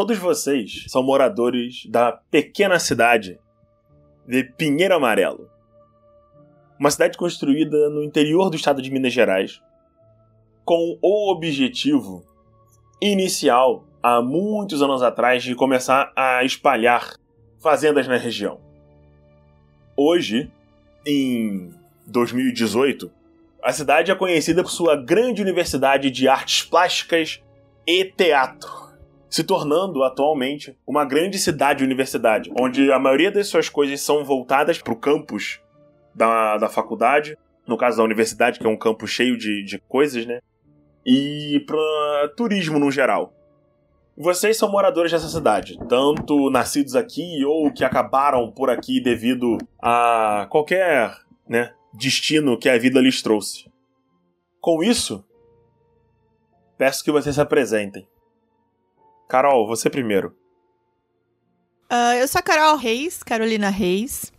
Todos vocês são moradores da pequena cidade de Pinheiro Amarelo. Uma cidade construída no interior do estado de Minas Gerais, com o objetivo inicial, há muitos anos atrás, de começar a espalhar fazendas na região. Hoje, em 2018, a cidade é conhecida por sua grande universidade de artes plásticas e teatro, se tornando atualmente uma grande cidade-universidade, onde a maioria das suas coisas são voltadas para o campus da, da faculdade, no caso da universidade, que é um campus cheio de, de coisas, né? E para turismo no geral. Vocês são moradores dessa cidade, tanto nascidos aqui ou que acabaram por aqui devido a qualquer né, destino que a vida lhes trouxe. Com isso, peço que vocês se apresentem. Carol, você primeiro. Uh, eu sou a Carol Reis, Carolina Reis.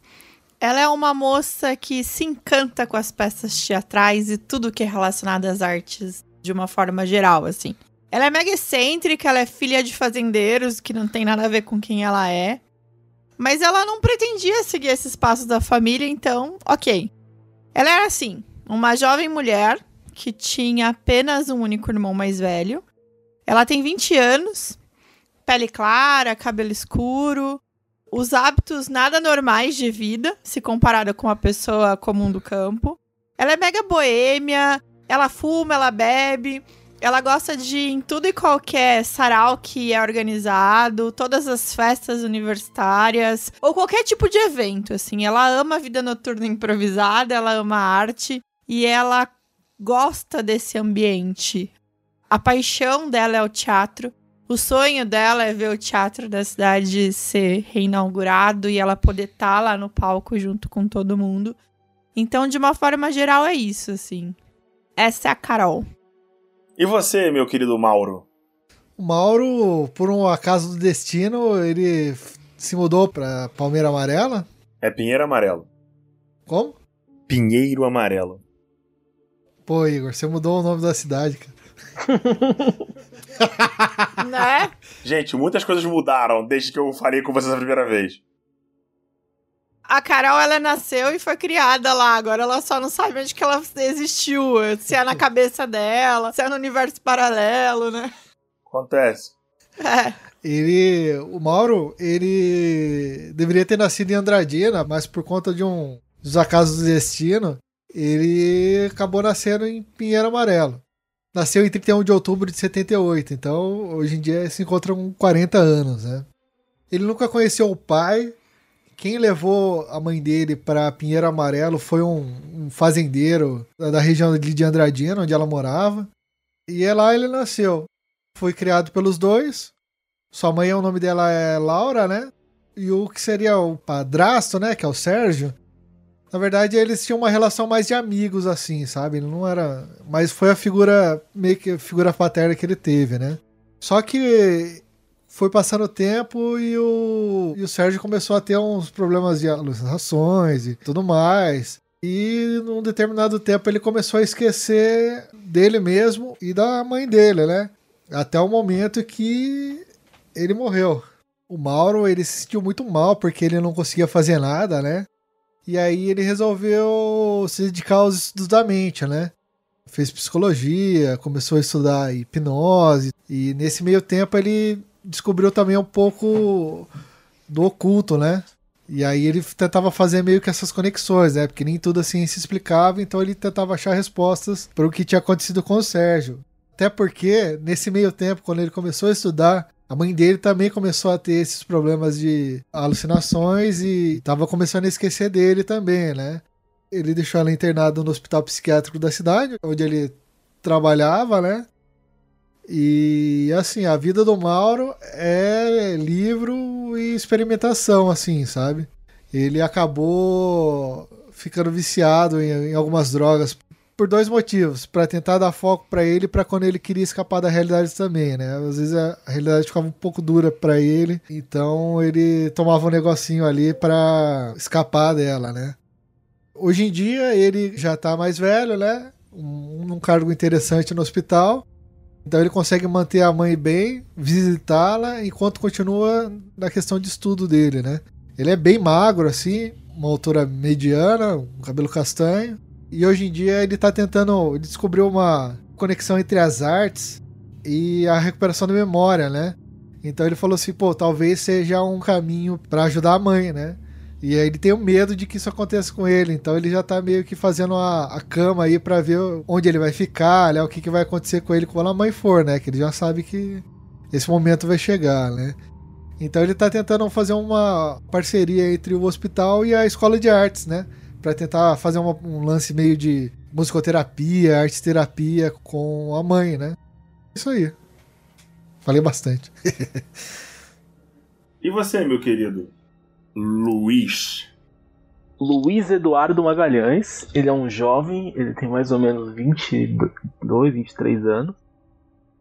Ela é uma moça que se encanta com as peças teatrais e tudo que é relacionado às artes de uma forma geral, assim. Ela é mega excêntrica, ela é filha de fazendeiros, que não tem nada a ver com quem ela é. Mas ela não pretendia seguir esses passos da família, então, ok. Ela era assim, uma jovem mulher que tinha apenas um único irmão mais velho. Ela tem 20 anos, pele clara, cabelo escuro, os hábitos nada normais de vida, se comparada com uma pessoa comum do campo. Ela é mega boêmia, ela fuma, ela bebe, ela gosta de em tudo e qualquer sarau que é organizado, todas as festas universitárias, ou qualquer tipo de evento, assim. Ela ama a vida noturna improvisada, ela ama a arte e ela gosta desse ambiente. A paixão dela é o teatro. O sonho dela é ver o teatro da cidade ser reinaugurado e ela poder estar tá lá no palco junto com todo mundo. Então, de uma forma geral, é isso, assim. Essa é a Carol. E você, meu querido Mauro? O Mauro, por um acaso do destino, ele se mudou pra Palmeira Amarela? É Pinheiro Amarelo. Como? Pinheiro Amarelo. Pô, Igor, você mudou o nome da cidade, cara. né? Gente, muitas coisas mudaram desde que eu falei com vocês a primeira vez a Carol, ela nasceu e foi criada lá. Agora ela só não sabe onde que ela existiu. Se é na cabeça dela, se é no universo paralelo, né? Acontece. É. Ele, o Mauro, ele deveria ter nascido em Andradina, mas por conta de um dos acasos do destino, ele acabou nascendo em Pinheiro Amarelo. Nasceu em 31 de outubro de 78, então hoje em dia se encontra com 40 anos, né? Ele nunca conheceu o pai, quem levou a mãe dele para Pinheiro Amarelo foi um, um, fazendeiro da região de Andradina, onde ela morava. E é lá ele nasceu. Foi criado pelos dois. Sua mãe, o nome dela é Laura, né? E o que seria o padrasto, né? Que é o Sérgio. Na verdade, eles tinham uma relação mais de amigos, assim, sabe? Ele não era. Mas foi a figura, meio que a figura paterna que ele teve, né? Só que foi passando o tempo e o, e o Sérgio começou a ter uns problemas de alucinações e tudo mais. E num determinado tempo ele começou a esquecer dele mesmo e da mãe dele, né? Até o momento que ele morreu. O Mauro, ele se sentiu muito mal porque ele não conseguia fazer nada, né? E aí ele resolveu se dedicar aos estudos da mente, né? Fez psicologia, começou a estudar hipnose e nesse meio tempo ele descobriu também um pouco do oculto, né? E aí ele tentava fazer meio que essas conexões, né? Porque nem tudo assim se explicava, então ele tentava achar respostas para o que tinha acontecido com o Sérgio. Até porque, nesse meio tempo, quando ele começou a estudar, a mãe dele também começou a ter esses problemas de alucinações e estava começando a esquecer dele também, né? Ele deixou ela internada no hospital psiquiátrico da cidade, onde ele trabalhava, né? E assim, a vida do Mauro é livro e experimentação, assim, sabe? Ele acabou ficando viciado em, em algumas drogas por dois motivos, para tentar dar foco para ele, para quando ele queria escapar da realidade também, né? Às vezes a, realidade ficava um pouco dura para ele, então ele tomava um negocinho ali para escapar dela, né? Hoje em dia ele já tá mais velho, né? Um, um cargo interessante no hospital Então ele consegue manter a mãe bem, visitá-la, enquanto continua na questão de estudo dele, né? Ele é bem magro, assim, uma altura mediana, um cabelo castanho. E hoje em dia ele está tentando. Ele descobriu uma conexão entre as artes e a recuperação da memória, né? Então ele falou assim, pô, talvez seja um caminho para ajudar a mãe, né? E aí ele tem o medo de que isso aconteça com ele, então ele já tá meio que fazendo a, a cama aí para ver onde ele vai ficar, né? O que, que vai acontecer com ele quando a mãe for, né? Que ele já sabe que esse momento vai chegar, né? Então ele tá tentando fazer uma parceria entre o hospital e a escola de artes, né? Para tentar fazer uma, um lance meio de musicoterapia, arte terapia com a mãe, né? Isso aí. Falei bastante. e você, meu querido? Luiz. Luiz Eduardo Magalhães, ele é um jovem, ele tem mais ou menos 22, 23 anos.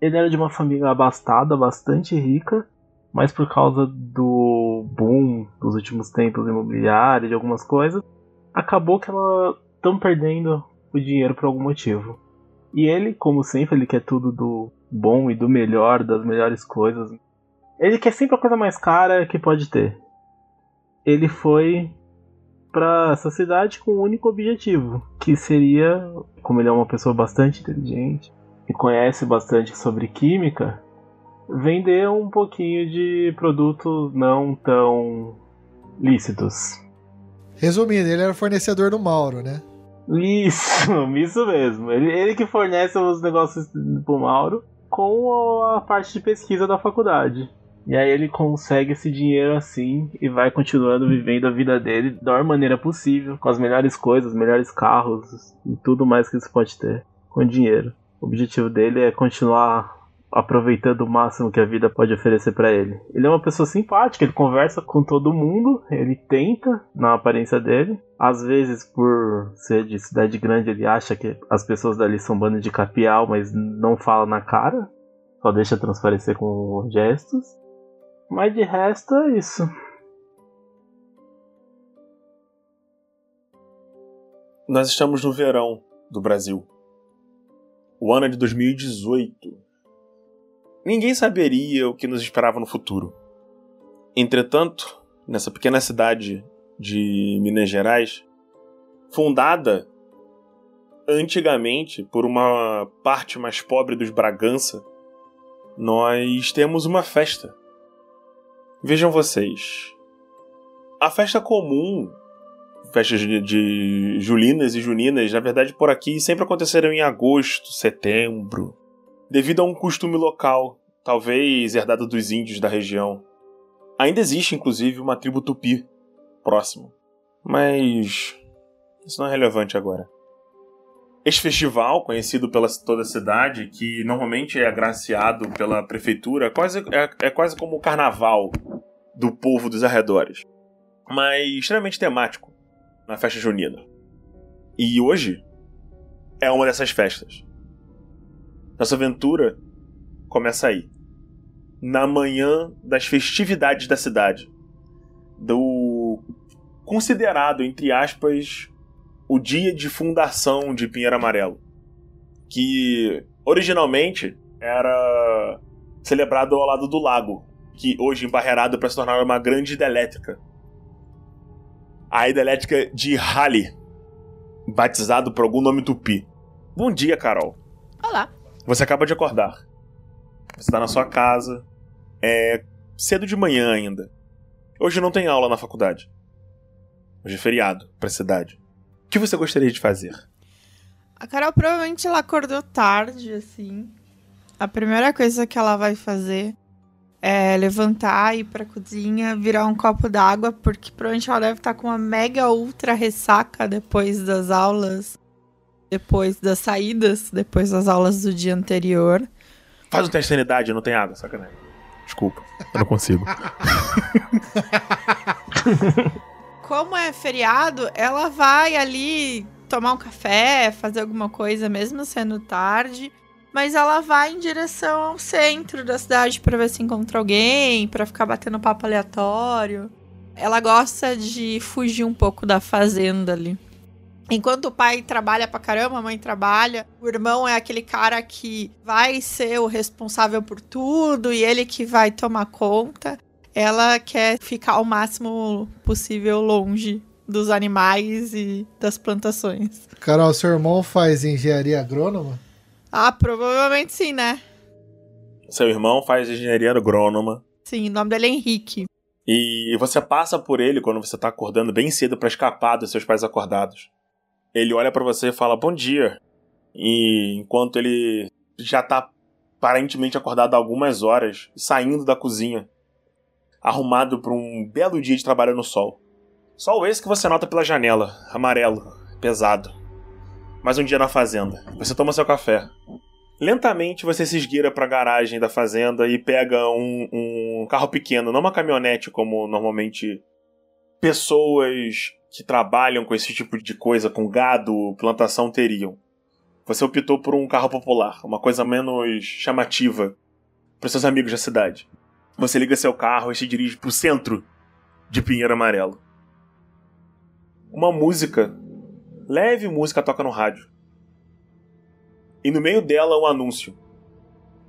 Ele era de uma família abastada, bastante rica, mas por causa do boom dos últimos tempos imobiliário, de algumas coisas, acabou que ela estão perdendo o dinheiro por algum motivo. E ele, como sempre, ele quer tudo do bom e do melhor, das melhores coisas. Ele quer sempre a coisa mais cara que pode ter ele foi para essa cidade com um único objetivo, que seria, como ele é uma pessoa bastante inteligente e conhece bastante sobre química, vender um pouquinho de produtos não tão lícitos. Resumindo, ele era fornecedor do Mauro, né? Isso, isso mesmo. Ele, ele que fornece os negócios pro Mauro com a parte de pesquisa da faculdade. E aí ele consegue esse dinheiro assim e vai continuando vivendo a vida dele da melhor maneira possível, com as melhores coisas, melhores carros e tudo mais que você pode ter com dinheiro. O objetivo dele é continuar aproveitando o máximo que a vida pode oferecer para ele. Ele é uma pessoa simpática, ele conversa com todo mundo, ele tenta na aparência dele. Às vezes, por ser de cidade grande, ele acha que as pessoas dali são bando de capial, mas não fala na cara, só deixa transparecer com gestos. Mas de resto é isso. Nós estamos no verão do Brasil. O ano é de 2018. Ninguém saberia o que nos esperava no futuro. Entretanto, nessa pequena cidade de Minas Gerais, fundada antigamente por uma parte mais pobre dos Bragança, nós temos uma festa Vejam vocês. A festa comum, festas de, julinas e juninas, na verdade por aqui sempre aconteceram em agosto, setembro, devido a um costume local, talvez herdado dos índios da região. Ainda existe, inclusive, uma tribo tupi próximo. Mas isso não é relevante agora. Este festival, conhecido pela toda a cidade, que normalmente é agraciado pela prefeitura, é quase, é, é quase como o carnaval do povo dos arredores, mas extremamente temático na festa junina. E hoje é uma dessas festas. Nossa aventura começa aí, na manhã das festividades da cidade, do considerado, entre aspas, o dia de fundação de Pinheiro Amarelo, que originalmente era celebrado ao lado do lago, que hoje embarreirado para se tornar uma grande hidrelétrica. A hidrelétrica de Halley, batizado por algum nome tupi. Bom dia, Carol. Olá. Você acaba de acordar. Você está na sua casa. É cedo de manhã ainda. Hoje não tem aula na faculdade. Hoje é feriado para a cidade. O que você gostaria de fazer? A Carol provavelmente ela acordou tarde, assim. A primeira coisa que ela vai fazer é levantar, ir pra cozinha, virar um copo d'água, porque provavelmente ela deve estar com uma mega ultra ressaca depois das aulas, depois das saídas, depois das aulas do dia anterior. Faz um teste de sanidade, não tem água, sacanagem. Desculpa, eu não consigo. como é feriado, ela vai ali tomar um café, fazer alguma coisa, mesmo sendo tarde. Mas ela vai em direção ao centro da cidade para ver se encontra alguém, para ficar batendo papo aleatório. Ela gosta de fugir um pouco da fazenda ali. Enquanto o pai trabalha pra caramba, a mãe trabalha, o irmão é aquele cara que vai ser o responsável por tudo e ele que vai tomar conta. Ela quer ficar o máximo possível longe dos animais e das plantações. Carol, seu irmão faz engenharia agrônoma? Ah, provavelmente sim, né? Seu irmão faz engenharia agrônoma. Sim, o nome dele é Henrique. E você passa por ele quando você tá acordando bem cedo para escapar dos seus pais acordados. Ele olha para você e fala bom dia. E enquanto ele já tá aparentemente acordado há algumas horas, saindo da cozinha, arrumado para um belo dia de trabalho no sol. Sol esse que você nota pela janela, amarelo, pesado. Mais um dia na fazenda. Você toma seu café. Lentamente você se esgueira para a garagem da fazenda e pega um, um carro pequeno, não uma caminhonete como normalmente pessoas que trabalham com esse tipo de coisa, com gado, plantação, teriam. Você optou por um carro popular, uma coisa menos chamativa para seus amigos da cidade. Você liga seu carro e se dirige para o centro de Pinheiro Amarelo. Uma música, leve música, toca no rádio. E no meio dela um anúncio.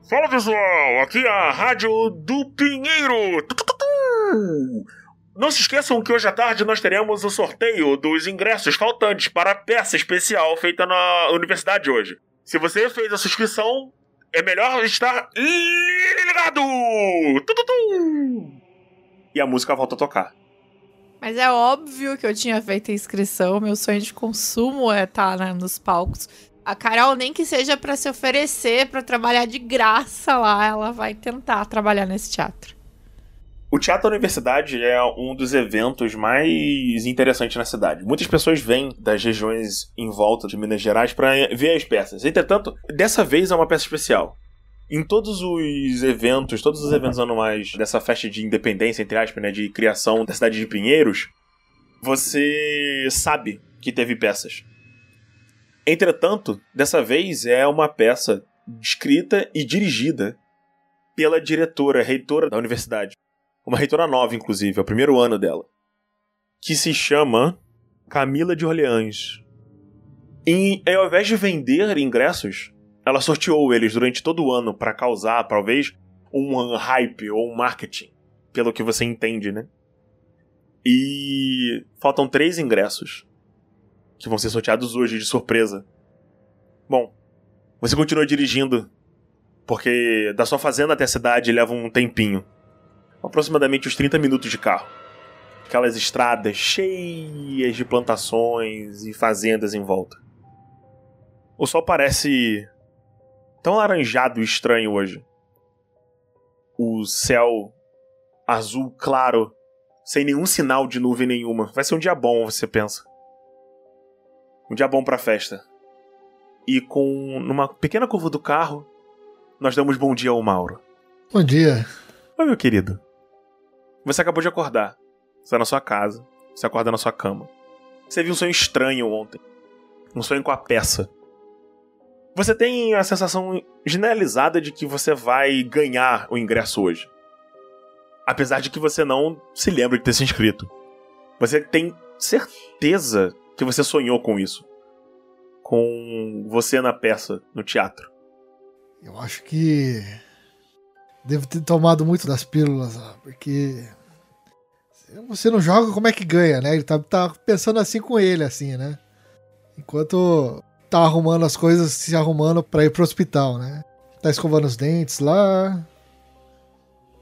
Fala pessoal, aqui é a Rádio do Pinheiro. Não se esqueçam que hoje à tarde nós teremos o sorteio dos ingressos faltantes para a peça especial feita na universidade hoje. Se você fez a subscrição, é melhor estar ligado! E a música volta a tocar. Mas é óbvio que eu tinha feito a inscrição. Meu sonho de consumo é estar né, nos palcos. A Carol, nem que seja para se oferecer para trabalhar de graça lá, ela vai tentar trabalhar nesse teatro. O Teatro da Universidade é um dos eventos mais interessantes na cidade. Muitas pessoas vêm das regiões em volta de Minas Gerais para ver as peças. Entretanto, dessa vez é uma peça especial. Em todos os eventos, todos os eventos anuais dessa festa de independência, entre aspas, né, de criação da cidade de Pinheiros, você sabe que teve peças. Entretanto, dessa vez é uma peça escrita e dirigida pela diretora, reitora da universidade uma reitora nova, inclusive, é o primeiro ano dela, que se chama Camila de Orleans. E ao invés de vender ingressos, ela sorteou eles durante todo o ano para causar, talvez, um hype ou um marketing, pelo que você entende, né? E faltam três ingressos que vão ser sorteados hoje de surpresa. Bom, você continua dirigindo, porque da sua fazenda até a cidade leva um tempinho aproximadamente uns 30 minutos de carro. Aquelas estradas cheias de plantações e fazendas em volta. O sol parece tão laranjado e estranho hoje. O céu azul claro, sem nenhum sinal de nuvem nenhuma. Vai ser um dia bom, você pensa. Um dia bom pra festa. E com numa pequena curva do carro, nós damos bom dia ao Mauro. Bom dia. Oi, meu querido. Você acabou de acordar. Você tá na sua casa. Você acorda na sua cama. Você viu um sonho estranho ontem. Um sonho com a peça. Você tem a sensação generalizada de que você vai ganhar o ingresso hoje. Apesar de que você não se lembra de ter se inscrito. Você tem certeza que você sonhou com isso. Com você na peça, no teatro. Eu acho que Devo ter tomado muito das pílulas, porque você não joga, como é que ganha, né? Ele tá, tá pensando assim com ele, assim, né? Enquanto tá arrumando as coisas, se arrumando para ir pro hospital, né? Tá escovando os dentes lá.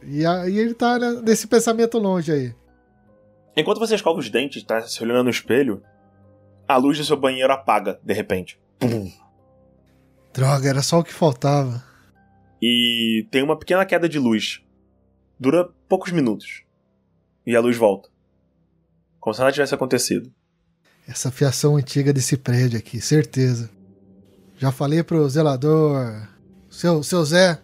E aí ele tá nesse pensamento longe aí. Enquanto você escova os dentes, tá se olhando no espelho, a luz do seu banheiro apaga, de repente. Pum. Droga, era só o que faltava e tem uma pequena queda de luz. Dura poucos minutos. E a luz volta. Como se nada tivesse acontecido. Essa fiação antiga desse prédio aqui, certeza. Já falei pro zelador, seu, seu Zé,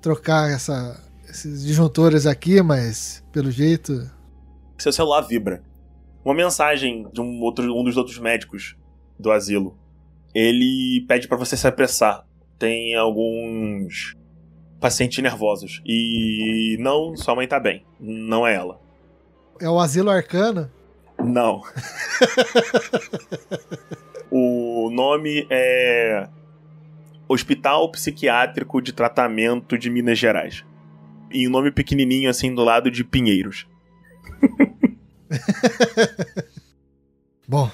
trocar essa, esses disjuntores aqui, mas pelo jeito. Seu celular vibra. Uma mensagem de um, outro, um dos outros médicos do asilo. Ele pede para você se apressar tem alguns pacientes nervosos. E não, sua mãe tá bem. Não é ela. É o asilo arcano? Não. o nome é Hospital Psiquiátrico de Tratamento de Minas Gerais. E um nome pequenininho assim do lado de Pinheiros. Bom,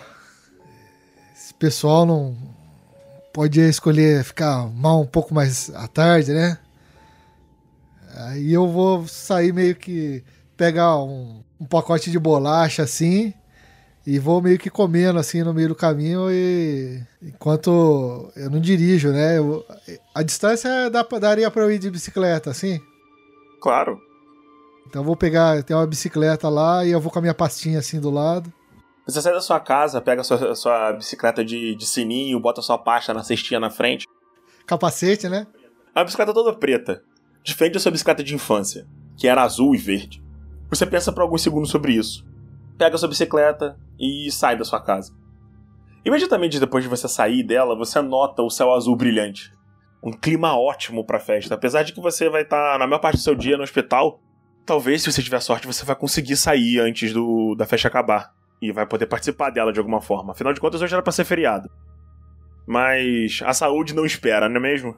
esse pessoal não pode escolher ficar mal um pouco mais à tarde, né? Aí eu vou sair meio que pegar um, um pacote de bolacha assim e vou meio que comendo assim no meio do caminho e enquanto eu não dirijo, né? Eu, a distância dá, daria para eu ir de bicicleta, assim? Claro. Então eu vou pegar, tem uma bicicleta lá e eu vou com a minha pastinha assim do lado. Você sai da sua casa, pega a sua, a sua bicicleta de, de sininho, bota a sua pasta na cestinha na frente. Capacete, né? É uma bicicleta toda preta. Diferente da sua bicicleta de infância, que era azul e verde. Você pensa por alguns segundos sobre isso. Pega a sua bicicleta e sai da sua casa. Imediatamente depois de você sair dela, você nota o céu azul brilhante. Um clima ótimo pra festa. Apesar de que você vai estar, tá, na maior parte do seu dia, no hospital, talvez, se você tiver sorte, você vai conseguir sair antes do, da festa acabar. E vai poder participar dela de alguma forma. Afinal de contas, hoje era pra ser feriado. Mas a saúde não espera, não é mesmo?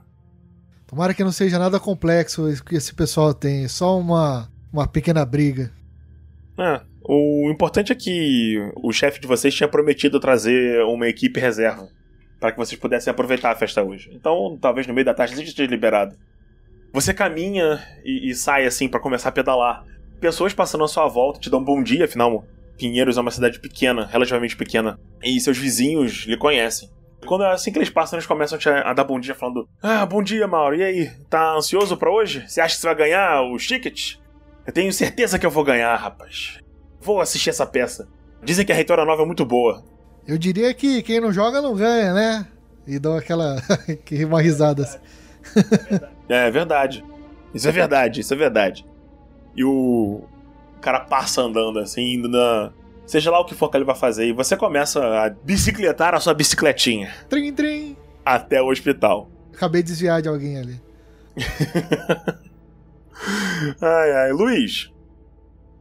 Tomara que não seja nada complexo que esse pessoal tem. Só uma, uma pequena briga. É, o importante é que o chefe de vocês tinha prometido trazer uma equipe reserva para que vocês pudessem aproveitar a festa hoje. Então, talvez no meio da tarde seja liberado. Você caminha e, e sai assim para começar a pedalar. Pessoas passando à sua volta te dão um bom dia, afinal, Pinheiros é uma cidade pequena, relativamente pequena, e seus vizinhos lhe conhecem. Quando é assim que eles passam, eles começam a, a dar bom dia, falando: Ah, bom dia, Mauro, e aí? Tá ansioso para hoje? Você acha que você vai ganhar os tickets? Eu tenho certeza que eu vou ganhar, rapaz. Vou assistir essa peça. Dizem que a Reitora Nova é muito boa. Eu diria que quem não joga não ganha, né? E dão aquela. uma risada assim. é verdade. Isso é verdade, isso é verdade. E o cara passa andando assim, indo na. Seja lá o que for que ele vai fazer, e você começa a bicicletar a sua bicicletinha. Trim, trim. Até o hospital. Acabei de desviar de alguém ali. ai, ai. Luiz,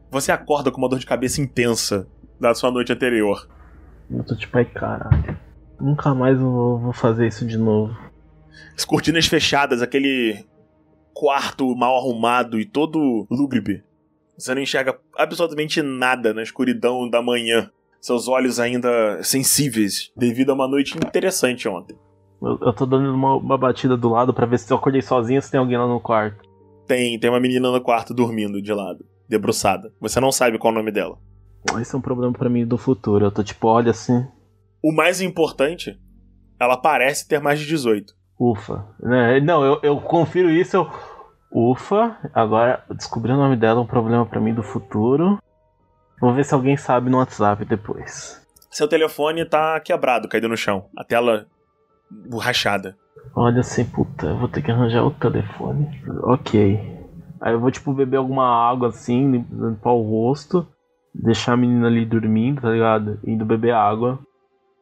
você acorda com uma dor de cabeça intensa da sua noite anterior. Eu tô tipo, ai caralho. Nunca mais eu vou fazer isso de novo. As cortinas fechadas, aquele quarto mal arrumado e todo lúgubre. Você não enxerga absolutamente nada na escuridão da manhã. Seus olhos ainda sensíveis, devido a uma noite interessante ontem. Eu, eu tô dando uma, uma, batida do lado para ver se eu acordei sozinho se tem alguém lá no quarto. Tem, tem uma menina no quarto dormindo de lado, debruçada. Você não sabe qual é o nome dela. Esse é um problema para mim do futuro. Eu tô tipo, olha assim. O mais importante, ela parece ter mais de 18. Ufa. Né, não, eu, eu confiro isso, eu Ufa, agora descobri o nome dela, um problema para mim do futuro. Vou ver se alguém sabe no WhatsApp depois. Seu telefone tá quebrado, caído no chão. A tela borrachada. Olha assim, puta, eu vou ter que arranjar o telefone. Ok. Aí eu vou, tipo, beber alguma água assim, limpar o rosto, deixar a menina ali dormindo, tá ligado? Indo beber água.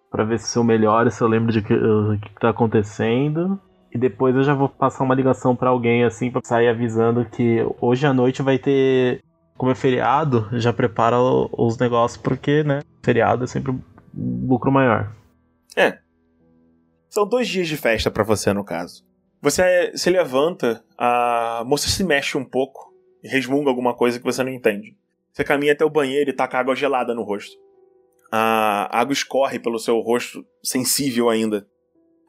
Pra ver se eu melhoro, se eu lembro de que, que, que tá acontecendo. E depois eu já vou passar uma ligação para alguém assim para sair avisando que hoje à noite vai ter, como é feriado, já prepara os negócios porque, né, feriado é sempre um lucro maior. É. São dois dias de festa para você no caso. Você se levanta, a moça se mexe um pouco e resmunga alguma coisa que você não entende. Você caminha até o banheiro e taca água gelada no rosto. A água escorre pelo seu rosto, sensível ainda.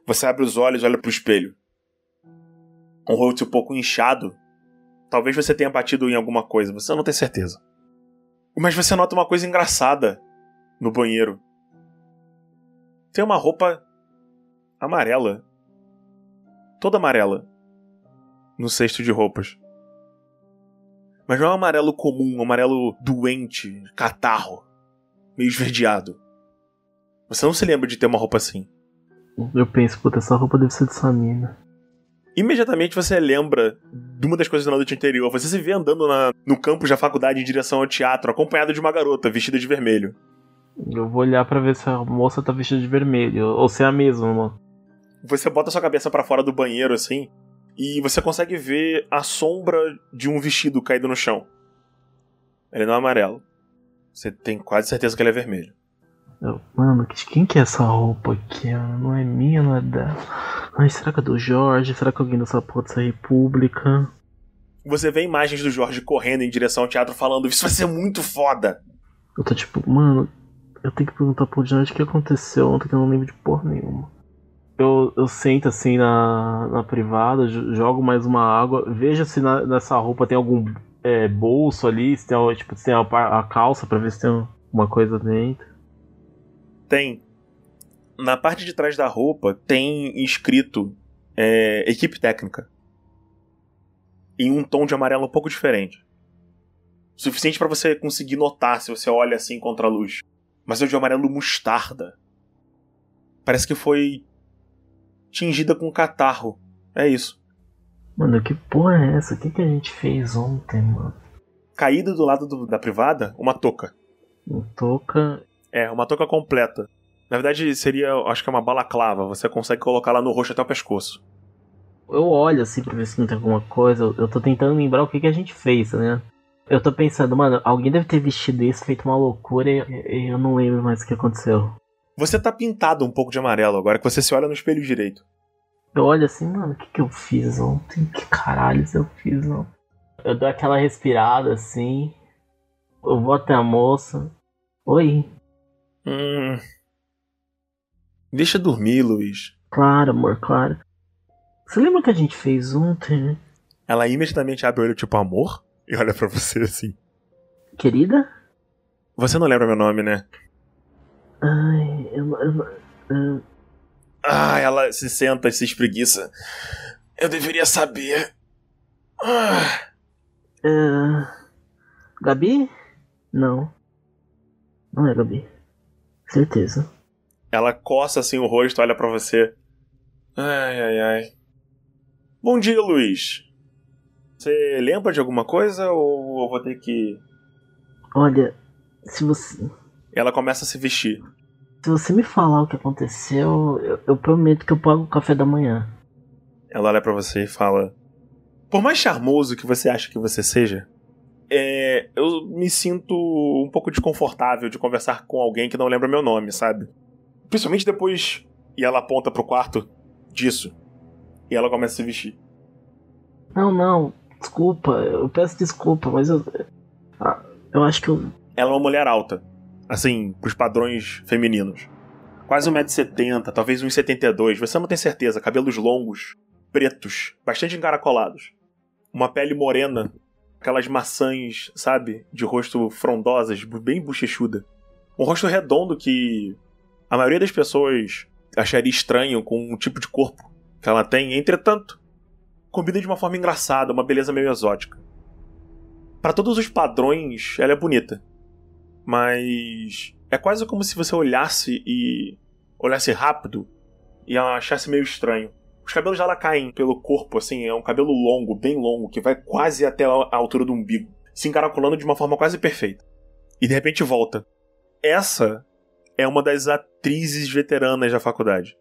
Você abre os olhos e olha pro espelho. Um rosto um pouco inchado. Talvez você tenha batido em alguma coisa, você não tem certeza. Mas você nota uma coisa engraçada no banheiro. Tem uma roupa amarela. Toda amarela. No cesto de roupas. Mas não é um amarelo comum, um amarelo doente, catarro, meio esverdeado. Você não se lembra de ter uma roupa assim. Eu penso, puta, essa roupa deve ser de Samina. Imediatamente você lembra de uma das coisas da noite anterior. Você se vê andando na, no campus da faculdade em direção ao teatro, acompanhado de uma garota vestida de vermelho. Eu vou olhar para ver se a moça tá vestida de vermelho, ou se é a mesma. Você bota sua cabeça para fora do banheiro assim, e você consegue ver a sombra de um vestido caído no chão. Ele não é amarelo. Você tem quase certeza que ele é vermelho. Eu, mano, quem que é essa roupa aqui? Não é minha, não é dela. Ai, será que é do Jorge? Será que alguém dessa porra dessa república? Você vê imagens do Jorge correndo em direção ao teatro falando: Isso vai ser muito foda. Eu tô tipo, mano, eu tenho que perguntar pro Jorge o que aconteceu ontem que eu não lembro de porra nenhuma. Eu, eu sento assim na, na privada, jogo mais uma água, vejo se na, nessa roupa tem algum é, bolso ali, se tem, tipo, se tem a, a calça pra ver se tem uma coisa dentro. Tem. Na parte de trás da roupa tem escrito é, equipe técnica. Em um tom de amarelo um pouco diferente. Suficiente para você conseguir notar se você olha assim contra a luz. Mas é de amarelo mostarda. Parece que foi tingida com catarro. É isso. Mano, que porra é essa? O que, que a gente fez ontem, mano? Caída do lado do, da privada, uma touca. Uma touca é, uma touca completa. Na verdade, seria, acho que é uma balaclava. Você consegue colocar lá no rosto até o pescoço. Eu olho assim pra ver se não tem alguma coisa. Eu tô tentando lembrar o que, que a gente fez, né? Eu tô pensando, mano, alguém deve ter vestido isso, feito uma loucura e, e eu não lembro mais o que aconteceu. Você tá pintado um pouco de amarelo agora que você se olha no espelho direito. Eu olho assim, mano, o que, que eu fiz ontem? Que caralhos eu fiz ontem? Eu dou aquela respirada assim. Eu vou até a moça. Oi, Hum. Deixa dormir, Luiz. Claro, amor, claro. Você lembra que a gente fez ontem? Ela imediatamente abre o olho, tipo, amor? E olha para você assim. Querida? Você não lembra meu nome, né? Ai, eu. eu, eu... Ah, ela se senta e se espreguiça. Eu deveria saber. Ah. Uh... Gabi? Não. Não é Gabi. Certeza. Ela coça assim o rosto, olha para você. Ai, ai, ai. Bom dia, Luiz. Você lembra de alguma coisa ou eu vou ter que. Olha, se você. Ela começa a se vestir. Se você me falar o que aconteceu, eu, eu prometo que eu pago o café da manhã. Ela olha para você e fala: Por mais charmoso que você acha que você seja, é, eu me sinto um pouco desconfortável de conversar com alguém que não lembra meu nome, sabe? Principalmente depois. E ela aponta pro quarto disso. E ela começa a se vestir. Não, não. Desculpa. Eu peço desculpa, mas eu. Ah, eu acho que eu. Ela é uma mulher alta. Assim, pros padrões femininos. Quase 1,70m, talvez 1,72m. Você não tem certeza. Cabelos longos, pretos, bastante encaracolados. Uma pele morena, aquelas maçãs, sabe? De rosto frondosas, bem bochechuda. Um rosto redondo que a maioria das pessoas acharia estranho com o tipo de corpo que ela tem, entretanto, combina de uma forma engraçada, uma beleza meio exótica. Para todos os padrões, ela é bonita. Mas é quase como se você olhasse e olhasse rápido e achasse meio estranho. Os cabelos dela caem pelo corpo, assim, é um cabelo longo, bem longo, que vai quase até a altura do umbigo, se encaracolando de uma forma quase perfeita. E de repente volta. Essa é uma das atrizes veteranas da faculdade.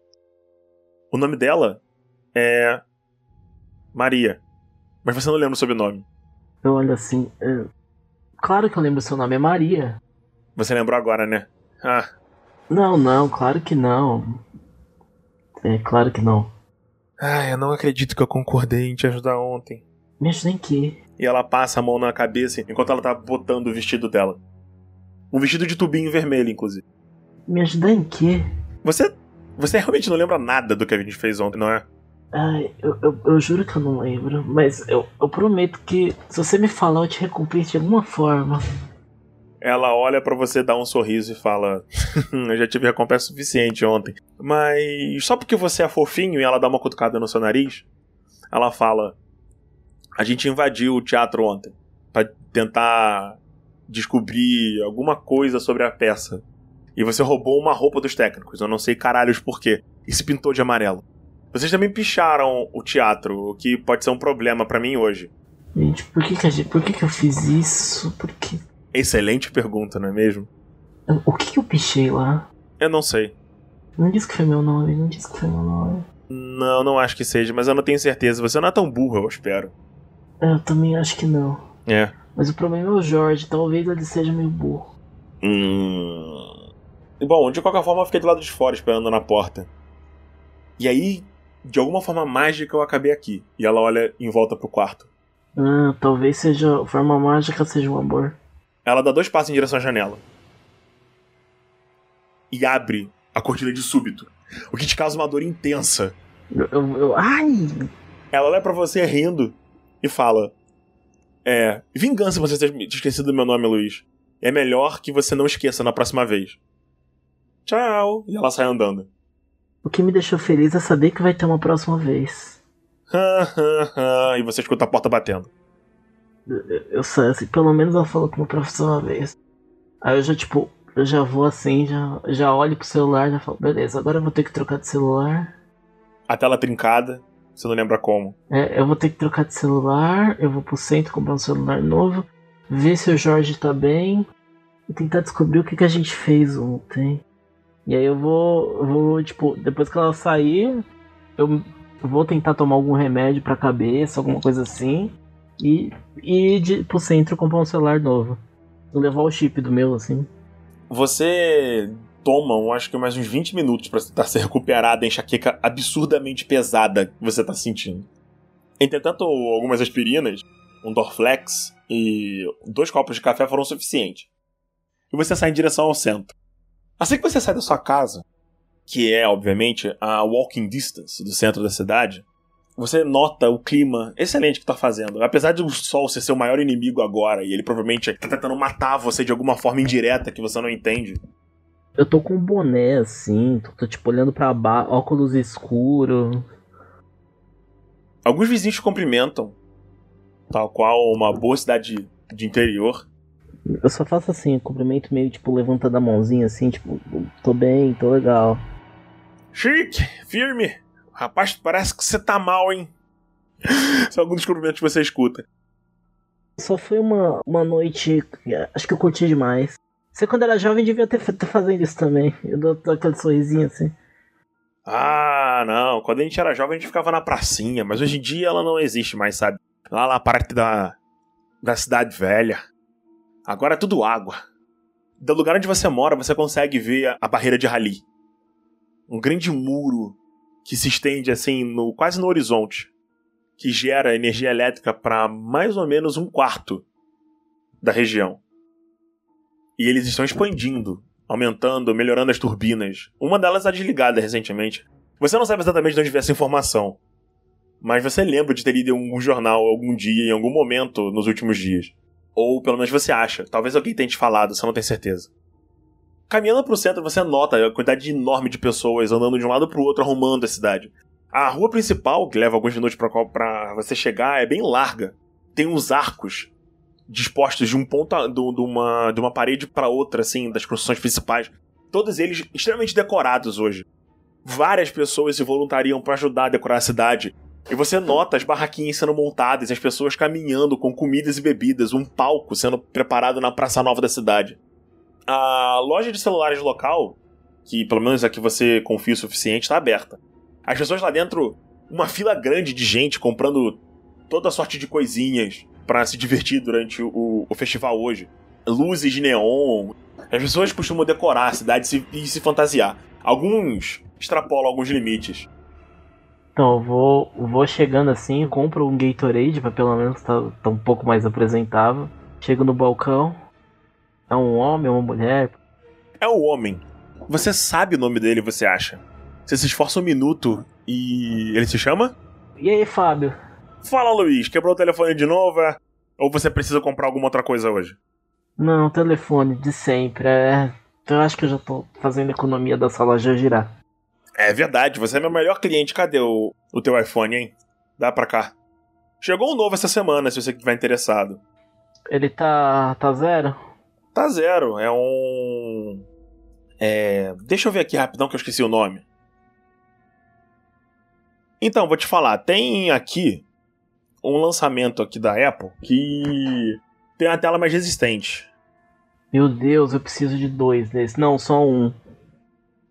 O nome dela é. Maria. Mas você não lembra o sobrenome. Eu olho assim. É... Claro que eu lembro o seu nome, é Maria. Você lembrou agora, né? Ah. Não, não, claro que não. É, claro que não. Ai, eu não acredito que eu concordei em te ajudar ontem. Me ajudar em quê? E ela passa a mão na cabeça enquanto ela tá botando o vestido dela. Um vestido de tubinho vermelho, inclusive. Me ajudar em quê? Você. Você realmente não lembra nada do que a gente fez ontem, não é? Ai, eu, eu, eu juro que eu não lembro, mas eu, eu prometo que se você me falar, eu te recompenso de alguma forma. Ela olha para você, dá um sorriso e fala: Eu já tive recompensa suficiente ontem. Mas só porque você é fofinho e ela dá uma cutucada no seu nariz, ela fala: A gente invadiu o teatro ontem para tentar descobrir alguma coisa sobre a peça. E você roubou uma roupa dos técnicos, eu não sei caralhos por quê. E se pintou de amarelo. Vocês também picharam o teatro, o que pode ser um problema para mim hoje. Gente, por que, que, gente, por que, que eu fiz isso? Por que Excelente pergunta, não é mesmo? O que, que eu pichei lá? Eu não sei. Não disse que foi meu nome, não disse que foi meu nome. Não, não acho que seja, mas eu não tenho certeza. Você não é tão burro, eu espero. É, eu também acho que não. É. Mas o problema é o Jorge, talvez ele seja meio burro. Hum. Bom, de qualquer forma, eu fiquei do lado de fora esperando na porta. E aí, de alguma forma mágica, eu acabei aqui. E ela olha em volta pro quarto. Ah, talvez seja. Forma mágica seja um amor. Ela dá dois passos em direção à janela. E abre a cortina de súbito. O que te causa uma dor intensa. Eu, eu, eu- ai! Ela olha pra você rindo e fala: É, vingança você ter te esquecido do meu nome, Luiz. É melhor que você não esqueça na próxima vez. Tchau. E ela sai andando. O que me deixou feliz é saber que vai ter uma próxima vez. e você escuta a porta batendo. Eu, sei, assim, pelo menos ela falou com uma próxima vez. Aí eu já, tipo, eu já vou assim, já, já olho pro celular, já falo, beleza, agora eu vou ter que trocar de celular. A tela trincada, você não lembra como. É, eu vou ter que trocar de celular, eu vou pro centro comprar um celular novo, ver se o Jorge tá bem e tentar descobrir o que, que a gente fez ontem. E aí eu vou, eu vou, tipo, depois que ela sair, eu vou tentar tomar algum remédio pra cabeça, alguma coisa assim, e e ir pro centro comprar um celular novo. Levar o chip do meu, assim. Você toma, acho que mais uns 20 minutos pra tentar se recuperar da enxaqueca absurdamente pesada que você tá sentindo. Entretanto, algumas aspirinas, um Dorflex e dois copos de café foram suficientes. E você sai em direção ao centro. Assim que você sai da sua casa, que é, obviamente, a walking distance do centro da cidade, você nota o clima excelente que tá fazendo. Apesar de o sol ser seu maior inimigo agora, e ele provavelmente tá tentando matar você de alguma forma indireta que você não entende. Eu tô com um boné assim, tô, tô, tipo olhando pra baixo, óculos escuro. Alguns vizinhos te cumprimentam, tal qual uma boa cidade de interior. Eu só faço assim, um cumprimento meio tipo levantando a mãozinha assim, tipo, tô bem, tô legal. Chique, firme. Rapaz, parece que você tá mal, hein? São alguns dos cumprimentos que você escuta. Só foi uma, uma noite. Acho que eu curti demais. Você quando era jovem devia ter, ter fazendo isso também. Eu dou, dou aquele sorrisinho assim. Ah, não. Quando a gente era jovem, a gente ficava na pracinha, mas hoje em dia ela não existe mais, sabe? Lá na parte da, da cidade velha. Agora é tudo água. Do lugar onde você mora, você consegue ver a, a barreira de Rali. Um grande muro que se estende assim, no, quase no horizonte. Que gera energia elétrica para mais ou menos um quarto da região. E eles estão expandindo aumentando, melhorando as turbinas. Uma delas está desligada recentemente. Você não sabe exatamente de onde veio essa informação, mas você lembra de ter lido em algum jornal algum dia, em algum momento nos últimos dias. Ou pelo menos você acha. Talvez alguém tenha te falado, você não tem certeza. Caminhando para o centro, você nota a quantidade enorme de pessoas andando de um lado para o outro, arrumando a cidade. A rua principal, que leva alguns minutos para você chegar, é bem larga. Tem uns arcos dispostos de um ponto a, de, de, uma, de uma parede para outra, assim, das construções principais. Todos eles extremamente decorados hoje. Várias pessoas se voluntariam para ajudar a decorar a cidade. E você nota as barraquinhas sendo montadas, as pessoas caminhando com comidas e bebidas, um palco sendo preparado na Praça Nova da cidade. A loja de celulares local, que pelo menos a que você confia o suficiente, está aberta. As pessoas lá dentro, uma fila grande de gente comprando toda sorte de coisinhas para se divertir durante o, o, festival hoje. Luzes de neon. As pessoas costumam decorar a cidade e se, e se fantasiar. Alguns extrapolam alguns limites. Então, eu vou, vou chegando assim, compro um Gatorade pra pelo menos tá, tá um pouco mais apresentável. Chego no balcão. É um homem, uma mulher? É o homem. Você sabe o nome dele, você acha? Você se esforça um minuto e. ele se chama? E aí, Fábio? Fala, Luiz, quebrou o telefone de novo? É? Ou você precisa comprar alguma outra coisa hoje? Não, telefone de sempre. É... Eu acho que eu já tô fazendo economia dessa loja girar. É verdade, você é meu melhor cliente. Cadê o, o teu iPhone, hein? Dá pra cá. Chegou um novo essa semana, se você estiver interessado. Ele tá. tá zero? Tá zero. É um. É. Deixa eu ver aqui rapidão que eu esqueci o nome. Então, vou te falar, tem aqui um lançamento aqui da Apple que tem uma tela mais resistente. Meu Deus, eu preciso de dois desses. Não, só um.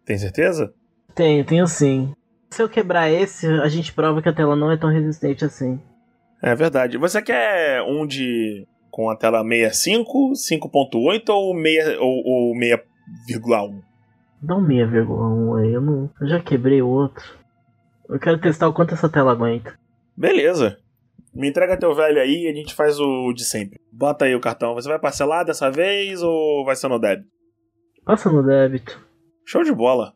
Tem certeza? Tenho, tenho sim. Se eu quebrar esse, a gente prova que a tela não é tão resistente assim. É verdade. Você quer um de Com a tela 65, 5.8 ou, meia, ou, ou 6,1? Dá um 6,1 aí, eu, não, eu já quebrei o outro. Eu quero testar o quanto essa tela aguenta. Beleza. Me entrega teu velho aí e a gente faz o de sempre. Bota aí o cartão. Você vai parcelar dessa vez ou vai ser no débito? Passa no débito. Show de bola.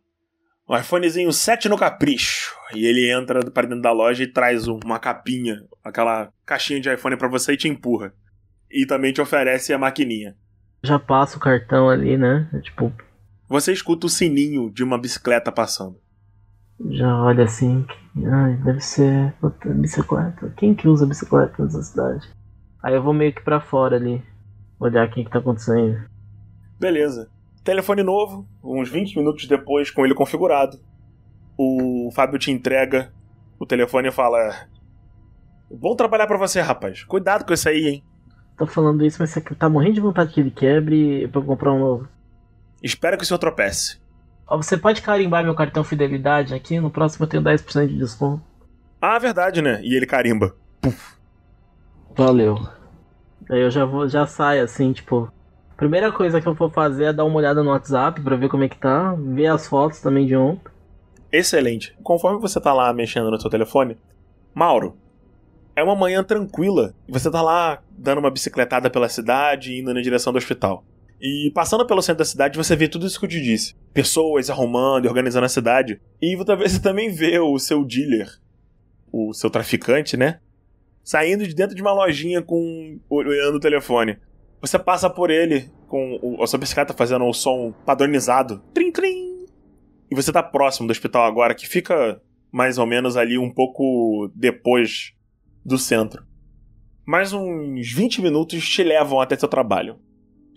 Um iPhonezinho 7 no capricho. E ele entra para dentro da loja e traz uma capinha, aquela caixinha de iPhone para você e te empurra. E também te oferece a maquininha. Já passa o cartão ali, né? É tipo. Você escuta o sininho de uma bicicleta passando. Já olha assim. Ai, deve ser outra bicicleta. Quem que usa bicicleta nessa cidade? Aí eu vou meio que pra fora ali. Olhar o que, que tá acontecendo. Beleza. Telefone novo, uns 20 minutos depois, com ele configurado. O Fábio te entrega o telefone e fala: Bom trabalhar para você, rapaz. Cuidado com isso aí, hein? Tô falando isso, mas você tá morrendo de vontade que ele quebre pra eu comprar um novo. Espero que o senhor tropece. Ó, você pode carimbar meu cartão fidelidade aqui? No próximo eu tenho 10% de desconto. Ah, verdade, né? E ele carimba. Puf. Valeu. Aí eu já vou, já saio assim, tipo. Primeira coisa que eu vou fazer é dar uma olhada no WhatsApp pra ver como é que tá, ver as fotos também de ontem. Excelente. Conforme você tá lá mexendo no seu telefone, Mauro, é uma manhã tranquila. Você tá lá dando uma bicicletada pela cidade, indo na direção do hospital. E passando pelo centro da cidade, você vê tudo isso que eu te disse. Pessoas arrumando e organizando a cidade. E você também vê o seu dealer, o seu traficante, né? Saindo de dentro de uma lojinha com olhando o telefone. Você passa por ele com a sua bicicleta fazendo o som padronizado. Trim, trim. E você tá próximo do hospital agora, que fica mais ou menos ali um pouco depois do centro. Mais uns 20 minutos te levam até seu trabalho.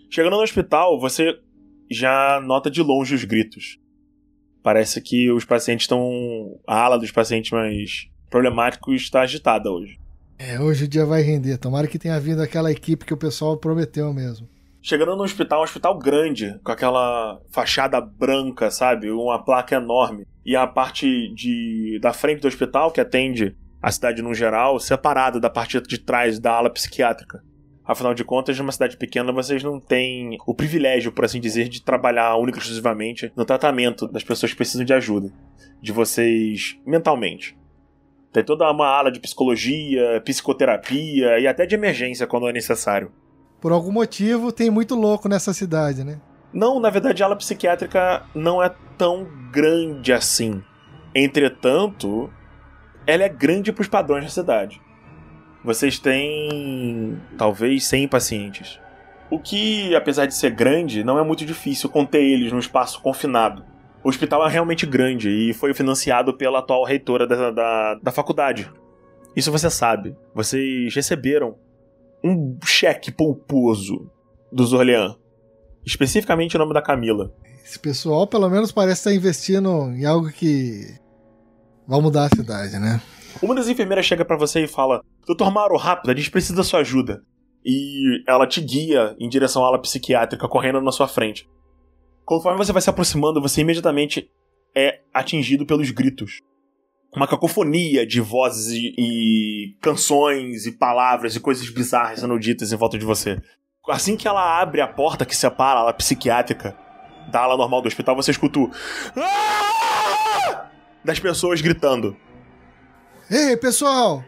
Chegando no hospital, você já nota de longe os gritos. Parece que os pacientes estão. A ala dos pacientes mais problemáticos está agitada hoje. É, hoje o dia vai render. Tomara que tenha vindo aquela equipe que o pessoal prometeu mesmo. Chegando no hospital, um hospital grande, com aquela fachada branca, sabe? Uma placa enorme. E a parte de, da frente do hospital, que atende a cidade no geral, separada da parte de trás da ala psiquiátrica. Afinal de contas, numa cidade pequena, vocês não têm o privilégio, por assim dizer, de trabalhar única e exclusivamente no tratamento das pessoas que precisam de ajuda. De vocês mentalmente. Tem toda uma ala de psicologia, psicoterapia e até de emergência quando é necessário. Por algum motivo, tem muito louco nessa cidade, né? Não, na verdade, a ala psiquiátrica não é tão grande assim. Entretanto, ela é grande para os padrões da cidade. Vocês têm talvez 100 pacientes. O que, apesar de ser grande, não é muito difícil conter eles num espaço confinado. O hospital é realmente grande e foi financiado pela atual reitora da, da, da faculdade. Isso você sabe. Vocês receberam um cheque pouposo dos Orleans. Especificamente o nome da Camila. Esse pessoal, pelo menos, parece estar investindo em algo que vai mudar a cidade, né? Uma das enfermeiras chega para você e fala: Doutor Mauro, rápido, a gente precisa da sua ajuda. E ela te guia em direção à ala psiquiátrica correndo na sua frente. Conforme você vai se aproximando, você imediatamente é atingido pelos gritos. Uma cacofonia de vozes e, e canções e palavras e coisas bizarras sendo ditas em volta de você. Assim que ela abre a porta que separa a ala psiquiátrica da ala normal do hospital, você escuta o... Ah! Das pessoas gritando. Ei, pessoal!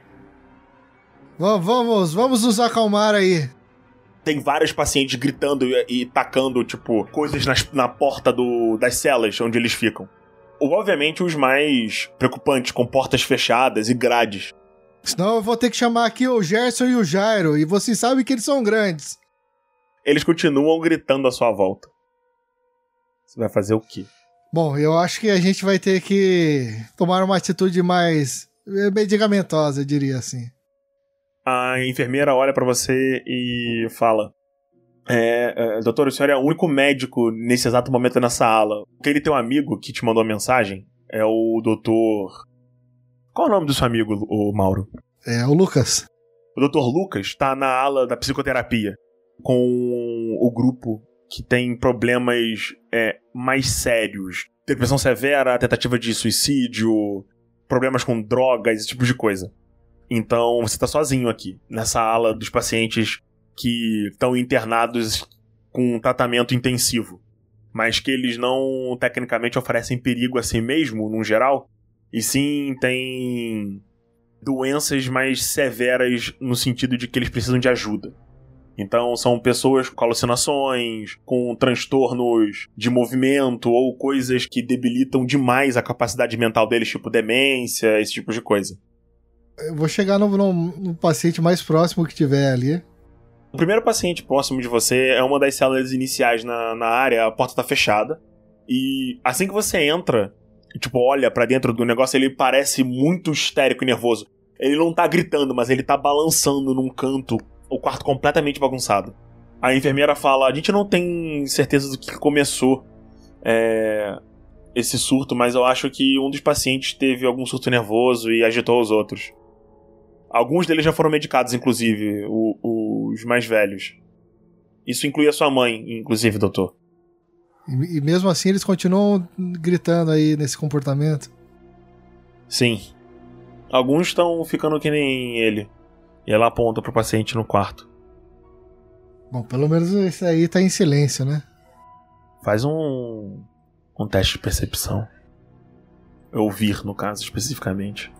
Vamos, vamos nos acalmar aí tem vários pacientes gritando e, e tacando, tipo, coisas nas, na porta do, das celas onde eles ficam. Obviamente, os mais preocupantes, com portas fechadas e grades. Senão eu vou ter que chamar aqui o Gerson e o Jairo, e vocês sabem que eles são grandes. Eles continuam gritando à sua volta. Você vai fazer o quê? Bom, eu acho que a gente vai ter que tomar uma atitude mais medicamentosa, eu diria assim a enfermeira olha para você e fala: é, é, doutor, o senhor é o único médico nesse exato momento nessa ala. Aquele teu amigo que te mandou a mensagem é o doutor. Qual é o nome do seu amigo, o Mauro? É o Lucas. O doutor Lucas está na ala da psicoterapia com o grupo que tem problemas é, mais sérios. Depressão severa, tentativa de suicídio, problemas com drogas, esse tipo de coisa. Então você tá sozinho aqui, nessa ala dos pacientes que estão internados com tratamento intensivo, mas que eles não tecnicamente oferecem perigo a si mesmo, no geral, e sim tem doenças mais severas no sentido de que eles precisam de ajuda. Então são pessoas com alucinações, com transtornos de movimento ou coisas que debilitam demais a capacidade mental deles, tipo demência, esse tipo de coisa. Eu vou chegar no, no, no paciente mais próximo que tiver ali. O primeiro paciente próximo de você é uma das células iniciais na, na área, a porta tá fechada. E assim que você entra, tipo, olha para dentro do negócio, ele parece muito histérico e nervoso. Ele não tá gritando, mas ele tá balançando num canto, o quarto completamente bagunçado. A enfermeira fala: A gente não tem certeza do que começou é, esse surto, mas eu acho que um dos pacientes teve algum surto nervoso e agitou os outros. Alguns deles já foram medicados, inclusive, o, os mais velhos. Isso inclui a sua mãe, inclusive, doutor. E, e mesmo assim eles continuam gritando aí nesse comportamento? Sim. Alguns estão ficando que nem ele. E ela aponta pro paciente no quarto. Bom, pelo menos esse aí tá em silêncio, né? Faz um. um teste de percepção. Ouvir, no caso, especificamente.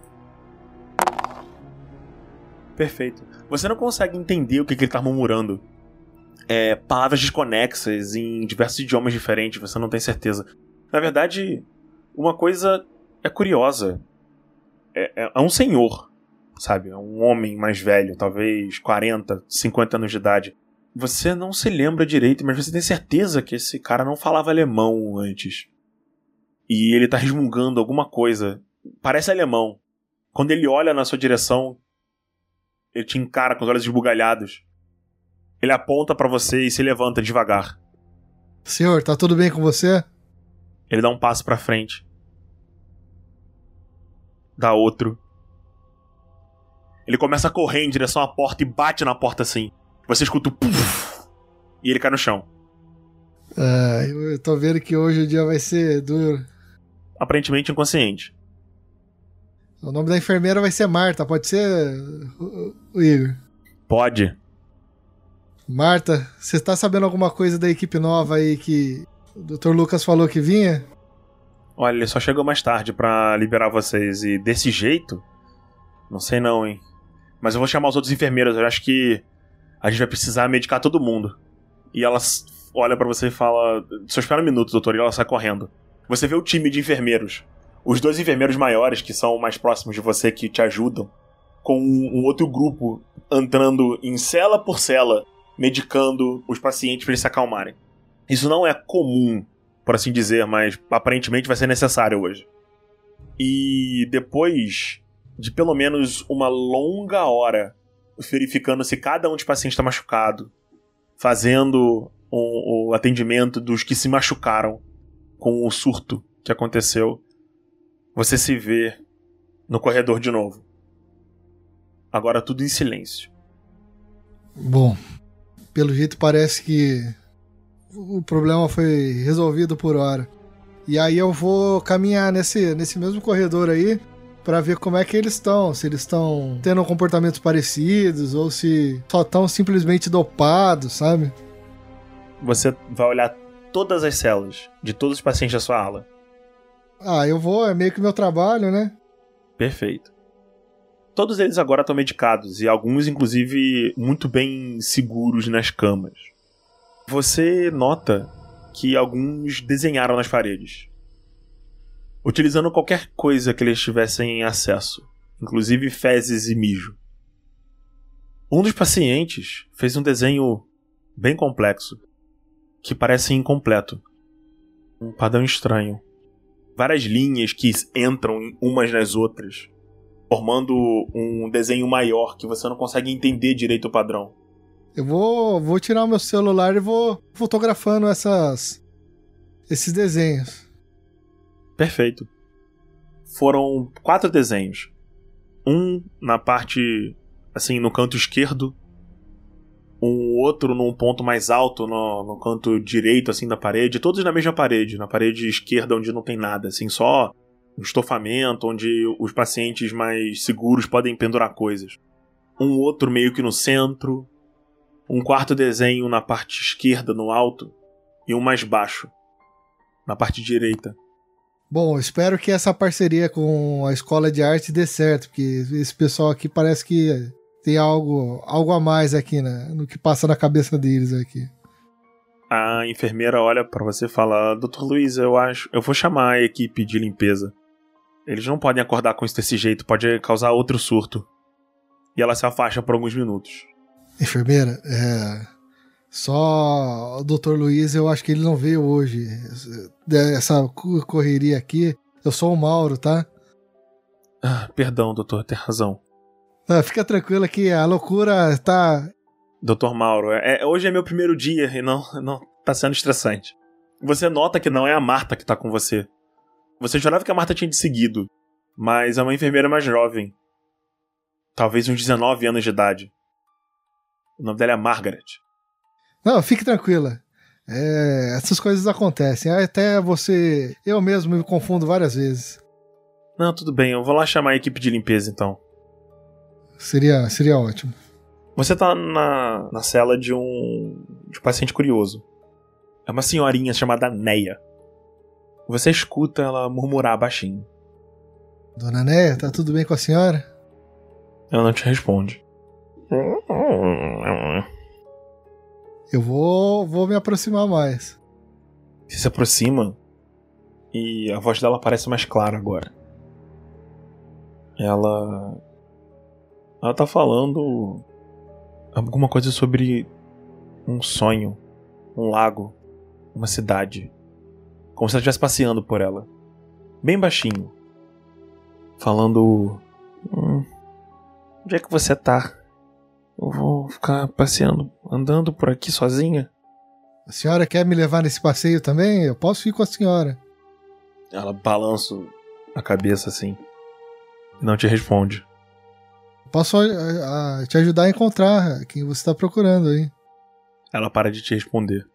Perfeito. Você não consegue entender o que, que ele tá murmurando. É, palavras desconexas em diversos idiomas diferentes, você não tem certeza. Na verdade, uma coisa é curiosa é, é, é um senhor, sabe? Um homem mais velho, talvez 40, 50 anos de idade. Você não se lembra direito, mas você tem certeza que esse cara não falava alemão antes. E ele tá resmungando alguma coisa. Parece alemão. Quando ele olha na sua direção, ele te encara com os olhos esbugalhados. Ele aponta para você e se levanta devagar. Senhor, tá tudo bem com você? Ele dá um passo para frente dá outro. Ele começa a correr em direção à porta e bate na porta assim. Você escuta o puff, e ele cai no chão. Ah, eu tô vendo que hoje o dia vai ser duro. Aparentemente inconsciente. O nome da enfermeira vai ser Marta, pode ser o, Igor? Pode. Marta, você tá sabendo alguma coisa da equipe nova aí que o Dr. Lucas falou que vinha? Olha, ele só chegou mais tarde para liberar vocês e desse jeito? Não sei não, hein. Mas eu vou chamar os outros enfermeiros, eu acho que a gente vai precisar medicar todo mundo. E ela olha para você e fala: Só espera um minuto, doutor, e ela sai correndo. Você vê o time de enfermeiros. Os dois enfermeiros maiores, que são mais próximos de você, que te ajudam, com um outro grupo entrando em cela por cela, medicando os pacientes para eles se acalmarem. Isso não é comum por assim dizer, mas aparentemente vai ser necessário hoje. E depois de pelo menos uma longa hora verificando se cada um dos pacientes está machucado, fazendo o, o atendimento dos que se machucaram com o surto que aconteceu, você se vê no corredor de novo. Agora tudo em silêncio. Bom, pelo jeito parece que o problema foi resolvido por hora. E aí eu vou caminhar nesse, nesse mesmo corredor aí para ver como é que eles estão, se eles estão tendo comportamentos parecidos ou se só estão simplesmente dopados, sabe? Você vai olhar todas as células de todos os pacientes da sua ala. Ah, eu vou, é meio que meu trabalho, né? Perfeito. Todos eles agora estão medicados e alguns, inclusive, muito bem seguros nas camas você nota que alguns desenharam nas paredes. Utilizando qualquer coisa que eles tivessem acesso, inclusive fezes e mijo. Um dos pacientes fez um desenho bem complexo, que parece incompleto. Um padrão estranho. Várias linhas que entram umas nas outras, formando um desenho maior que você não consegue entender direito o padrão. Eu vou, vou tirar o meu celular e vou fotografando essas esses desenhos. Perfeito. Foram quatro desenhos. Um na parte assim no canto esquerdo, um outro num ponto mais alto no, no canto direito assim da parede, todos na mesma parede, na parede esquerda onde não tem nada, assim, só um estofamento onde os pacientes mais seguros podem pendurar coisas. Um outro meio que no centro, um quarto desenho na parte esquerda, no alto, e um mais baixo, na parte direita. Bom, espero que essa parceria com a escola de arte dê certo, porque esse pessoal aqui parece que tem algo, algo a mais aqui, né? No que passa na cabeça deles aqui. A enfermeira olha para você e fala: Doutor Luiz, eu acho. Eu vou chamar a equipe de limpeza. Eles não podem acordar com isso desse jeito, pode causar outro surto. E ela se afasta por alguns minutos. Enfermeira, é. Só o Dr. Luiz, eu acho que ele não veio hoje. Essa correria aqui. Eu sou o Mauro, tá? Ah, perdão, doutor, tem razão. Não, fica tranquilo que a loucura tá. Doutor Mauro, é, hoje é meu primeiro dia e não, não tá sendo estressante. Você nota que não é a Marta que tá com você. Você jurava que a Marta tinha te seguido, mas é uma enfermeira mais jovem. Talvez uns 19 anos de idade. O nome dela é Margaret. Não, fique tranquila. É, essas coisas acontecem. Até você. Eu mesmo me confundo várias vezes. Não, tudo bem. Eu vou lá chamar a equipe de limpeza então. Seria, seria ótimo. Você tá na, na cela de um, de um paciente curioso. É uma senhorinha chamada Neia. Você escuta ela murmurar baixinho. Dona Neia, tá tudo bem com a senhora? Ela não te responde. Eu vou, vou me aproximar mais. Você se aproxima e a voz dela parece mais clara agora. Ela ela tá falando alguma coisa sobre um sonho, um lago, uma cidade. Como se ela estivesse passeando por ela. Bem baixinho. Falando. Hum, onde é que você tá? Eu vou ficar passeando, andando por aqui sozinha. A senhora quer me levar nesse passeio também? Eu posso ir com a senhora. Ela balança a cabeça assim. E não te responde. Posso a, a, te ajudar a encontrar quem você está procurando aí. Ela para de te responder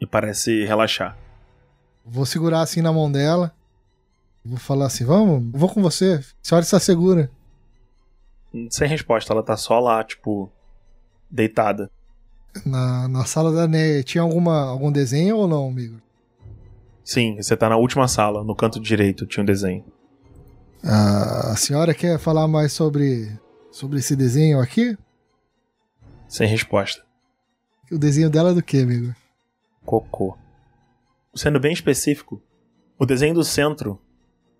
e parece relaxar. Vou segurar assim na mão dela. Vou falar assim: vamos, vou com você. A senhora está segura. Sem resposta, ela tá só lá, tipo, deitada. Na, na sala da Neia, tinha alguma, algum desenho ou não, amigo? Sim, você tá na última sala, no canto direito, tinha um desenho. Ah, a senhora quer falar mais sobre sobre esse desenho aqui? Sem resposta. O desenho dela é do que, amigo? Cocô. Sendo bem específico, o desenho do centro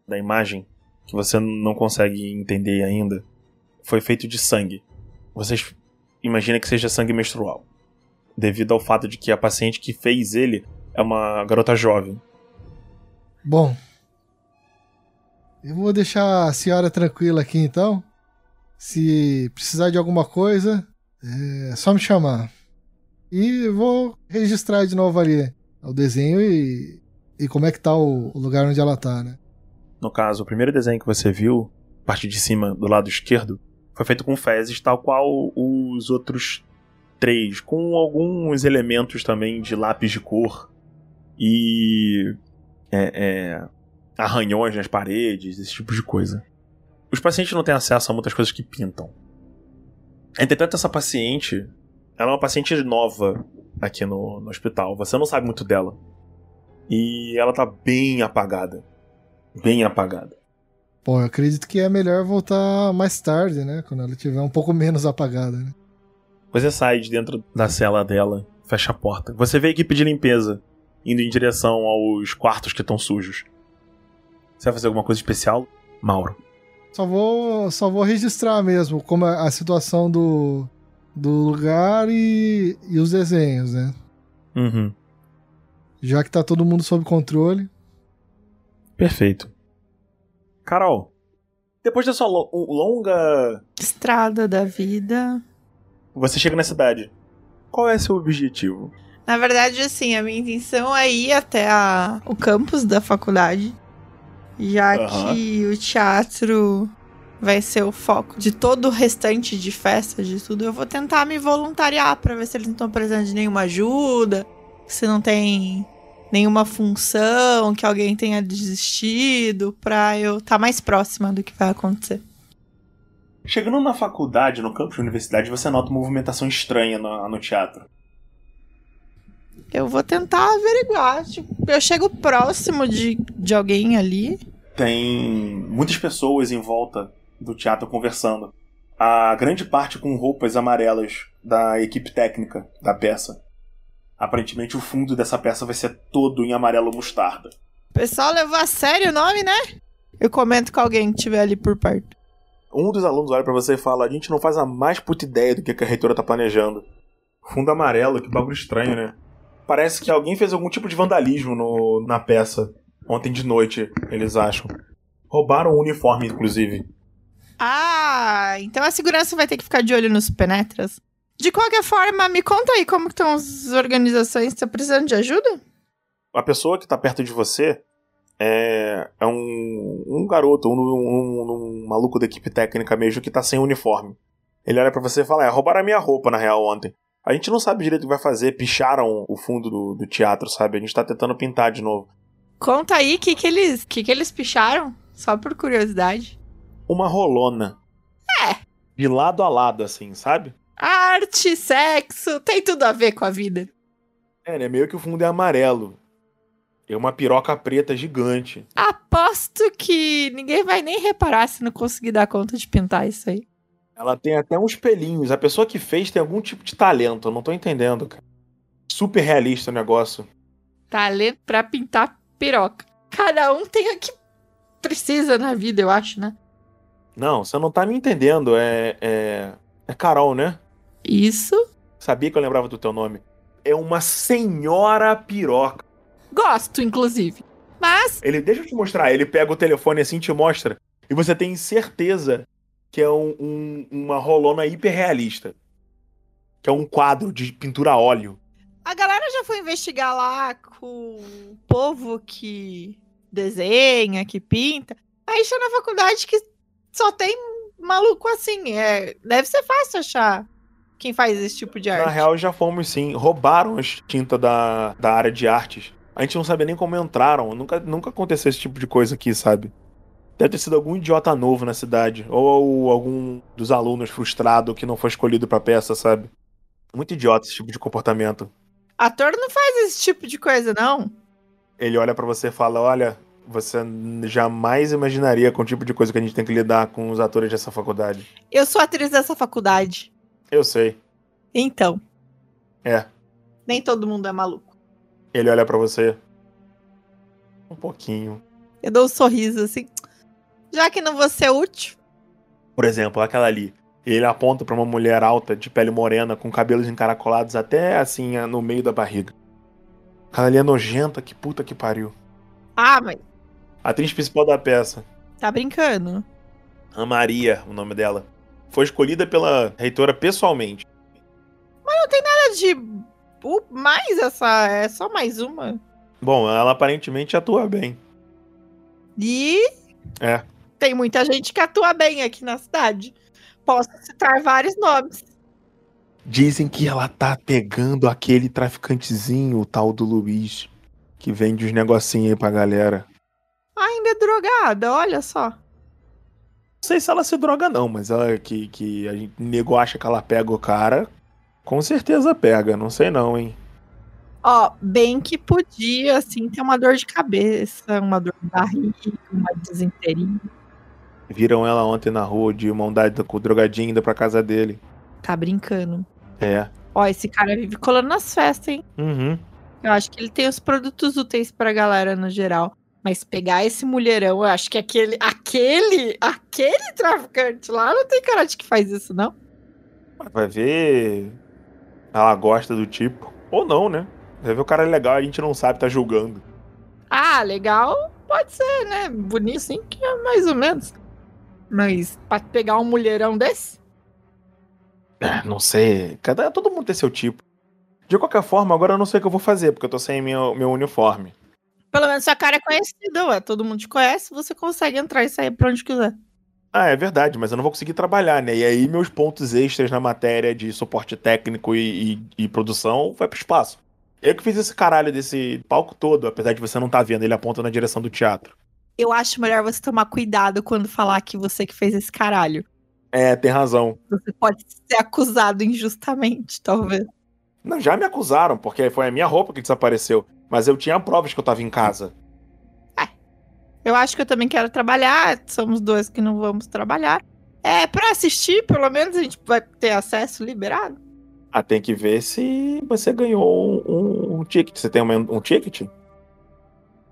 da imagem, que você não consegue entender ainda, foi feito de sangue. Vocês imaginam que seja sangue menstrual. Devido ao fato de que a paciente que fez ele é uma garota jovem. Bom. Eu vou deixar a senhora tranquila aqui então. Se precisar de alguma coisa, é só me chamar. E vou registrar de novo ali o desenho e, e como é que tá o, o lugar onde ela tá, né? No caso, o primeiro desenho que você viu, parte de cima do lado esquerdo, foi feito com fezes, tal qual os outros três, com alguns elementos também de lápis de cor e é, é, arranhões nas paredes, esse tipo de coisa. Os pacientes não têm acesso a muitas coisas que pintam. Entretanto, essa paciente, ela é uma paciente nova aqui no, no hospital. Você não sabe muito dela. E ela tá bem apagada. Bem apagada. Pô, eu acredito que é melhor voltar mais tarde, né? Quando ela estiver um pouco menos apagada, né? Você sai de dentro da cela dela, fecha a porta. Você vê a equipe de limpeza indo em direção aos quartos que estão sujos. Você vai fazer alguma coisa especial, Mauro? Só vou, só vou registrar mesmo como é a situação do, do lugar e, e os desenhos, né? Uhum. Já que tá todo mundo sob controle. Perfeito. Carol, depois dessa lo longa estrada da vida, você chega na cidade. Qual é seu objetivo? Na verdade, assim, a minha intenção é ir até a, o campus da faculdade já uhum. que o teatro vai ser o foco de todo o restante de festas, de tudo, eu vou tentar me voluntariar para ver se eles não estão precisando de nenhuma ajuda, se não tem nenhuma função, que alguém tenha desistido, pra eu estar tá mais próxima do que vai acontecer. Chegando na faculdade, no campus da universidade, você nota uma movimentação estranha no, no teatro. Eu vou tentar averiguar. Tipo, eu chego próximo de, de alguém ali. Tem muitas pessoas em volta do teatro conversando. A grande parte com roupas amarelas da equipe técnica da peça. Aparentemente o fundo dessa peça vai ser todo em amarelo mostarda. O pessoal levou a sério o nome, né? Eu comento com alguém que estiver ali por perto. Um dos alunos olha para você e fala: A gente não faz a mais puta ideia do que a reitora tá planejando. Fundo amarelo, que bagulho estranho, né? Parece que alguém fez algum tipo de vandalismo no, na peça. Ontem de noite, eles acham. Roubaram o uniforme, inclusive. Ah, então a segurança vai ter que ficar de olho nos penetras. De qualquer forma, me conta aí como estão as organizações. Tá precisando de ajuda? A pessoa que tá perto de você é, é um, um garoto, um, um, um, maluco da equipe técnica mesmo que tá sem uniforme. Ele olha para você e fala: É, roubaram a minha roupa na real ontem. A gente não sabe direito o que vai fazer, picharam o fundo do, do teatro, sabe? A gente tá tentando pintar de novo. Conta aí o que, que, eles, que, que eles picharam, só por curiosidade. Uma rolona. É. De lado a lado, assim, sabe? Arte, sexo, tem tudo a ver com a vida. É, né? Meio que o fundo é amarelo. É uma piroca preta gigante. Aposto que ninguém vai nem reparar se não conseguir dar conta de pintar isso aí. Ela tem até uns pelinhos. A pessoa que fez tem algum tipo de talento. Eu não tô entendendo, cara. Super realista o negócio. Talento pra pintar piroca. Cada um tem o que precisa na vida, eu acho, né? Não, você não tá me entendendo. É. É, é Carol, né? Isso. Sabia que eu lembrava do teu nome. É uma senhora piroca. Gosto, inclusive. Mas. Ele deixa eu te mostrar. Ele pega o telefone assim e te mostra. E você tem certeza que é um, um, uma rolona hiperrealista. Que é um quadro de pintura a óleo. A galera já foi investigar lá com o povo que desenha, que pinta. Aí está na faculdade que só tem maluco assim. É, deve ser fácil achar quem faz esse tipo de arte. Na real, já fomos sim. Roubaram as tintas da, da área de artes. A gente não sabia nem como entraram. Nunca, nunca aconteceu esse tipo de coisa aqui, sabe? Deve ter sido algum idiota novo na cidade. Ou algum dos alunos frustrado que não foi escolhido pra peça, sabe? Muito idiota esse tipo de comportamento. Ator não faz esse tipo de coisa, não. Ele olha para você e fala: Olha, você jamais imaginaria com o tipo de coisa que a gente tem que lidar com os atores dessa faculdade. Eu sou atriz dessa faculdade. Eu sei. Então. É. Nem todo mundo é maluco. Ele olha para você. Um pouquinho. Eu dou um sorriso assim. Já que não vou ser útil. Por exemplo, aquela ali. Ele aponta para uma mulher alta, de pele morena, com cabelos encaracolados até assim no meio da barriga. Aquela ali é nojenta, que puta que pariu. Ah, mas. A atriz principal da peça. Tá brincando. A Maria, o nome dela. Foi escolhida pela reitora pessoalmente. Mas não tem nada de uh, mais essa. É só mais uma. Bom, ela aparentemente atua bem. E. É. Tem muita gente que atua bem aqui na cidade. Posso citar vários nomes. Dizem que ela tá pegando aquele traficantezinho, o tal do Luiz, que vende os negocinhos aí pra galera. Ainda é drogada, olha só. Não sei se ela se droga não, mas ela que, que a gente, nego acha que ela pega o cara, com certeza pega, não sei não, hein. Ó, bem que podia, assim, ter uma dor de cabeça, uma dor de barriga, uma desinteria. Viram ela ontem na rua de mão dada com o drogadinho indo pra casa dele. Tá brincando. É. Ó, esse cara vive colando nas festas, hein? Uhum. Eu acho que ele tem os produtos úteis pra galera no geral. Mas pegar esse mulherão, eu acho que aquele, aquele, aquele traficante lá não tem cara de que faz isso, não. Vai ver. Ela gosta do tipo. Ou não, né? Vai ver o cara é legal, a gente não sabe, tá julgando. Ah, legal pode ser, né? Bonito sim, que é mais ou menos. Mas pra pegar um mulherão desse? É, não sei. Cada, todo mundo tem seu tipo. De qualquer forma, agora eu não sei o que eu vou fazer, porque eu tô sem meu, meu uniforme. Pelo menos sua cara é conhecida, ué. Todo mundo te conhece, você consegue entrar e sair pra onde quiser. Ah, é verdade, mas eu não vou conseguir trabalhar, né? E aí meus pontos extras na matéria de suporte técnico e, e, e produção vai pro espaço. Eu que fiz esse caralho desse palco todo, apesar de você não estar tá vendo, ele aponta na direção do teatro. Eu acho melhor você tomar cuidado quando falar que você que fez esse caralho. É, tem razão. Você pode ser acusado injustamente, talvez. Não, já me acusaram, porque foi a minha roupa que desapareceu. Mas eu tinha provas que eu tava em casa. Eu acho que eu também quero trabalhar. Somos dois que não vamos trabalhar. É, pra assistir, pelo menos a gente vai ter acesso liberado. Ah, tem que ver se você ganhou um, um- um ticket. Você tem um, um ticket?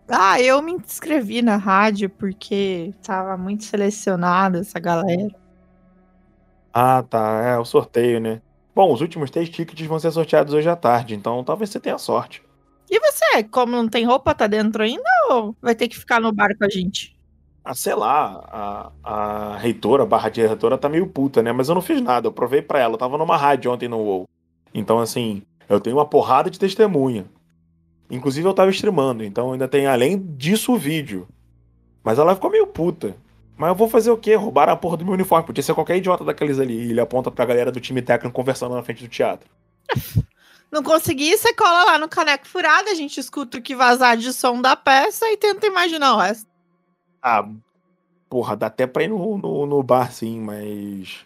Ah, eu me inscrevi na rádio porque tava muito selecionada essa galera. Ah, tá. É o sorteio, né? Bom, os últimos três tickets vão ser sorteados hoje à tarde, então talvez você tenha sorte. E você, como não tem roupa, tá dentro ainda ou vai ter que ficar no bar com a gente? Ah, sei lá, a, a reitora, barra diretora, tá meio puta, né? Mas eu não fiz nada, eu provei pra ela. Eu tava numa rádio ontem no WoW. Então, assim, eu tenho uma porrada de testemunha. Inclusive, eu tava streamando, então ainda tem, além disso, o vídeo. Mas ela ficou meio puta. Mas eu vou fazer o quê? Roubaram a porra do meu uniforme. Podia ser qualquer idiota daqueles ali. E ele aponta pra galera do time técnico conversando na frente do teatro. Não consegui, você cola lá no caneco furado, a gente escuta o que vazar de som da peça e tenta imaginar o resto. Ah, porra, dá até pra ir no, no, no bar, sim, mas.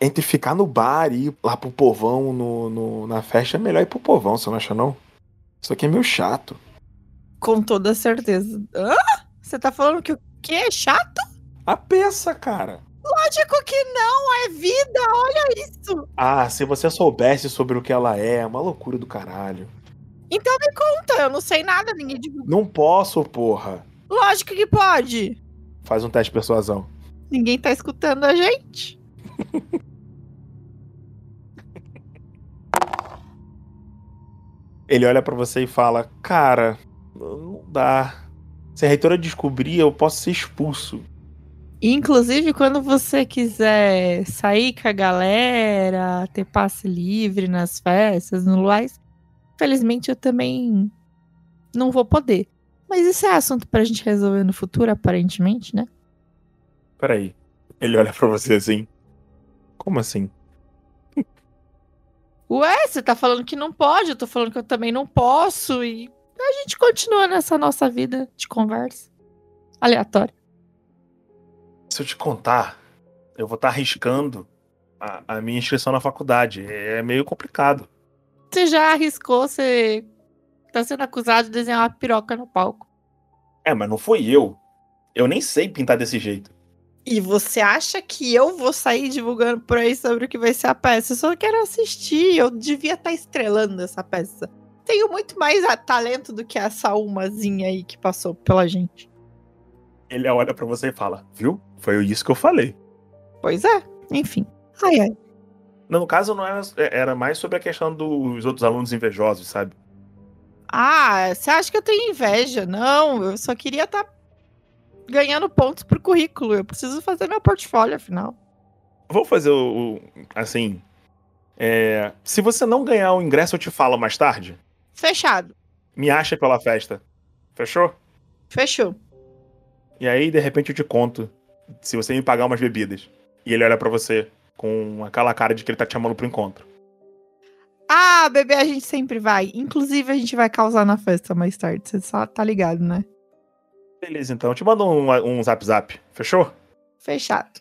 Entre ficar no bar e ir lá pro povão no, no- na festa, é melhor ir pro povão, você não acha, não? Isso aqui é meio chato. Com toda certeza. Hã? Você tá falando que o quê? É chato? A peça, cara. Lógico que não, é vida, olha isso. Ah, se você soubesse sobre o que ela é, é uma loucura do caralho. Então me conta, eu não sei nada, ninguém divulga. Não posso, porra. Lógico que pode. Faz um teste de persuasão. Ninguém tá escutando a gente. Ele olha pra você e fala: Cara, não dá. Se a reitora descobrir, eu posso ser expulso. Inclusive, quando você quiser sair com a galera, ter passe livre nas festas, no luais, felizmente eu também não vou poder. Mas isso é assunto pra gente resolver no futuro, aparentemente, né? Peraí. Ele olha pra você assim. Como assim? Ué, você tá falando que não pode, eu tô falando que eu também não posso, e a gente continua nessa nossa vida de conversa aleatória. Se eu te contar, eu vou estar arriscando a, a minha inscrição na faculdade. É meio complicado. Você já arriscou, você tá sendo acusado de desenhar uma piroca no palco. É, mas não foi eu. Eu nem sei pintar desse jeito. E você acha que eu vou sair divulgando por aí sobre o que vai ser a peça? Eu só quero assistir, eu devia estar estrelando essa peça. Tenho muito mais talento do que essa umazinha aí que passou pela gente. Ele olha pra você e fala: Viu? Foi isso que eu falei. Pois é, enfim. Ai, ai. No caso, não era, era mais sobre a questão dos outros alunos invejosos, sabe? Ah, você acha que eu tenho inveja? Não, eu só queria estar ganhando pontos pro currículo. Eu preciso fazer meu portfólio, afinal. Vou fazer o. o- assim. é, se você não ganhar o ingresso, eu te falo mais tarde. Fechado. Me acha pela festa. Fechou? Fechou. E aí, de repente, eu te conto. Se você me pagar umas bebidas. E ele olha pra você com aquela cara de que ele tá te chamando pro encontro. Ah, bebê, a gente sempre vai. Inclusive, a gente vai causar na festa mais tarde. Você só tá ligado, né? Beleza, então. Eu te mando um, um zap zap. Fechou? Fechado.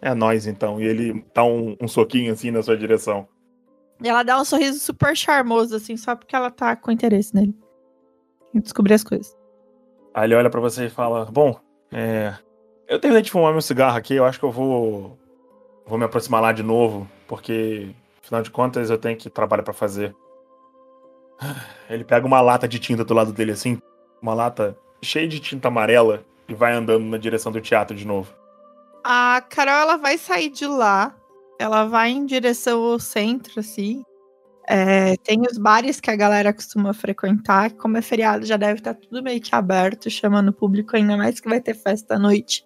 É nóis, então. E ele dá um, um soquinho assim na sua direção. E ela dá um sorriso super charmoso, assim, só porque ela tá com interesse nele. Em descobrir as coisas. Aí ele olha pra você e fala: Bom, é. Eu terminei de fumar meu cigarro aqui, eu acho que eu vou. Vou me aproximar lá de novo, porque, afinal de contas, eu tenho que trabalho pra fazer. Ele pega uma lata de tinta do lado dele assim, uma lata cheia de tinta amarela, e vai andando na direção do teatro de novo. A Carol, ela vai sair de lá. Ela vai em direção ao centro, assim. É, tem os bares que a galera costuma frequentar. Como é feriado, já deve estar tudo meio que aberto, chamando o público, ainda mais que vai ter festa à noite.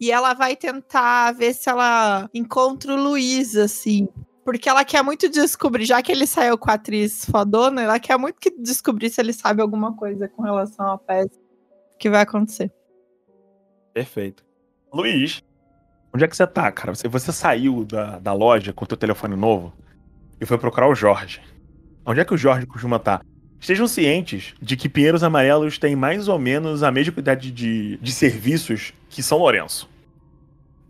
E ela vai tentar ver se ela encontra o Luiz, assim. Porque ela quer muito descobrir, já que ele saiu com a atriz fodona, ela quer muito que descobrir se ele sabe alguma coisa com relação à peça que vai acontecer. Perfeito. Luiz, onde é que você tá, cara? Você, você saiu da, da loja com o teu telefone novo e foi procurar o Jorge. Onde é que o Jorge costuma estar? Estejam cientes de que Pinheiros Amarelos tem mais ou menos a mesma quantidade de, de serviços que São Lourenço.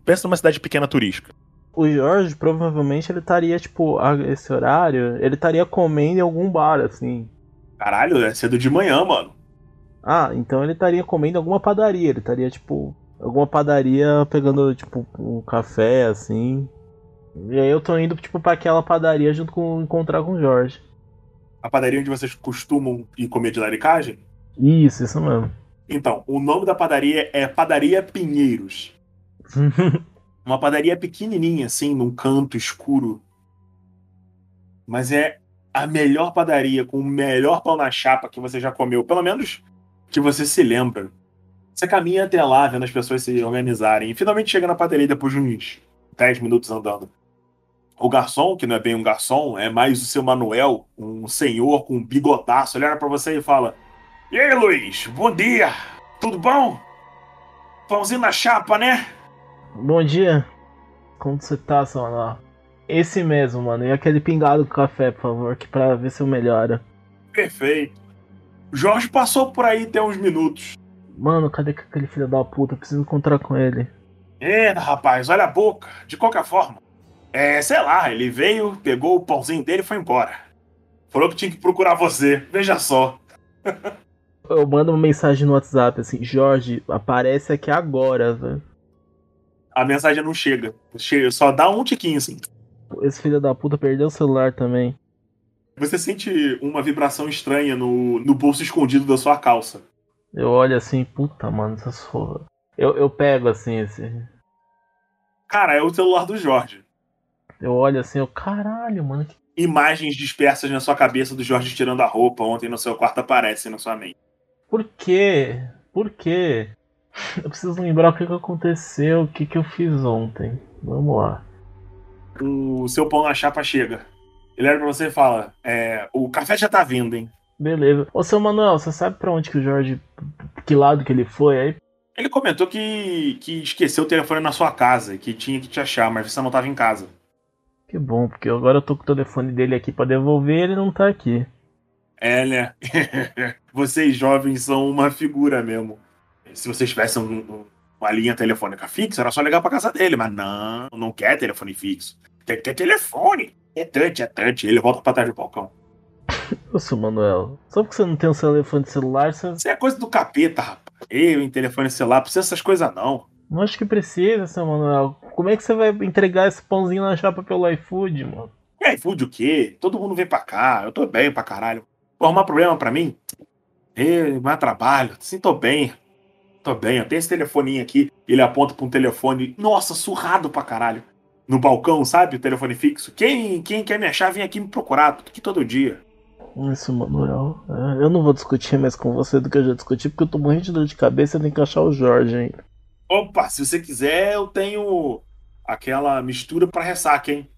Pensa numa cidade pequena turística. O Jorge provavelmente ele estaria, tipo, a esse horário, ele estaria comendo em algum bar, assim. Caralho, é cedo de manhã, mano. Ah, então ele estaria comendo em alguma padaria, ele estaria, tipo, alguma padaria pegando, tipo, um café, assim. E aí eu tô indo, tipo, pra aquela padaria junto com encontrar com o Jorge. A padaria onde vocês costumam ir comer de laricagem? Isso, isso mesmo. Então, o nome da padaria é Padaria Pinheiros. Uma padaria pequenininha, assim, num canto escuro. Mas é a melhor padaria, com o melhor pão na chapa que você já comeu. Pelo menos que você se lembra. Você caminha até lá, vendo as pessoas se organizarem. E finalmente chega na padaria depois de uns 10 minutos andando. O garçom, que não é bem um garçom, é mais o seu Manuel, um senhor com um bigodaço, olha para você e fala: E aí, Luiz, bom dia! Tudo bom? Pãozinho na chapa, né? Bom dia. Como você tá, seu Manuel? Esse mesmo, mano. E aquele pingado com café, por favor, que pra ver se eu melhoro. Perfeito. Jorge passou por aí tem uns minutos. Mano, cadê aquele filho da puta? Eu preciso encontrar com ele. É, rapaz, olha a boca. De qualquer forma. É, sei lá, ele veio, pegou o pãozinho dele e foi embora. Falou que tinha que procurar você. Veja só. Eu mando uma mensagem no WhatsApp assim, Jorge, aparece aqui agora, velho. A mensagem não chega. chega. Só dá um tiquinho, assim. Esse filho da puta perdeu o celular também. Você sente uma vibração estranha no, no bolso escondido da sua calça. Eu olho assim, puta, mano, essas porra. Eu, eu pego assim esse. Cara, é o celular do Jorge. Eu olho assim, eu, caralho, mano. Que... Imagens dispersas na sua cabeça do Jorge tirando a roupa ontem no seu quarto aparecem na sua mente. Por quê? Por quê? Eu preciso lembrar o que, que aconteceu, o que, que eu fiz ontem. Vamos lá. O seu pão na chapa chega. Ele olha pra você e fala: é, O café já tá vindo, hein? Beleza. Ô, seu Manuel, você sabe pra onde que o Jorge. Que lado que ele foi aí? Ele comentou que, que esqueceu o telefone na sua casa, que tinha que te achar, mas você não tava em casa. Que bom, porque agora eu tô com o telefone dele aqui pra devolver e ele não tá aqui. É, né? vocês jovens são uma figura mesmo. Se vocês tivessem um, um, uma linha telefônica fixa, era só ligar pra casa dele, mas não, não quer telefone fixo. Tem que ter telefone. É touch, é touch. Ele volta pra trás do balcão. Ô, seu Manuel, só porque você não tem um telefone celular, você. Isso é coisa do capeta, rapaz. Eu em telefone celular, precisa dessas coisas não. Não acho que precisa, seu Manuel. Como é que você vai entregar esse pãozinho na chapa pelo iFood, mano? É, iFood o quê? Todo mundo vem pra cá. Eu tô bem pra caralho. Vou arrumar problema pra mim? Eu, mais trabalho. Sim, tô bem. Tô bem. Eu tenho esse telefoninho aqui. Ele aponta pra um telefone. Nossa, surrado pra caralho no balcão, sabe? O telefone fixo. Quem, quem quer me achar, vem aqui me procurar, aqui todo dia. Isso, Manuel. É, eu não vou discutir mais com você do que eu já discuti, porque eu tô morrendo de dor de cabeça e tenho que achar o Jorge ainda. Opa, se você quiser, eu tenho aquela mistura para ressaca, hein?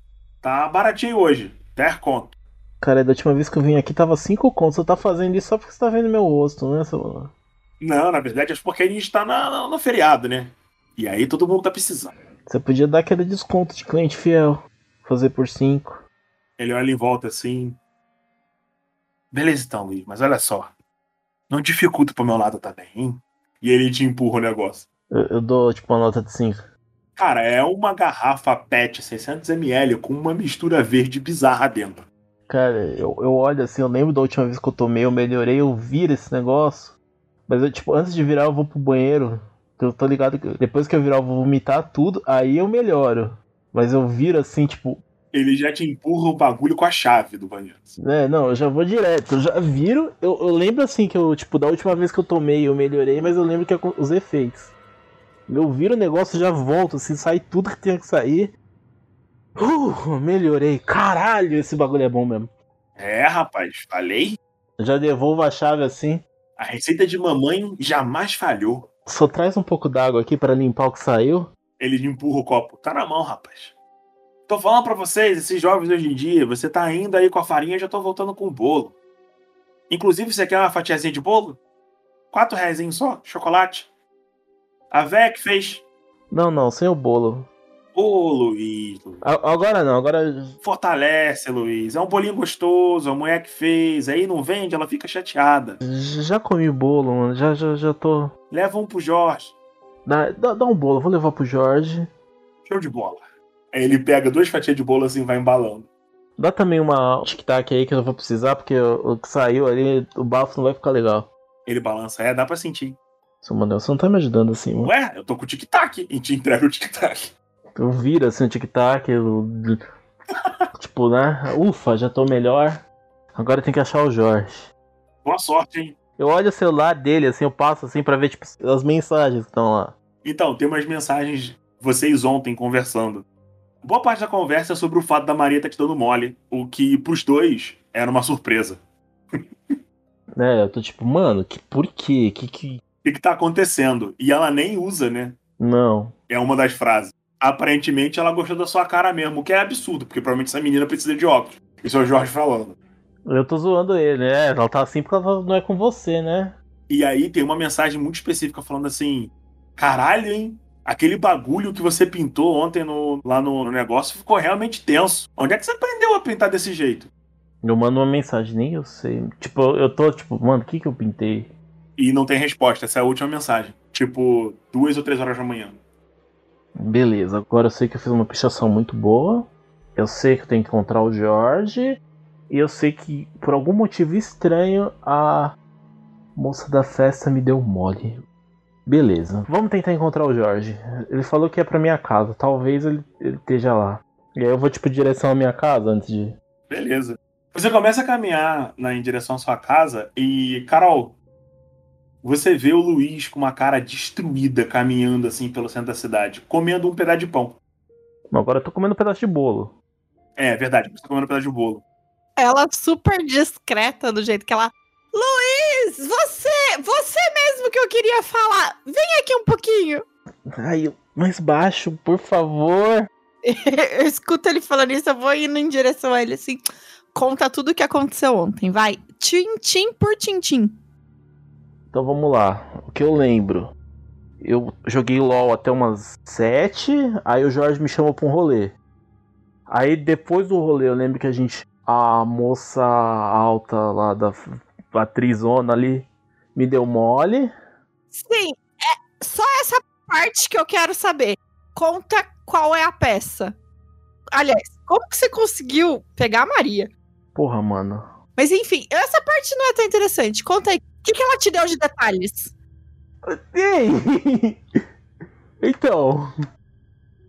Tá baratinho hoje, 10 conto. Cara, da última vez que eu vim aqui tava 5 contos. Você tá fazendo isso só porque você tá vendo meu rosto, né, seu... Não, na verdade é porque a gente tá na, no feriado, né? E aí todo mundo tá precisando. Você podia dar aquele desconto de cliente fiel. Fazer por 5. Ele olha em volta assim. Beleza então, Luiz, mas olha só. Não dificulta pro meu lado também, hein? E ele te empurra o negócio. Eu, eu dou, tipo, uma nota de 5. Cara, é uma garrafa PET 600ml com uma mistura verde bizarra dentro. Cara, eu, eu olho assim, eu lembro da última vez que eu tomei, eu melhorei, eu viro esse negócio. Mas eu, tipo, antes de virar, eu vou pro banheiro. Eu tô ligado que depois que eu virar, eu vou vomitar tudo, aí eu melhoro. Mas eu viro assim, tipo. Ele já te empurra o bagulho com a chave do banheiro. É, não, eu já vou direto. Eu já viro. Eu, eu lembro assim que eu, tipo, da última vez que eu tomei, eu melhorei, mas eu lembro que é os efeitos. Eu viro o negócio já volto, assim, sai tudo que tinha que sair. Uh, melhorei. Caralho, esse bagulho é bom mesmo. É, rapaz, falei. Já devolvo a chave assim. A receita de mamãe jamais falhou. Só traz um pouco d'água aqui para limpar o que saiu. Ele empurra o copo. Tá na mão, rapaz. Tô falando para vocês, esses jovens hoje em dia, você tá indo aí com a farinha, já tô voltando com o bolo. Inclusive, você quer uma fatiazinha de bolo? Quatro reais só, chocolate. A véia que fez. Não, não, sem o bolo. Ô, Luiz, Luiz. Agora não, agora. Fortalece, Luiz. É um bolinho gostoso, a mulher que fez. Aí não vende, ela fica chateada. Já comi bolo, mano. Já, já, já tô. Leva um pro Jorge. Dá, dá, dá um bolo, vou levar pro Jorge. Show de bola. Aí ele pega duas fatias de bolo assim e vai embalando. Dá também uma tic-tac aí que eu não vou precisar, porque o, o que saiu ali, o bafo não vai ficar legal. Ele balança, é, dá pra sentir. Seu Manel, você não tá me ajudando assim, mano. Ué, eu tô com o tic-tac e te entrega o tic-tac. Eu viro assim o tic-tac, eu... tipo, né? Ufa, já tô melhor. Agora tem que achar o Jorge. Boa sorte, hein? Eu olho o celular dele, assim, eu passo assim pra ver, tipo, as mensagens que estão lá. Então, tem umas mensagens vocês ontem conversando. Boa parte da conversa é sobre o fato da Maria tá te dando mole, o que pros dois era uma surpresa. É, eu tô tipo, mano, que, por quê? Que que. O que, que tá acontecendo? E ela nem usa, né? Não. É uma das frases. Aparentemente ela gostou da sua cara mesmo, o que é absurdo, porque provavelmente essa menina precisa de óculos. Isso é o Jorge falando. Eu tô zoando ele, né? Ela tá assim porque ela não é com você, né? E aí tem uma mensagem muito específica falando assim: caralho, hein? Aquele bagulho que você pintou ontem no, lá no, no negócio ficou realmente tenso. Onde é que você aprendeu a pintar desse jeito? Eu mando uma mensagem, nem eu sei. Tipo, eu tô tipo, mano, o que que eu pintei? E não tem resposta, essa é a última mensagem. Tipo, duas ou três horas da manhã. Beleza, agora eu sei que eu fiz uma pichação muito boa. Eu sei que eu tenho que encontrar o Jorge. E eu sei que, por algum motivo estranho, a moça da festa me deu mole. Beleza, vamos tentar encontrar o Jorge. Ele falou que é pra minha casa, talvez ele, ele esteja lá. E aí eu vou, tipo, direção à minha casa antes de. Beleza. Você começa a caminhar na, em direção à sua casa e, Carol, você vê o Luiz com uma cara destruída caminhando assim pelo centro da cidade, comendo um pedaço de pão. Agora eu tô comendo um pedaço de bolo. É, verdade, você tá comendo um pedaço de bolo. Ela super discreta do jeito que ela. Luiz, você, você mesmo que eu queria falar. Vem aqui um pouquinho. Ai, mais baixo, por favor. eu escuto ele falando isso, eu vou indo em direção a ele assim. Conta tudo o que aconteceu ontem, vai. Tintim por tintim. Então vamos lá. O que eu lembro? Eu joguei LOL até umas 7, aí o Jorge me chamou pra um rolê. Aí depois do rolê eu lembro que a gente. A moça alta lá da atrizona ali me deu mole. Sim, é só essa parte que eu quero saber. Conta qual é a peça. Aliás, como que você conseguiu pegar a Maria? Porra, mano. Mas enfim, essa parte não é tão interessante. Conta aí, que, que ela te deu de detalhes? Ei! então.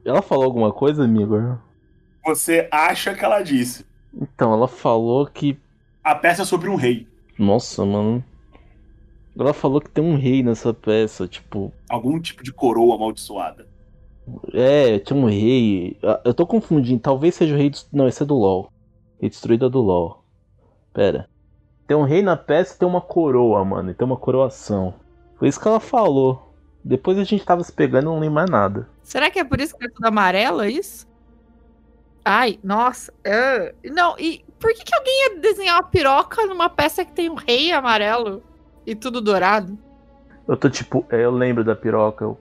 Ela falou alguma coisa, amigo? Você acha que ela disse. Então, ela falou que. A peça é sobre um rei. Nossa, mano. Ela falou que tem um rei nessa peça, tipo. Algum tipo de coroa amaldiçoada. É, tinha um rei. Ah, Eu tô confundindo, talvez seja o rei. Des... Não, esse é do LOL. Rei destruída do LOL. Pera. Tem um rei na peça e tem uma coroa, mano. E tem uma coroação. Foi isso que ela falou. Depois a gente tava se pegando e não lembro mais nada. Será que é por isso que é tudo amarelo, é isso? Ai, nossa. ah. Não, e por que, que alguém ia desenhar uma piroca numa peça que tem um rei amarelo e tudo dourado? Eu tô tipo, eu lembro da piroca. Eu...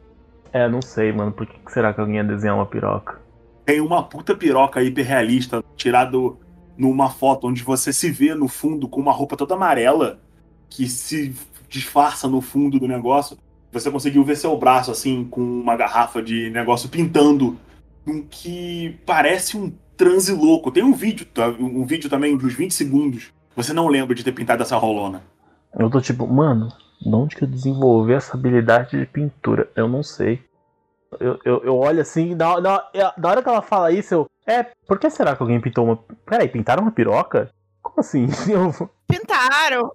É, não sei, mano. Por que que será que alguém ia desenhar uma piroca? Tem uma puta piroca hiperrealista tirado numa foto onde você se vê no fundo com uma roupa toda amarela que se disfarça no fundo do negócio. Você conseguiu ver seu braço assim com uma garrafa de negócio pintando um que parece um transe louco. Tem um vídeo, um vídeo também uns 20 segundos. Você não lembra de ter pintado essa rolona. Eu tô tipo, mano, de onde que eu desenvolvi essa habilidade de pintura? Eu não sei. Eu, eu, eu olho assim, da, da, da hora que ela fala isso, eu. É, por que será que alguém pintou uma. Peraí, pintaram uma piroca? Como assim? Eu, Pintaram.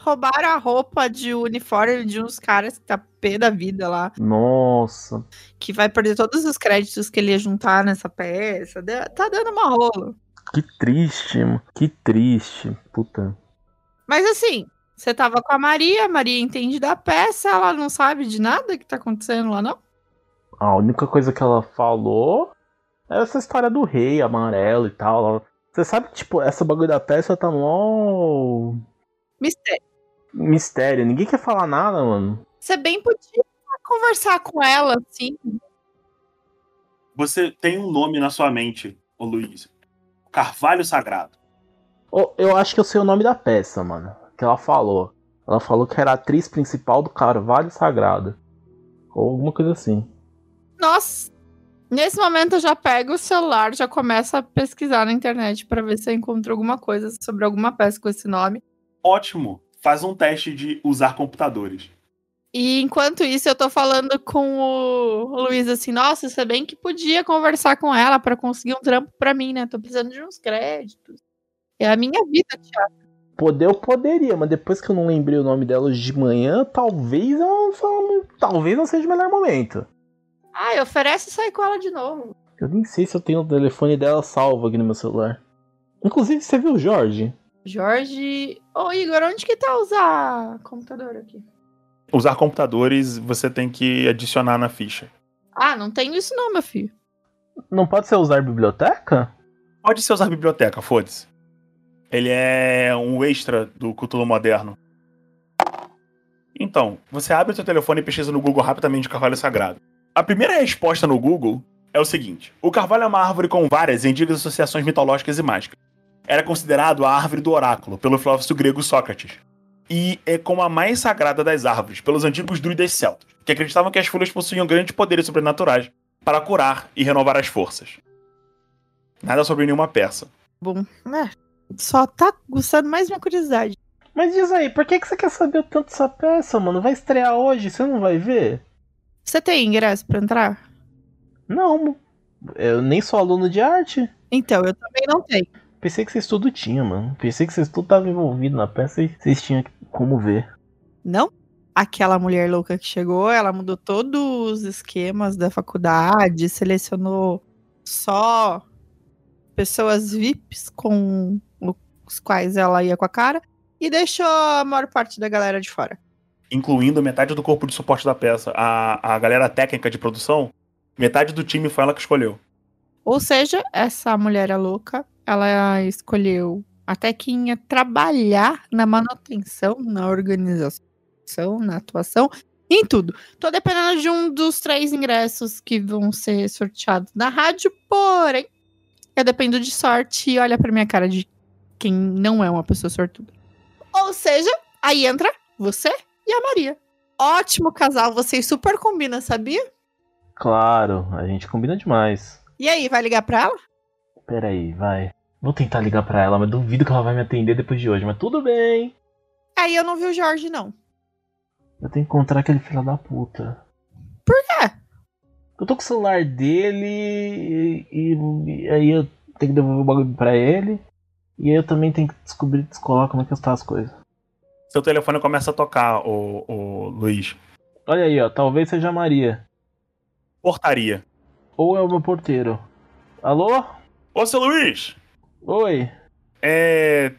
Roubaram a roupa de uniforme de uns caras que tá pé da vida lá. nossa. Que vai perder todos os créditos que ele ia juntar nessa peça. Tá dando uma rola. Que triste, mano. Que triste. Puta. Mas assim, você tava com a Maria, a Maria entende da peça, ela não sabe de nada que tá acontecendo lá, não? A única coisa que ela falou é essa história do rei amarelo e tal. Você sabe que, tipo, essa bagulho da peça tá mó. Mistério. mistério. Ninguém quer falar nada, mano. Você bem podia conversar com ela, assim. Você tem um nome na sua mente, ô Luiz. Carvalho Sagrado. Ô, eu acho que eu sei o nome da peça, mano. Que ela falou. Ela falou que era a atriz principal do Carvalho Sagrado. Ou alguma coisa assim. Nossa, Nesse momento eu já pego o celular, já começo a pesquisar na internet para ver se eu encontro alguma coisa sobre alguma peça com esse nome. Ótimo. Faz um teste de usar computadores. E enquanto isso, eu tô falando com o Luiz assim: nossa, você bem que podia conversar com ela para conseguir um trampo para mim, né? Tô precisando de uns créditos. É a minha vida, Thiago. Poder eu poderia, mas depois que eu não lembrei o nome dela hoje de manhã, talvez eu falo, talvez não seja o melhor momento. Ah, oferece sair com ela de novo. Eu nem sei se eu tenho o telefone dela salvo aqui no meu celular. Inclusive, você viu o Jorge? Jorge. Ô, Igor, onde que tá usar computador aqui? Usar computadores você tem que adicionar na ficha. Ah, não tenho isso não, meu filho. Não pode ser usar biblioteca? Pode ser usar biblioteca, foda-se. Ele é um extra do Cthulhu moderno. Então, você abre o seu telefone e pesquisa no Google rapidamente Carvalho Sagrado. A primeira resposta no Google é o seguinte: o carvalho é uma árvore com várias e antigas associações mitológicas e mágicas. Era considerado a árvore do oráculo pelo filósofo grego Sócrates. E é como a mais sagrada das árvores pelos antigos druidas celtas, que acreditavam que as folhas possuíam grandes poderes sobrenaturais para curar e renovar as forças. Nada sobre nenhuma peça. Bom, né? Só tá gostando mais minha curiosidade. Mas diz aí, por que, que você quer saber tanto dessa peça, mano? Vai estrear hoje, você não vai ver? Você tem ingresso pra entrar? Não, eu nem sou aluno de arte. Então, eu também não tenho. Pensei que vocês tudo tinham, mano. Pensei que vocês tudo estavam envolvidos na peça e vocês tinham como ver. Não? Aquela mulher louca que chegou, ela mudou todos os esquemas da faculdade, selecionou só pessoas VIPs com os quais ela ia com a cara e deixou a maior parte da galera de fora incluindo metade do corpo de suporte da peça, a, a galera técnica de produção, metade do time foi ela que escolheu. Ou seja, essa mulher é louca, ela escolheu a Tequinha trabalhar na manutenção, na organização, na atuação, em tudo. Tô dependendo de um dos três ingressos que vão ser sorteados na rádio, porém, eu dependo de sorte e olha pra minha cara de quem não é uma pessoa sortuda. Ou seja, aí entra você e a Maria. Ótimo casal, vocês super combinam, sabia? Claro, a gente combina demais. E aí, vai ligar pra ela? Peraí, vai. Vou tentar ligar pra ela, mas duvido que ela vai me atender depois de hoje, mas tudo bem. Aí eu não vi o Jorge, não. Eu tenho que encontrar aquele filho da puta. Por quê? Eu tô com o celular dele e, e, e aí eu tenho que devolver o bagulho pra ele. E aí eu também tenho que descobrir, descolar como é que estão as coisas seu telefone começa a tocar, o, o Luiz. Olha aí, ó. Talvez seja a Maria. Portaria. Ou é o meu porteiro. Alô? Ô, seu Luiz! Oi. É.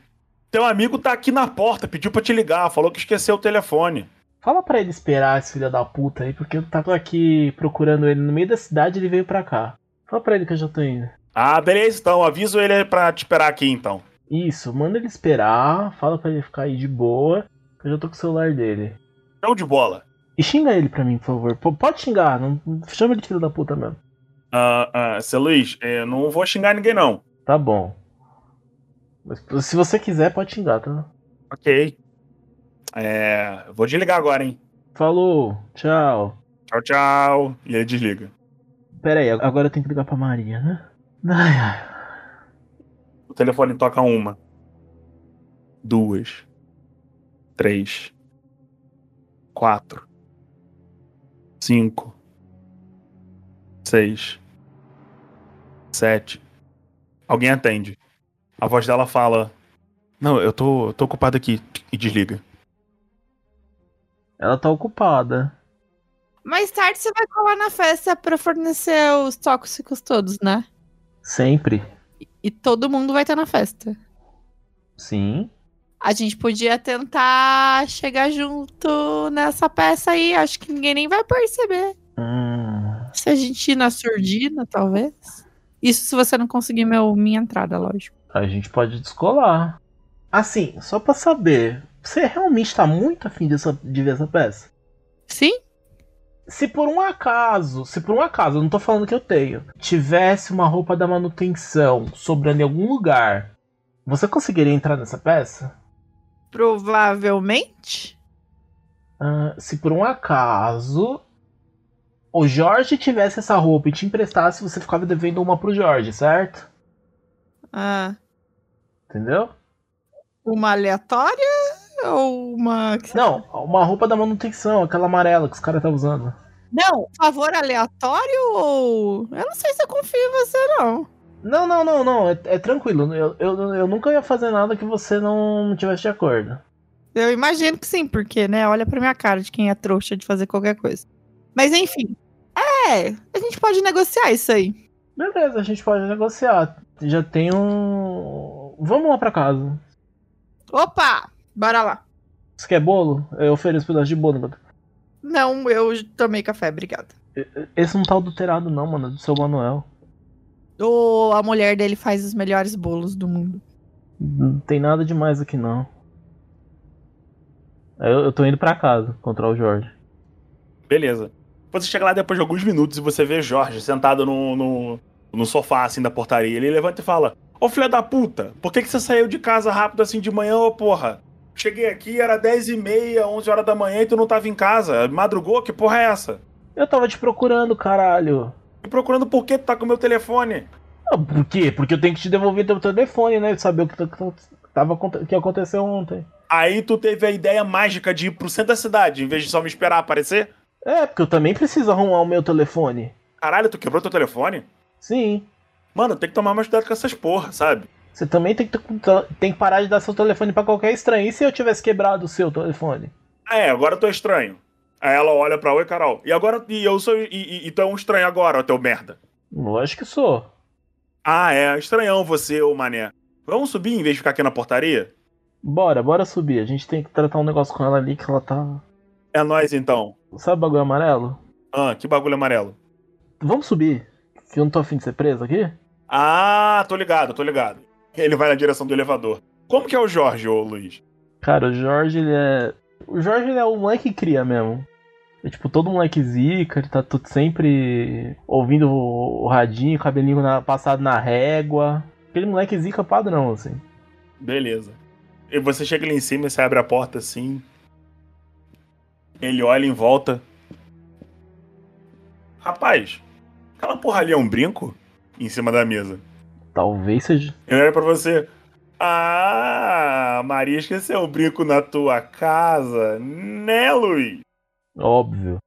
Teu amigo tá aqui na porta, pediu pra te ligar, falou que esqueceu o telefone. Fala pra ele esperar esse filho da puta aí, porque eu tava aqui procurando ele no meio da cidade e ele veio pra cá. Fala pra ele que eu já tô indo. Ah, beleza, então. Aviso ele pra te esperar aqui, então. Isso, manda ele esperar, fala pra ele ficar aí de boa, que eu já tô com o celular dele. Show de bola. E xinga ele pra mim, por favor. P pode xingar, não chama ele de filho da puta mesmo. Ah, uh, uh, seu Luiz, eu não vou xingar ninguém não. Tá bom. Mas se você quiser, pode xingar, tá? Ok. É. Vou desligar agora, hein? Falou, tchau. Tchau, tchau. E ele desliga. Pera aí, agora eu tenho que ligar pra Maria, né? Ai, ai. O telefone toca uma, duas, três, quatro, cinco, seis, sete. Alguém atende. A voz dela fala: Não, eu tô, eu tô ocupado aqui. E desliga. Ela tá ocupada. Mais tarde você vai colar na festa para fornecer os tóxicos todos, né? Sempre. E todo mundo vai estar na festa. Sim. A gente podia tentar chegar junto nessa peça aí. Acho que ninguém nem vai perceber. Hum. Se a gente ir na surdina, talvez. Isso se você não conseguir meu, minha entrada, lógico. A gente pode descolar. Assim, só pra saber, você realmente tá muito afim dessa, de ver essa peça? Sim se por um acaso, se por um acaso, eu não tô falando que eu tenho, tivesse uma roupa da manutenção sobrando em algum lugar, você conseguiria entrar nessa peça? Provavelmente. Uh, se por um acaso o Jorge tivesse essa roupa e te emprestasse, você ficava devendo uma pro Jorge, certo? Ah, Entendeu? uma aleatória ou uma. Não, uma roupa da manutenção, aquela amarela que os caras tá usando. Não, favor aleatório ou. Eu não sei se eu confio em você, não. Não, não, não, não, é, é tranquilo. Eu, eu, eu nunca ia fazer nada que você não tivesse de acordo. Eu imagino que sim, porque, né? Olha pra minha cara de quem é trouxa de fazer qualquer coisa. Mas enfim. É, a gente pode negociar isso aí. Beleza, a gente pode negociar. Já tem um. Vamos lá pra casa. Opa! Bora lá. Você quer bolo? Eu ofereço pedaço de bolo. mano. Não, eu tomei café, obrigada. Esse não tá adulterado, não, mano. é Do seu Manuel. Ou a mulher dele faz os melhores bolos do mundo. Não tem nada demais aqui, não. Eu, eu tô indo pra casa encontrar o Jorge. Beleza. Você chega lá depois de alguns minutos e você vê Jorge sentado no, no, no sofá, assim, da portaria. Ele levanta e fala: Ô filha da puta, por que, que você saiu de casa rápido assim de manhã, ô porra? Cheguei aqui, era 10 e meia, 11 horas da manhã e tu não tava em casa. Madrugou? Que porra é essa? Eu tava te procurando, caralho. E procurando por que tu tá com o meu telefone? Ah, Por quê? Porque eu tenho que te devolver teu telefone, né? Saber o que, tá- que tava, que aconteceu ontem. Aí tu teve a ideia mágica de ir pro centro da cidade, em vez de só me esperar aparecer? É, porque eu também preciso arrumar o meu telefone. Caralho, tu quebrou teu telefone? Sim. Mano, tem que tomar mais cuidado com essas porra, sabe? Você também tem que, tem que parar de dar seu telefone pra qualquer estranho. E se eu tivesse quebrado o seu telefone? Ah, é, agora eu tô estranho. Aí ela olha pra Oi, Carol. E agora, e eu sou, e, e, tu é um estranho agora, ó, teu merda. Lógico que sou. Ah, é, estranhão você, ô mané. Vamos subir em vez de ficar aqui na portaria? Bora, bora subir. A gente tem que tratar um negócio com ela ali que ela tá. É nóis então. Sabe o bagulho amarelo? Ah, que bagulho amarelo. Vamos subir. Que eu não tô afim de ser preso aqui? Ah, tô ligado, tô ligado. Ele vai na direção do elevador. Como que é o Jorge, ô Luiz? Cara, o Jorge, ele é. O Jorge, ele é o moleque que cria mesmo. É tipo, todo moleque zica, ele tá tudo sempre ouvindo o, o radinho, cabelinho na- passado na régua. Aquele moleque zica padrão, assim. Beleza. E você chega ali em cima e você abre a porta assim. Ele olha em volta. Rapaz, aquela porra ali é um brinco? Em cima da mesa. Talvez seja. Ele olha pra você. Ah, Maria esqueceu o brinco na tua casa, né, Luiz? Óbvio.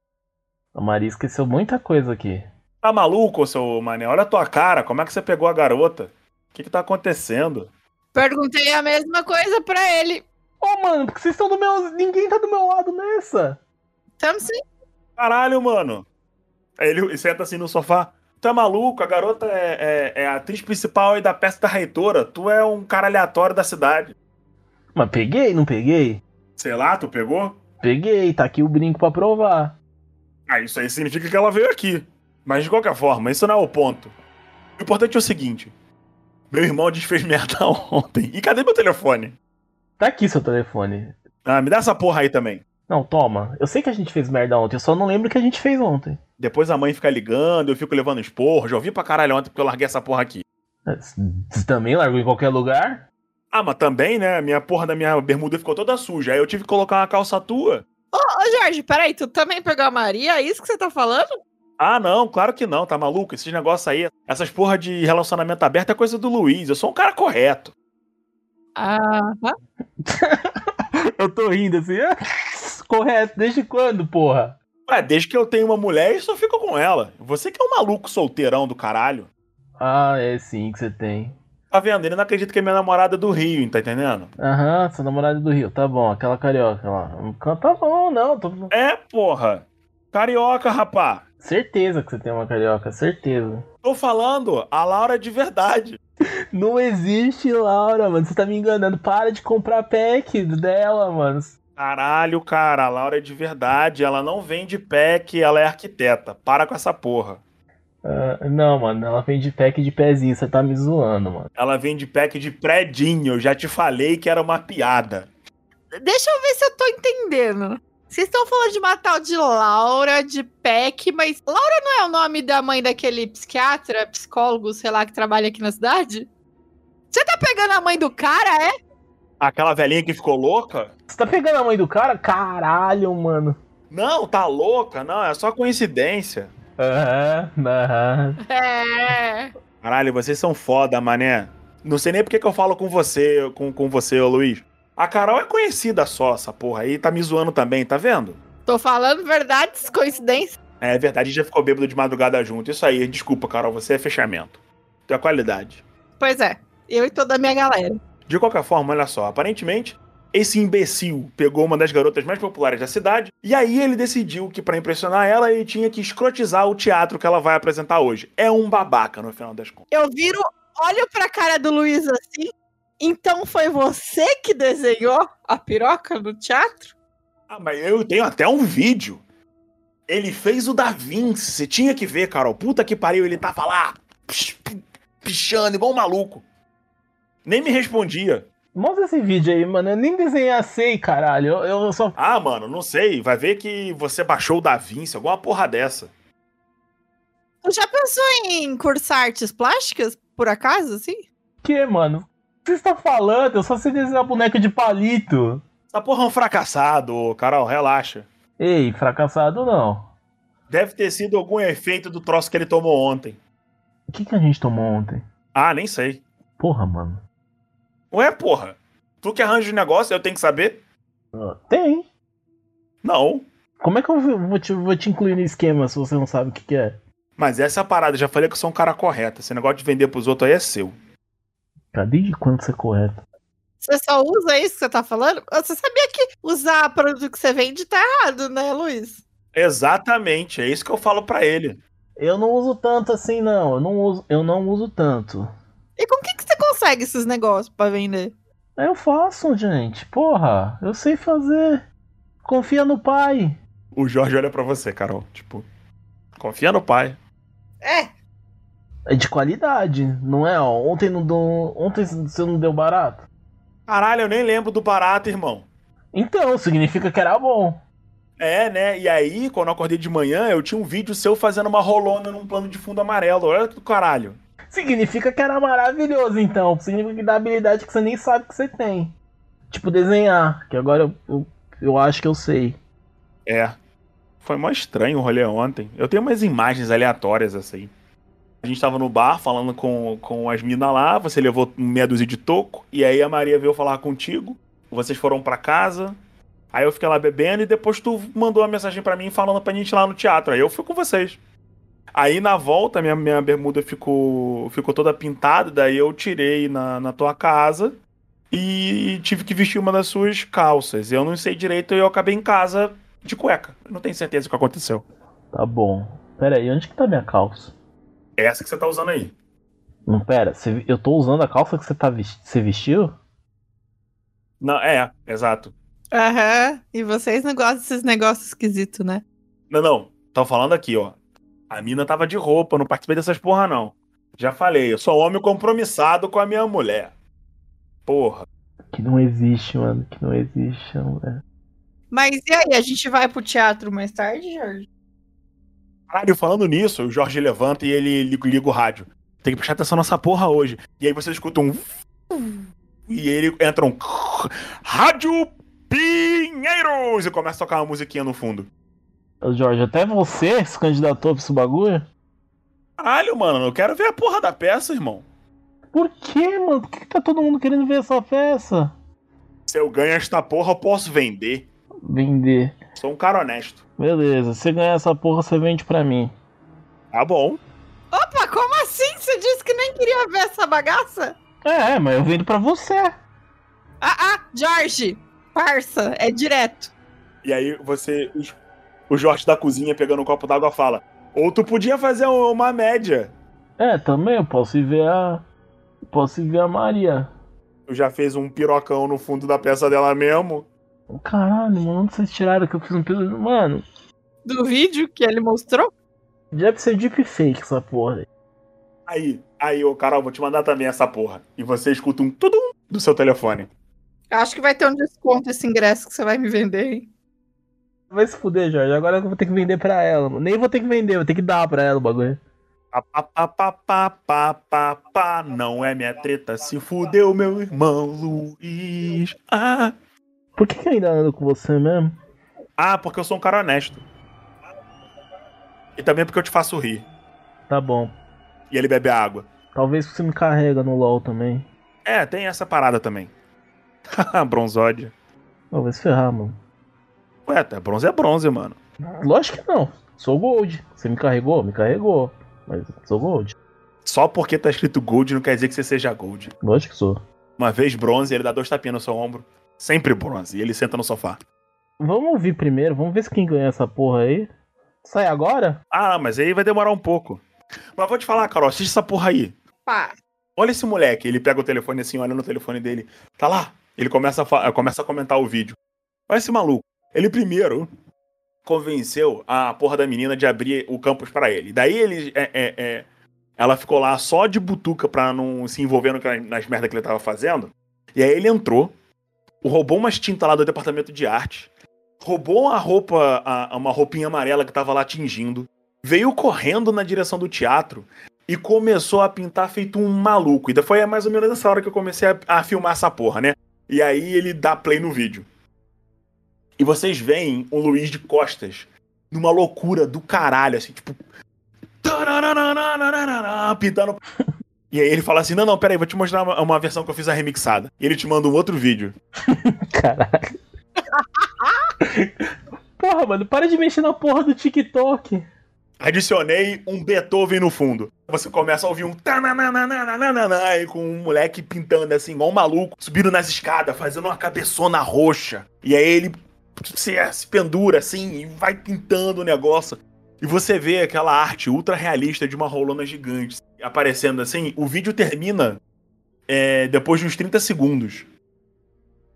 A Maria esqueceu muita coisa aqui. Tá maluco, seu mané? Olha a tua cara, como é que você pegou a garota? O que que tá acontecendo? Perguntei a mesma coisa pra ele. Ô, mano, porque vocês estão do meu. Ninguém tá do meu lado nessa. Tamo sim. Caralho, mano. Aí ele senta assim no sofá. Tu é maluco? A garota é, é- é a atriz principal aí da peça da reitora. Tu é um cara aleatório da cidade. Mas peguei, não peguei? Sei lá, tu pegou? Peguei, tá aqui o brinco pra provar. Ah, isso aí significa que ela veio aqui. Mas de qualquer forma, isso não é o ponto. O importante é o seguinte: meu irmão desfez merda ontem. E cadê meu telefone? Tá aqui seu telefone. Ah, me dá essa porra aí também. Não, toma. Eu sei que a gente fez merda ontem, eu só não lembro o que a gente fez ontem. Depois a mãe fica ligando, eu fico levando esporro. Já ouvi pra caralho ontem porque eu larguei essa porra aqui. Você também largou em qualquer lugar? Ah, mas também, né? Minha porra da minha bermuda ficou toda suja. Aí eu tive que colocar uma calça tua. Ô, ô, Jorge, peraí, tu também pegou a Maria? É isso que você tá falando? Ah, não, claro que não, tá maluco? Esses negócios aí, essas porra de relacionamento aberto é coisa do Luiz. Eu sou um cara correto. Ah, Eu tô rindo assim. ah, Correto, desde quando, porra? Ué, desde que eu tenho uma mulher, eu só fico com ela. Você que é um maluco solteirão do caralho. Ah, é sim que você tem. Tá vendo? Ele não acredita que é minha namorada do Rio, tá entendendo? Aham, sua namorada do Rio, tá bom, aquela carioca lá. Tá bom, não, tô... É, porra. Carioca, rapá. certeza que você tem uma carioca, certeza. Tô falando, a Laura é de verdade. Não existe Laura, mano, você tá me enganando. Para de comprar pack dela, mano. Caralho, cara, a Laura é de verdade. Ela não vende pack, ela é arquiteta. Para com essa porra. Ah, não, mano, ela vem de pack de pezinho, você tá me zoando, mano. Ela vende pack de predinho. Eu já te falei que era uma piada. deixa eu ver se eu tô entendendo. Vocês estão falando de uma tal de Laura, de Peck, mas Laura não é o nome da mãe daquele psiquiatra, psicólogo, sei lá, que trabalha aqui na cidade? Você tá pegando a mãe do cara, é? Aquela velhinha que ficou louca? Você tá pegando a mãe do cara? Caralho, mano. Não, tá louca? Não, é só coincidência. Aham, aham. É. Caralho, vocês são foda, mané. Não sei nem porque que eu falo com você, com, com você, ô Luiz. A Carol é conhecida só, essa porra aí. Tá me zoando também, tá vendo? Tô falando verdades, coincidência. É verdade, a gente já ficou bêbado de madrugada junto. Isso aí, desculpa, Carol, você é fechamento. Tu é qualidade. Pois é, eu e toda a minha galera. De qualquer forma, olha só, aparentemente, esse imbecil pegou uma das garotas mais populares da cidade e aí ele decidiu que pra impressionar ela ele tinha que escrotizar o teatro que ela vai apresentar hoje. É um babaca no final das contas. Eu viro, olho pra cara do Luiz assim. Então foi você que desenhou a piroca no teatro? Ah, mas eu tenho até um vídeo. Ele fez o Da Vinci, você tinha que ver, Carol. Puta que pariu, ele tava lá pichando igual um maluco. Nem me respondia. Mostra esse vídeo aí, mano. Eu nem desenhar sei, caralho. Eu, eu só. Ah, mano, não sei. Vai ver que você baixou o Da Vinci, alguma porra dessa. Tu já pensou em cursar artes plásticas, por acaso, assim? Que, mano? O que você está falando? Eu só sei desenhar boneca de palito. Essa porra é um fracassado, Carol, relaxa. Ei, fracassado não. Deve ter sido algum efeito do troço que ele tomou ontem. O que, que a gente tomou ontem? Ah, nem sei. Porra, mano. Ué, porra. Tu que arranja o negócio, eu tenho que saber? Ah, Tem. Não. Como é que eu vou te, vou te incluir no esquema se você não sabe o que, que é? Mas essa é a parada, já falei que eu sou um cara correto. Esse negócio de vender pros outros aí é seu. Cara, desde quando você é correto? Você só usa isso que você tá falando? Você sabia que usar produto que você vende tá errado, né, Luiz? Exatamente, é isso que eu falo pra ele. Eu não uso tanto assim, não. Eu não uso, eu não uso tanto. E com que, consegue esses negócios pra vender? Aí Eu faço, gente. Porra, eu sei fazer. Confia no pai. O Jorge olha pra você, Carol. Tipo, confia no pai. É, É de qualidade, não é? Ó, ontem não deu, ontem você não deu barato. Caralho, eu nem lembro do barato, irmão. Então, significa que era bom. É, né? E aí, quando eu acordei de manhã, eu tinha um vídeo seu fazendo uma rolona num plano de fundo amarelo. Olha que do caralho. Significa que era maravilhoso, então. Significa que dá habilidade que você nem sabe que você tem. Tipo, desenhar, que agora eu, eu, eu acho que eu sei. É. Foi mó estranho o rolê ontem. Eu tenho umas imagens aleatórias assim. A gente tava no bar falando com, com as minas lá, você levou meia dúzia de toco, e aí a Maria veio falar contigo, vocês foram pra casa, aí eu fiquei lá bebendo e depois tu mandou uma mensagem pra mim falando pra gente ir lá no teatro, aí eu fui com vocês. Aí na volta minha, minha bermuda ficou, ficou toda pintada, daí eu tirei na, na tua casa e tive que vestir uma das suas calças. Eu não sei direito e eu acabei em casa de cueca. Não tenho certeza do que aconteceu. Tá bom. Pera aí, onde que tá minha calça? É essa que você tá usando aí. Não, pera, você- eu tô usando a calça que você tá você vestiu? Não, é, exato. aham. E vocês não gostam desses negócios esquisitos, né? Não, não. Tô falando aqui, ó. A mina tava de roupa, não participei dessas porra, não. Já falei, eu sou homem compromissado com a minha mulher. Porra. Que não existe, mano. Que não existe, mulher. Mas e aí, a gente vai pro teatro mais tarde, Jorge? Caralho, falando nisso, o Jorge levanta e ele liga, liga o rádio. Tem que prestar atenção nessa porra hoje. E aí você escuta um. E ele entra um. Rádio Pinheiros! E começa a tocar uma musiquinha no fundo. Jorge, até você se candidatou pra esse bagulho? Caralho, mano, eu quero ver a porra da peça, irmão. Por que, mano? Por que que tá todo mundo querendo ver essa peça? Se eu ganho esta porra, eu posso vender. Vender. Sou um cara honesto. Beleza, se ganhar essa porra, você vende pra mim. Tá bom. Opa, como assim? Você disse que nem queria ver essa bagaça? É, mas eu vendo pra você. Ah, ah, Jorge! Parça, é direto. E aí você. O Jorge da cozinha pegando um copo d'água fala. Ou tu podia fazer uma média. É, também eu posso ir ver a. Posso ir ver a Maria. Tu já fez um pirocão no fundo da peça dela mesmo. Caralho, mano, onde vocês tiraram que eu fiz um pelo. Mano, Do vídeo que ele mostrou? deve ser deepfake essa porra. Aí, aí, ô Carol, vou te mandar também essa porra. E você escuta um tudum do seu telefone. Acho que vai ter um desconto esse ingresso que você vai me vender, hein? Vai se fuder, Jorge. Agora eu vou ter que vender pra ela, mano. Nem vou ter que vender, vou ter que dar pra ela o bagulho. Pá, pá, pá, pá, pá, pá, pá, pá, não é minha treta, se fudeu meu irmão Luiz. Ah, Por que, que eu ainda ando com você mesmo? Ah, porque eu sou um cara honesto. E também porque eu te faço rir. Tá bom. E ele bebe água. Talvez você me carrega no LoL também. É, tem essa parada também. Bronzódia. Não, vai se ferrar, mano. Ué, até bronze é bronze, mano. Lógico que não. Sou Gold. Você me carregou? Me carregou. Mas sou Gold. Só porque tá escrito Gold não quer dizer que você seja Gold. Lógico que sou. Uma vez bronze, ele dá dois tapinhas no seu ombro. Sempre bronze. E ele senta no sofá. Vamos ouvir primeiro. Vamos ver se quem ganha essa porra aí. Sai agora? Ah, mas aí vai demorar um pouco. Mas vou te falar, Carol, assiste essa porra aí. Pá. Olha esse moleque. Ele pega o telefone assim, olha no telefone dele. Tá lá. Ele começa a, começa a comentar o vídeo. Olha esse maluco. Ele primeiro convenceu a porra da menina de abrir o campus pra ele. Daí ele. é, é, é, ela ficou lá só de butuca pra não se envolver nas merdas que ele tava fazendo. E aí ele entrou, roubou umas tintas lá do departamento de arte, roubou uma roupa, uma roupinha amarela que tava lá tingindo, veio correndo na direção do teatro e começou a pintar feito um maluco. E foi mais ou menos nessa hora que eu comecei a, a filmar essa porra, né? E aí ele dá play no vídeo. E vocês veem o Luiz de costas numa loucura do caralho, assim, tipo. Pintando. E aí ele fala assim: Não, não, peraí, vou te mostrar uma, uma versão que eu fiz a remixada. E ele te manda um outro vídeo. Caralho. porra, mano, para de mexer na porra do TikTok. Adicionei um Beethoven no fundo. Você começa a ouvir um e com um moleque pintando assim, igual um maluco, subindo nas escadas, fazendo uma cabeçona roxa. E aí ele se, se pendura assim e vai pintando o negócio. E você vê aquela arte ultra realista de uma rolona gigante aparecendo assim. O vídeo termina é, depois de uns 30 segundos.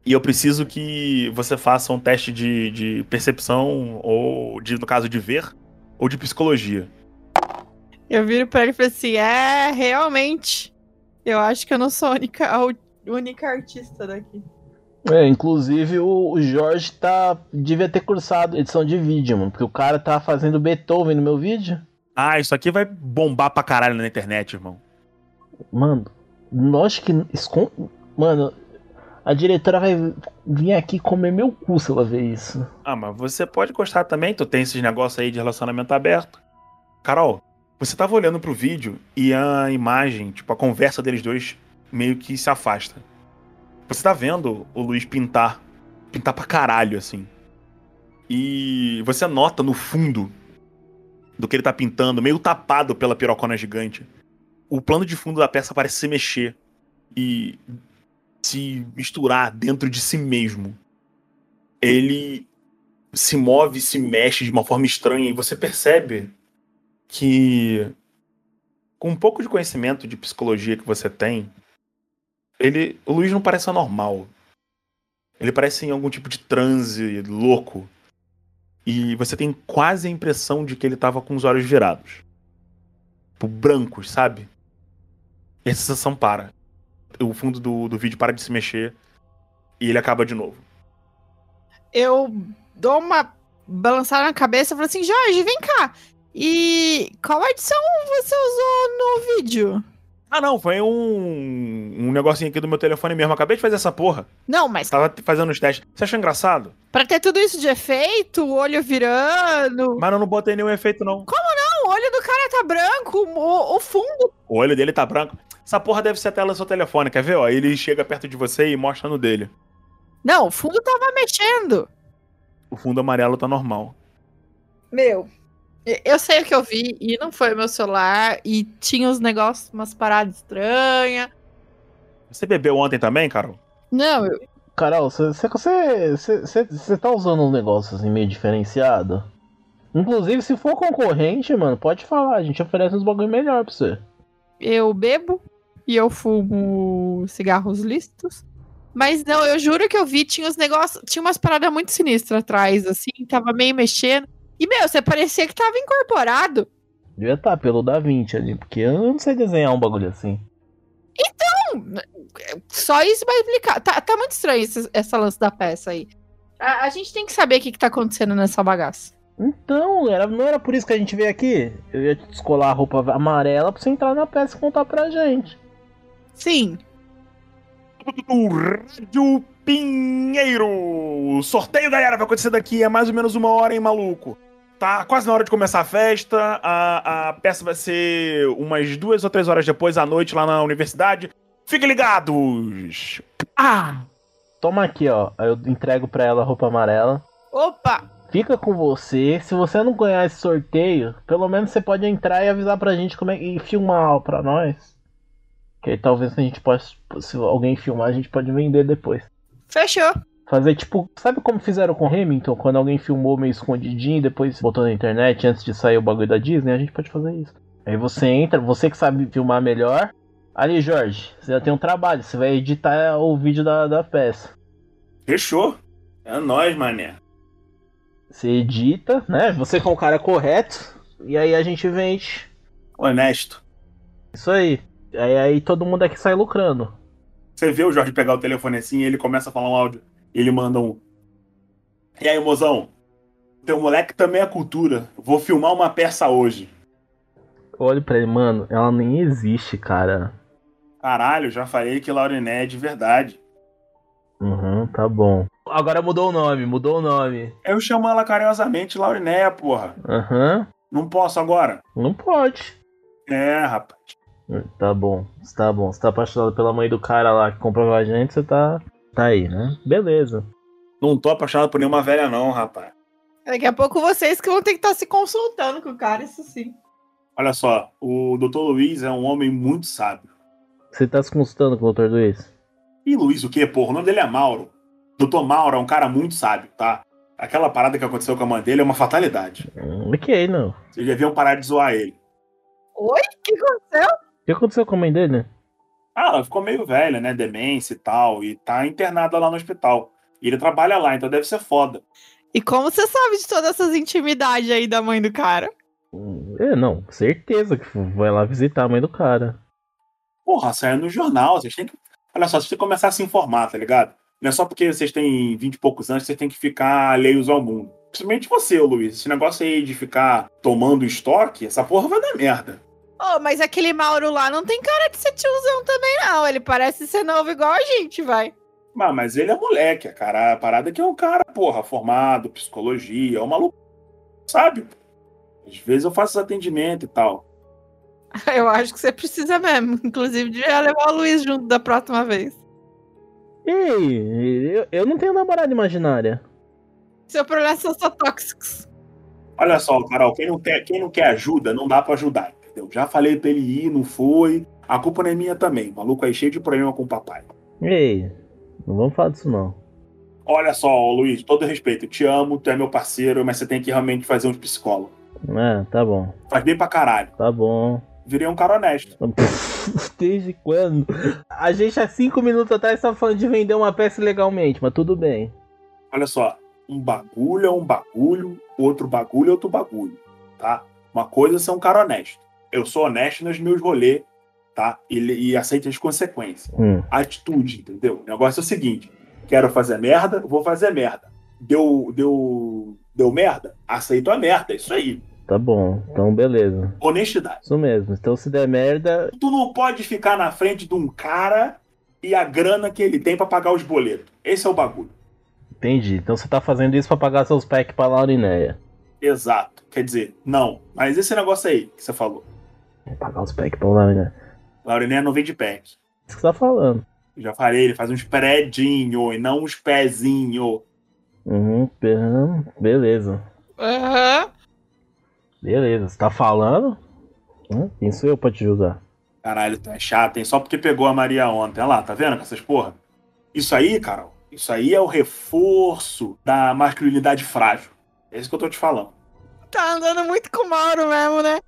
E eu preciso que você faça um teste de, de percepção, ou de, no caso de ver, ou de psicologia. Eu viro pra ele e falo assim: é, realmente. Eu acho que eu não sou a única, a única artista daqui. É, inclusive o o Jorge tá. devia ter cursado edição de vídeo, mano. Porque o cara tá fazendo Beethoven no meu vídeo. Ah, isso aqui vai bombar pra caralho na internet, irmão. Mano, lógico que. Mano, a diretora vai vir aqui comer meu cu se ela ver isso. Ah, mas você pode gostar também, tu tem esses negócios aí de relacionamento aberto. Carol, você tava olhando pro vídeo e a imagem, tipo, a conversa deles dois meio que se afasta. Você tá vendo o Luiz pintar. Pintar pra caralho, assim. E você nota no fundo do que ele tá pintando, meio tapado pela pirocona gigante. O plano de fundo da peça parece se mexer e se misturar dentro de si mesmo. Ele se move, se mexe de uma forma estranha e você percebe que com um pouco de conhecimento de psicologia que você tem, ele, o Luiz não parece anormal. Ele parece em algum tipo de transe louco. E você tem quase a impressão de que ele tava com os olhos virados. Tipo, brancos, sabe? E a sensação para. O fundo do, do vídeo para de se mexer e ele acaba de novo. Eu dou uma balançada na cabeça e falo assim: Jorge, vem cá. E qual edição você usou no vídeo? Ah, não, foi um, um negocinho aqui do meu telefone mesmo. Acabei de fazer essa porra. Não, mas Tava fazendo os testes. Você achou engraçado? pra ter tudo isso de efeito, o olho virando. Mas eu não botei nenhum efeito, não. O olho do cara tá branco, o, o fundo. O olho dele tá branco. Essa porra deve ser a tela do seu telefone, quer ver? Ó, ele chega perto de você e mostra no dele. Não, o fundo tava mexendo. O fundo amarelo tá normal. Meu. Eu sei o que eu vi e não foi o meu celular. E tinha uns negócios, umas paradas estranhas. Você bebeu ontem também, Carol? Não, eu, Carol, você tá usando um negócio assim meio diferenciado? Inclusive, se for concorrente, mano, pode falar, a gente oferece uns bagulho melhor pra você. eu bebo e eu fumo cigarros listos. Mas não, eu juro que eu vi, tinha uns negócios, tinha umas paradas muito sinistras atrás, assim, tava meio mexendo. E, meu, você parecia que tava incorporado. Devia estar pelo Da Vinci ali, porque eu não sei desenhar um bagulho assim. Só isso vai explicar. Tá, tá muito estranho esse, essa lance da peça aí. A, a gente tem que saber o que, que tá acontecendo nessa bagaça. Então, era, não era por isso que a gente veio aqui? Eu ia te descolar a roupa amarela pra você entrar na peça e contar pra gente. Sim. O Rádio Pinheiro! O sorteio, galera, vai acontecer daqui a mais ou menos uma hora, hein, maluco? Tá quase na hora de começar a festa. A, a peça vai ser umas duas ou três horas depois, à noite, lá na universidade. Fiquem ligados! Ah! Toma aqui, ó. Eu entrego pra ela a roupa amarela. Opa! Fica com você. Se você não ganhar esse sorteio, pelo menos você pode entrar e avisar pra gente como é e filmar pra nós. Que aí talvez a gente possa. Se alguém filmar, a gente pode vender depois. Fechou. Fazer tipo. Sabe como fizeram com Hamilton? Quando alguém filmou meio escondidinho e depois botou na internet antes de sair o bagulho da Disney? A gente pode fazer isso. Aí você entra, você que sabe filmar melhor. Ali, Jorge, você já tem um trabalho. Você vai editar o vídeo da, da peça. Fechou. É nóis, mané. Você edita, né? Você com o cara correto. E aí a gente vende. Honesto. Isso aí. Aí, aí todo mundo aqui sai lucrando. Você vê o Jorge pegar o telefone assim e ele começa a falar um áudio. Ele manda um. E aí, mozão? Teu moleque também é cultura. Vou filmar uma peça hoje. Olha pra ele, mano, ela nem existe, cara. Caralho, já falei que Lauriné é de verdade. Uhum, tá bom. Agora mudou o nome, mudou o nome. Eu chamo ela carinhosamente Lauriné, porra. Aham. Não posso agora? Não pode. É, rapaz. Tá bom, tá bom. Você tá apaixonado pela mãe do cara lá que comprou a gente, você tá. Tá aí, né? Beleza. Não tô apaixonado por nenhuma velha, não, rapaz. Daqui a pouco vocês que vão ter que estar se consultando com o cara, isso sim. Olha só, o Dr. Luiz é um homem muito sábio. Você tá se consultando com o Dr. Luiz? E Luiz o quê, porra? O nome dele é Mauro. Dr. Mauro é um cara muito sábio, tá? Aquela parada que aconteceu com a mãe dele é uma fatalidade. Hum, ok, não. Vocês deviam parar de zoar ele. Oi? O que aconteceu? O que aconteceu com a mãe dele? Ah, ela ficou meio velha, né? Demência e tal. E tá internada lá no hospital. E ele trabalha lá, então deve ser foda. E como você sabe de todas essas intimidades aí da mãe do cara? É, não, certeza que vai lá visitar a mãe do cara. Porra, saiu no jornal. Vocês têm que. Olha só, vocês têm que começar a se informar, tá ligado? Não é só porque vocês têm 20 e poucos anos que vocês têm que ficar alheios ao mundo. Principalmente você, ô Luiz. Esse negócio aí de ficar tomando estoque, essa porra vai dar merda. Oh, mas aquele Mauro lá não tem cara de ser tiozão também, não. Ele parece ser novo igual a gente, vai. Ah, mas ele é moleque, a cara. A parada é que é um cara, porra, formado, psicologia, é um maluco, sabe? Às vezes eu faço esse atendimento e tal. Eu acho que você precisa mesmo. Inclusive, devia levar o Luiz junto da próxima vez. Ei, eu, eu não tenho namorada imaginária. Seu problema são só tóxicos. Olha só, Carol, quem não, quer, quem não quer ajuda, não dá pra ajudar, entendeu? Já falei pra ele ir, não foi. A culpa não é minha também. O maluco aí cheio de problema com o papai. Ei, não vamos falar disso não. Olha só, Luiz, todo respeito, eu te amo, tu é meu parceiro, mas você tem que realmente fazer uns psicólogos. É, tá bom, Faz bem pra caralho. tá bom. Virei um cara honesto. Desde quando? A gente há cinco minutos atrás tava falando de vender uma peça legalmente, mas tudo bem. Olha só, um bagulho é um bagulho, outro bagulho é outro bagulho, tá? Uma coisa é ser um cara honesto. Eu sou honesto nos meus rolês, tá? E, e aceito as consequências. Hum, Atitude, entendeu? O negócio é o seguinte: quero fazer merda, vou fazer merda. Deu, deu, deu merda? Aceito a merda, é isso aí. tá bom, então beleza. Honestidade. Isso mesmo. Então se der merda, Tu não pode ficar na frente de um cara e a grana que ele tem pra pagar os boletos. Esse é o bagulho. entendi. Então você tá fazendo isso pra pagar seus packs pra Laurineia. Exato. Quer dizer, não. Mas esse negócio aí que você falou. Pagar os packs pra Laurineia. Lauriné não vende pack. Isso que você tá falando. Já falei, ele faz uns predinho e não uns pezinho. Uhum, be- beleza. Aham. Beleza. Você tá falando? Hum, quem sou eu pra te julgar? Caralho, tu é chato, hein? Só porque pegou a Maria ontem. Olha lá, tá vendo com essas porra? Isso aí, Carol, isso aí é o reforço da masculinidade frágil. É isso que eu tô te falando. Tá andando muito com o Mauro mesmo, né?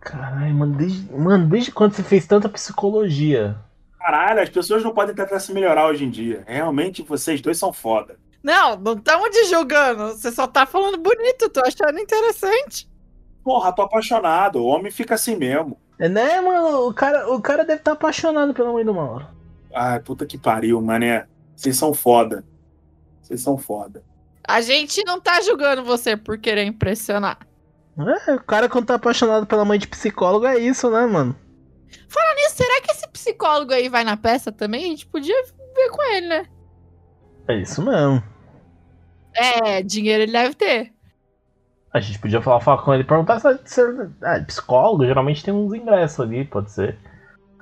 Caralho, mano desde, mano, desde quando você fez tanta psicologia? Caralho, as pessoas não podem tentar se melhorar hoje em dia. Realmente, vocês dois são foda. Não, não estamos te julgando. Você só tá falando bonito, tô achando interessante. Porra, tô apaixonado. O homem fica assim mesmo. É, né, mano? O cara, o cara deve estar apaixonado pela mãe do Mauro. Ai, puta que pariu, mané. Vocês são foda. Vocês são foda. A gente não tá julgando você por querer impressionar. É, o cara quando tá apaixonado pela mãe de psicólogo é isso, né, mano? Falando nisso, será que esse psicólogo aí vai na peça também? A gente podia ver com ele, né? É isso mesmo. É, dinheiro ele deve ter. A gente podia falar, falar com ele e perguntar se se- ah, psicólogo geralmente tem uns ingressos ali, pode ser.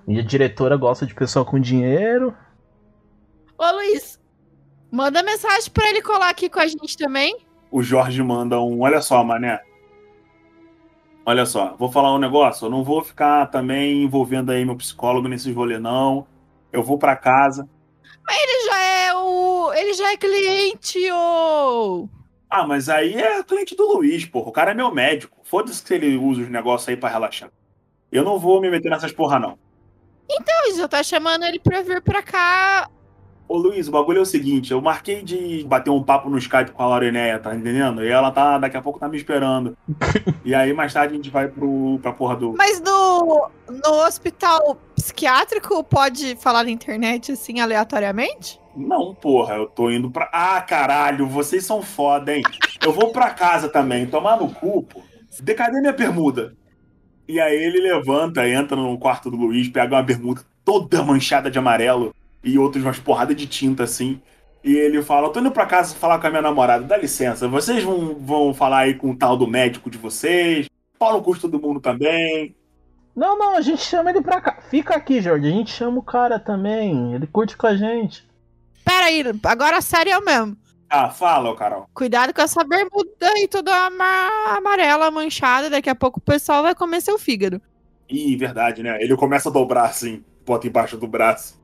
E a diretora gosta de pessoa com dinheiro. Ô, Luiz, manda mensagem pra ele colar aqui com a gente também. O Jorge manda um. Olha só, mané. Olha só, vou falar um negócio. Eu não vou ficar também envolvendo aí meu psicólogo nesses rolê, não. Eu vou pra casa. Ele já é o. Ele já é cliente, ô! Ah, mas aí é cliente do Luiz, porra. O cara é meu médico. Foda-se que ele usa os negócios aí pra relaxar. Eu não vou me meter nessas porra, não. Então, já tá chamando ele pra vir pra cá. Ô Luiz, o bagulho é o seguinte, eu marquei de bater um papo no Skype com a Laureneia, tá entendendo? E ela tá, daqui a pouco tá me esperando. e aí mais tarde a gente vai pro, pra porra do. Mas no, no hospital psiquiátrico pode falar na internet assim aleatoriamente? Não, porra, eu tô indo pra. Ah, caralho, vocês são foda, hein? Eu vou pra casa também, tomar no cu, pô. Cadê minha bermuda? E aí ele levanta, entra no quarto do Luiz, pega uma bermuda toda manchada de amarelo e outras umas porradas de tinta assim. E ele fala: Eu tô indo pra casa falar com a minha namorada, dá licença, vocês vão, vão falar aí com o tal do médico de vocês, pau no custo do mundo também. Não, não, a gente chama ele pra cá. Fica aqui, Jorge. A gente chama o cara também. Ele curte com a gente. Pera aí, agora sério eu mesmo. Ah, fala, ô Carol. Cuidado com essa bermuda aí toda ama- amarela, manchada. Daqui a pouco o pessoal vai comer seu fígado. Ih, verdade, né? Ele começa a dobrar assim, bota embaixo do braço.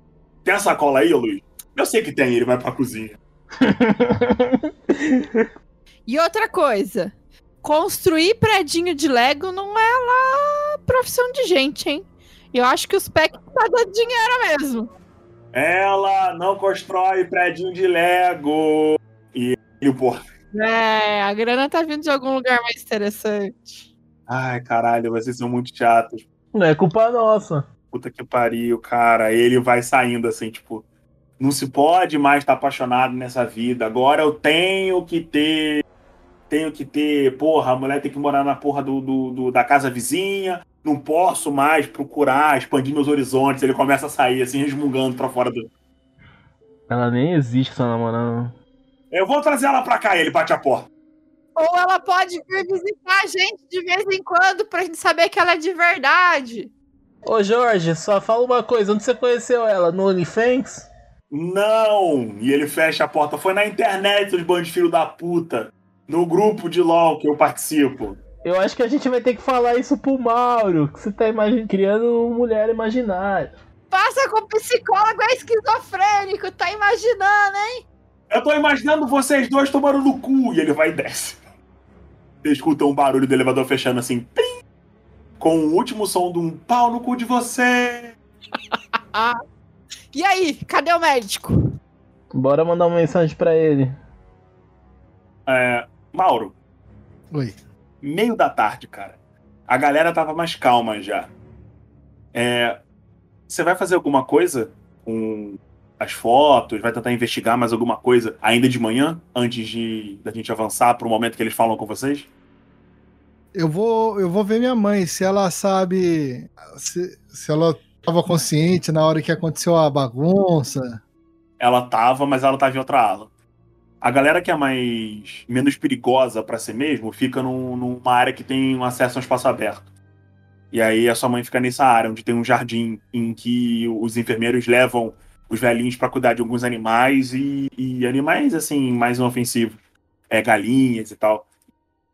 Tem a sacola aí, ô Luiz? Eu sei que tem, ele vai pra cozinha. E outra coisa, construir predinho de Lego não é lá profissão de gente, hein? Eu acho que os PEC tá dando dinheiro mesmo. Ela não constrói prédio de Lego. E, e o porra. É, a grana tá vindo de algum lugar mais interessante. Ai, caralho, vocês são muito chatos. Não é culpa nossa. Puta que pariu, cara. Ele vai saindo assim, tipo. Não se pode mais estar apaixonado nessa vida. Agora eu tenho que ter. Tenho que ter. Porra, a mulher tem que morar na porra do, do- do- da casa vizinha. Não posso mais procurar, expandir meus horizontes. Ele começa a sair, assim, resmungando pra fora do. Ela nem existe, sua namorada. Eu vou trazer ela pra cá, e ele bate a porta. Ou ela pode vir visitar a gente de vez em quando pra gente saber que ela é de verdade. Ô, Jorge, só fala uma coisa. Onde você conheceu ela? No OnlyFans? Não! E ele fecha a porta. Foi na internet, seus bandos de filho da puta. No grupo de LOL que eu participo. Eu acho que a gente vai ter que falar isso pro Mauro. Que você tá criando uma mulher imaginária. Passa com o psicólogo é esquizofrênico, tá imaginando, hein? Eu tô imaginando vocês dois tomando no cu. E ele vai e desce. Você escuta um barulho do elevador fechando assim. Pim! Com o último som de um pau no cu de você. E aí, cadê o médico? Bora mandar uma mensagem pra ele. É, Mauro, Oi. meio da tarde, cara. A galera tava mais calma já. É, você vai fazer alguma coisa com as fotos? Vai tentar investigar mais alguma coisa ainda de manhã, antes de da gente avançar pro momento que eles falam com vocês? Eu vou, eu vou ver minha mãe, se ela sabe. Se, se ela estava consciente na hora que aconteceu a bagunça. Ela tava, mas ela tava em outra ala. A galera que é mais menos perigosa pra si mesmo fica num- numa área que tem um acesso a um espaço aberto. E aí a sua mãe fica nessa área onde tem um jardim em que os enfermeiros levam os velhinhos pra cuidar de alguns animais e, e animais assim mais inofensivos, é galinhas e tal.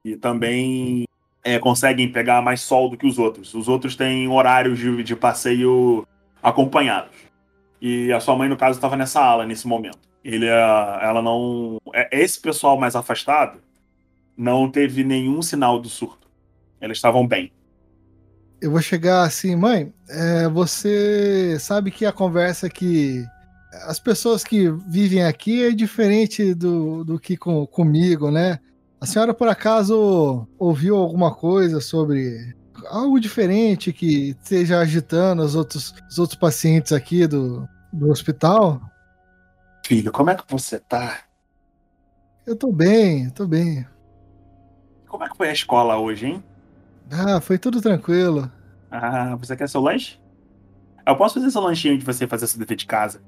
E também é, conseguem pegar mais sol do que os outros. Os outros têm horários de, de passeio acompanhados. E a sua mãe, no caso, estava nessa ala nesse momento. Ele, ah, ela não. é- Esse pessoal mais afastado não teve nenhum sinal do surto. Eles estavam bem. Eu vou chegar assim, mãe. é, você sabe que a conversa que as pessoas que vivem aqui é diferente do, do que com, comigo, né? A senhora por acaso ouviu alguma coisa sobre algo diferente que esteja agitando os outros, os outros pacientes aqui do, do hospital? Filho, como é que você tá? Eu tô bem, tô bem. Como é que foi a escola hoje, hein? Ah, foi tudo tranquilo. Ah, você quer seu lanche? Eu posso fazer seu lanchinho de você fazer seu dever de casa.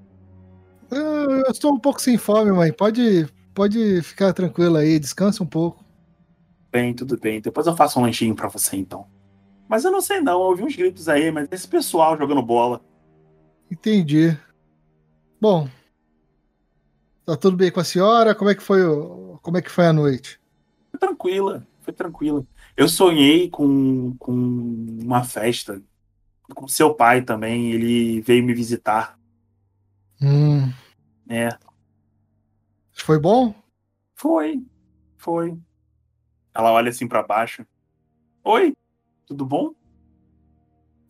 Ah, Eu estou um pouco sem fome, mãe. Pode, pode ficar tranquilo aí, descansa um pouco. Bem, tudo bem. Depois eu faço um lanchinho pra você então. Mas eu não sei não, eu ouvi uns gritos aí, mas esse pessoal jogando bola. Entendi. Bom, tá tudo bem com a senhora? Como é que foi, o... como é que foi a noite? Foi tranquila, foi tranquila. Eu sonhei com, com uma festa com seu pai também. Ele veio me visitar. Hum, É, foi bom? foi, foi. Ela olha assim pra baixo. Oi, tudo bom?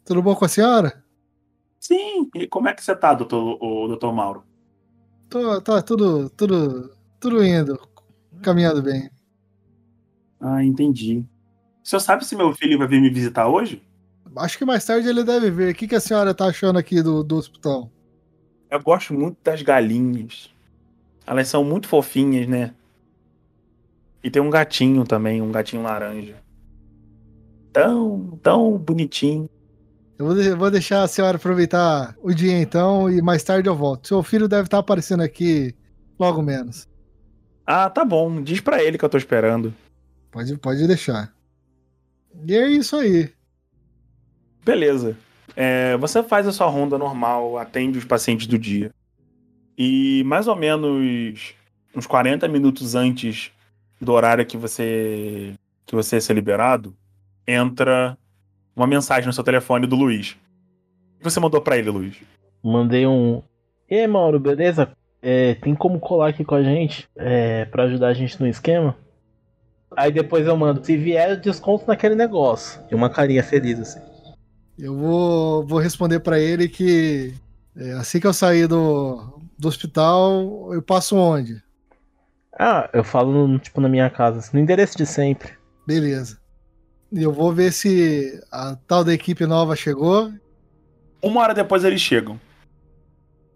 Tudo bom com a senhora? Sim. E como é que você tá, doutor, o doutor Mauro? Tô, tá tudo, tudo, tudo indo, caminhando bem. Ah, entendi. O senhor sabe se meu filho vai vir me visitar hoje? Acho que mais tarde ele deve ver. O que, que a senhora tá achando aqui do, do hospital? Eu gosto muito das galinhas. Elas são muito fofinhas, né? E tem um gatinho também, um gatinho laranja. Tão, tão bonitinho. Eu vou, de- vou deixar a senhora aproveitar o dia então e mais tarde eu volto. Seu filho deve estar aparecendo aqui logo menos. Ah, tá bom. Diz pra ele que eu tô esperando. Pode, pode deixar. E é isso aí. Beleza. É, você faz a sua ronda normal, atende os pacientes do dia. E mais ou menos uns 40 minutos antes do horário que você que você ia ser liberado, entra uma mensagem no seu telefone do Luiz. O que você mandou pra ele, Luiz? Mandei um. E aí, Mauro, beleza? É, tem como colar aqui com a gente? É, pra ajudar a gente no esquema? Aí depois eu mando, se vier, desconto naquele negócio. E uma carinha feliz, assim. Eu vou, vou responder pra ele que é, assim que eu sair do, do hospital, eu passo onde? Ah, eu falo, no- tipo, na minha casa, assim, no endereço de sempre. Beleza. E eu vou ver se a tal da equipe nova chegou. Uma hora depois eles chegam.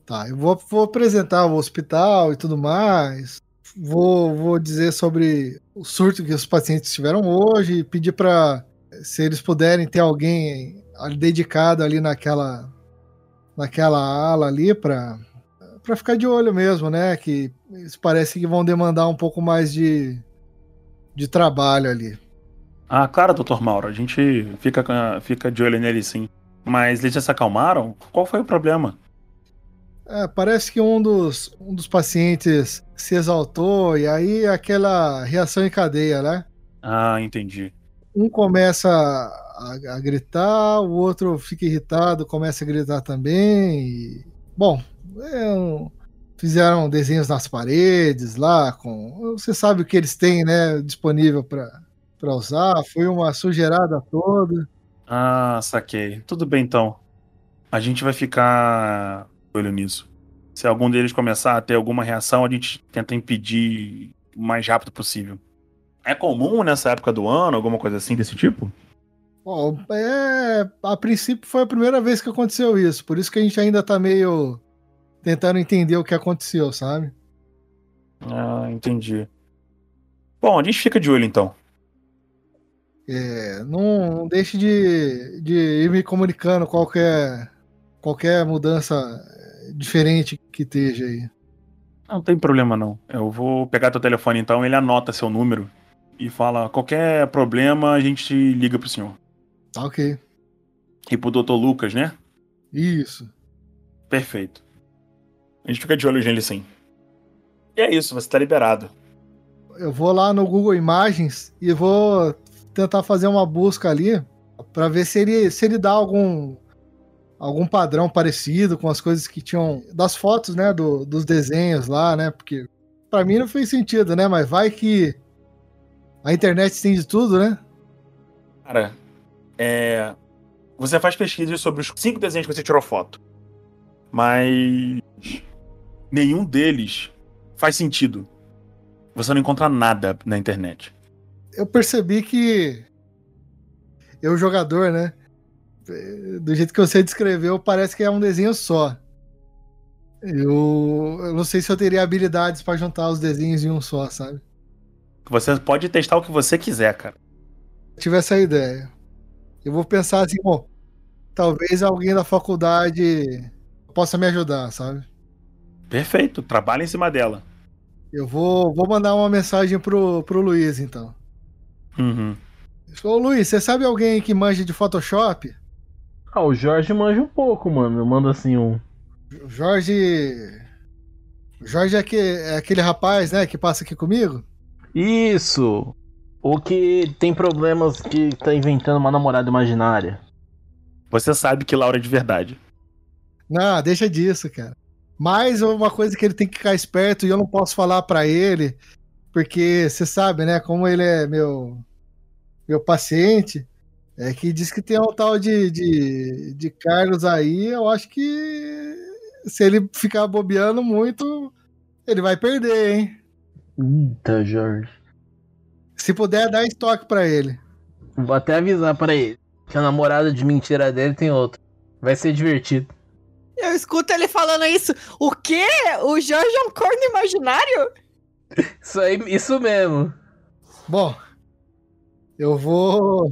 Tá, eu vou, vou apresentar o hospital e tudo mais. Vou, vou dizer sobre o surto que os pacientes tiveram hoje e pedir para se eles puderem ter alguém dedicado ali naquela naquela ala ali para para ficar de olho mesmo, né? Que parece que vão demandar um pouco mais de de trabalho ali. Ah, claro, doutor Mauro, a gente fica, fica de olho nele sim. Mas eles já se acalmaram? Qual foi o problema? É, parece que um dos, um dos pacientes se exaltou e aí aquela reação em cadeia, né? Ah, entendi. Um começa a, a gritar, o outro fica irritado, começa a gritar também. e- Bom, é fizeram desenhos nas paredes lá, com. Você sabe o que eles têm, né? Disponível para usar. Foi uma sujeirada toda. Ah, saquei. Tudo bem então. A gente vai ficar olho nisso. Se algum deles começar a ter alguma reação, a gente tenta impedir o mais rápido possível. É comum nessa época do ano, alguma coisa assim desse tipo? Bom, é, a princípio foi a primeira vez que aconteceu isso, por isso que a gente ainda tá meio tentando entender o que aconteceu, sabe? Ah, entendi. Bom, a gente fica de olho então. É, não, não deixe de, de ir me comunicando qualquer, qualquer mudança eh, diferente que esteja aí. Não tem problema não. Eu vou pegar teu telefone então, ele anota seu número e fala: qualquer problema a gente liga pro senhor. Tá ok. E pro doutor Lucas, né? Isso. Perfeito. A gente fica de olho nele sim. E é isso, você tá liberado. Eu vou lá no Google Imagens e vou tentar fazer uma busca ali para ver se ele, se ele dá algum algum padrão parecido com as coisas que tinham das fotos, né, do- dos desenhos lá, né? Porque para mim não fez sentido, né? Mas vai que a internet tem de tudo, né? Cara, é. Você faz pesquisas sobre os cinco desenhos que você tirou foto. Mas. Nenhum deles faz sentido. Você não encontra nada na internet. Eu percebi que eu jogador, né? Do jeito que você descreveu, parece que é um desenho só. Eu, eu não sei se eu teria habilidades para juntar os desenhos em um só, sabe? Você pode testar o que você quiser, cara. tive essa ideia. Eu vou pensar assim, bom, talvez alguém da faculdade possa me ajudar, sabe? Perfeito, trabalha em cima dela. Eu vou, vou mandar uma mensagem pro, pro Luiz, então. Uhum. Ô Luiz, você sabe alguém que manja de Photoshop? Ah, o Jorge manja um pouco, mano. Eu mando assim um. O Jorge. O Jorge é, que, é aquele rapaz, né, que passa aqui comigo? Isso! O que tem problemas que tá inventando uma namorada imaginária. Você sabe que Laura é de verdade. Não, deixa disso, cara. Mas uma coisa que ele tem que ficar esperto e eu não posso falar pra ele, porque você sabe, né, como ele é meu meu paciente, é que diz que tem um tal de, de, de Carlos aí, eu acho que se ele ficar bobeando muito, ele vai perder, hein? Eita, Jorge. Se puder, dá estoque pra ele. Vou até avisar pra ele que a namorada de mentira dele tem outro. Vai ser divertido. Eu escuto ele falando isso. O quê? O Jorge é um corno imaginário? Isso aí, isso mesmo. Bom, eu vou.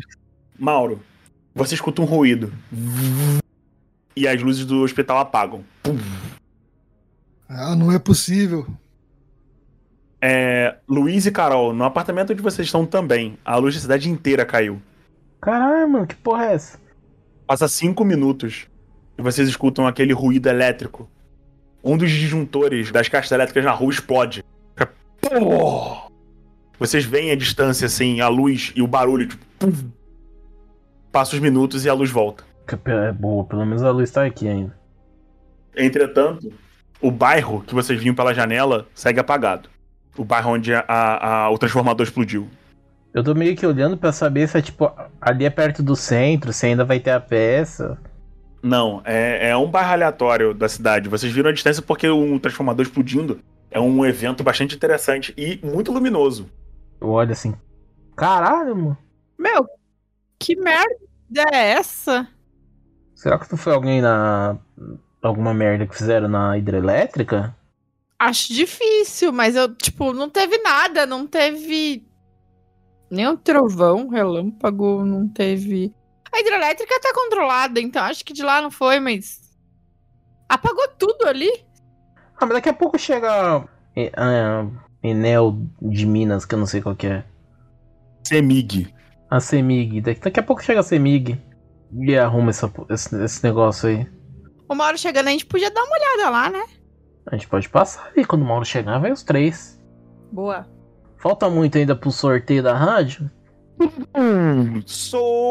Mauro, você escuta um ruído. E as luzes do hospital apagam. Ah, não é possível. É, Luiz e Carol, no apartamento onde vocês estão também, a luz da cidade inteira caiu. Caralho, mano, que porra é essa? Passa cinco minutos e vocês escutam aquele ruído elétrico. Um dos disjuntores das caixas elétricas na rua explode. Pô! Vocês veem a distância, assim, a luz e o barulho, tipo. pum. Passa os minutos e a luz volta. É boa, pelo menos a luz tá aqui ainda. Entretanto, o bairro que vocês viam pela janela segue apagado. O bairro onde a- a- o transformador explodiu. Eu tô meio que olhando pra saber se é tipo ali é perto do centro, se ainda vai ter a peça. Não, é, é um bairro aleatório da cidade. Vocês viram a distância porque um transformador explodindo é um evento bastante interessante e muito luminoso. Eu olho assim. Caralho, mano. Meu, que merda é essa? Será que não foi alguém na. Alguma merda que fizeram na hidrelétrica? Acho difícil, mas eu, tipo, não teve nada, não teve nenhum trovão, relâmpago, não teve. A hidrelétrica tá controlada, então acho que de lá não foi, mas. Apagou tudo ali. Ah, mas daqui a pouco chega. É, ah, Enel de Minas, que eu não sei qual que é. Semig. A Semig. Daqui, daqui a pouco chega a Semig. E arruma essa, esse, esse negócio aí. Uma hora chegando, a gente podia dar uma olhada lá, né? A gente pode passar e quando o Mauro chegar, vai os três. Boa. Falta muito ainda pro sorteio da rádio? Sorteio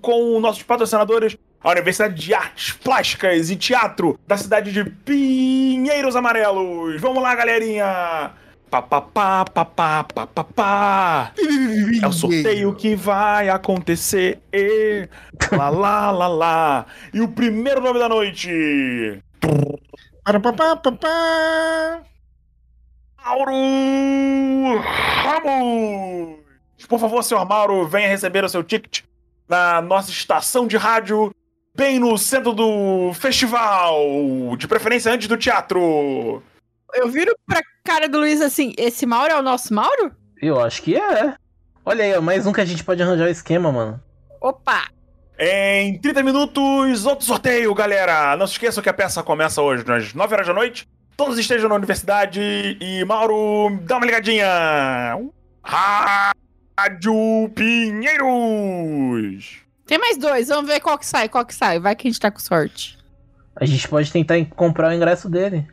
com nossos patrocinadores, a Universidade de Artes Plásticas e Teatro da cidade de Pinheiros Amarelos. Vamos lá, galerinha! Pá, pá, pá, pá, pá, pá, pá, pá. É o sorteio que vai acontecer. E... Lá, lá, lá, lá. E o primeiro nome da noite. Para, pá, pá, pá, pá. Mauro Ramos. Por favor, senhor Mauro, venha receber o seu ticket na nossa estação de rádio, bem no centro do festival, de preferência antes do teatro. Eu viro pra cara do Luiz assim: esse Mauro é o nosso Mauro? Eu acho que é. Olha aí, mais um que a gente pode arranjar o esquema, mano. Opa! Em 30 minutos, outro sorteio, galera. Não se esqueçam que a peça começa hoje às 9 horas da noite. Todos estejam na universidade e Mauro, dá uma ligadinha. Rádio Pinheiros. Tem mais dois, vamos ver qual que sai, qual que sai. Vai que a gente tá com sorte. A gente pode tentar comprar o ingresso dele.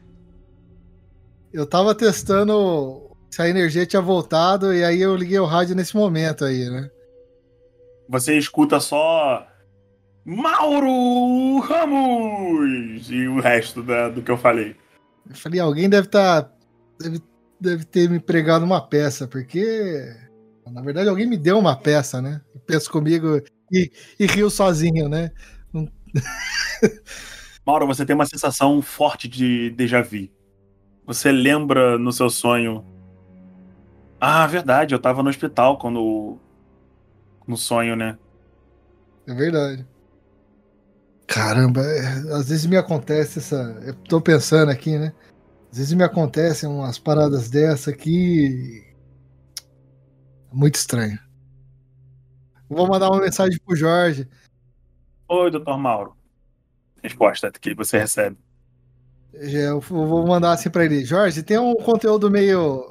Eu tava testando se a energia tinha voltado e aí eu liguei o rádio nesse momento aí, né? Você escuta só Mauro Ramos e o resto da- do que eu falei. Eu falei, alguém deve estar. deve, deve ter me pregado uma peça, porque. Na verdade, alguém me deu uma peça, né? Penso comigo e, e riu sozinho, né? Mauro, você tem uma sensação forte de déjà vu. Você lembra no seu sonho. Ah, verdade, eu tava no hospital quando. No sonho, né? É verdade. Caramba, é, às vezes me acontece essa. Eu tô pensando aqui, né? Às vezes me acontecem umas paradas dessa aqui. Muito estranho. Vou mandar uma mensagem pro Jorge. Oi, doutor Mauro. Resposta que você recebe. Eu vou mandar assim pra ele. Jorge, tem um conteúdo meio.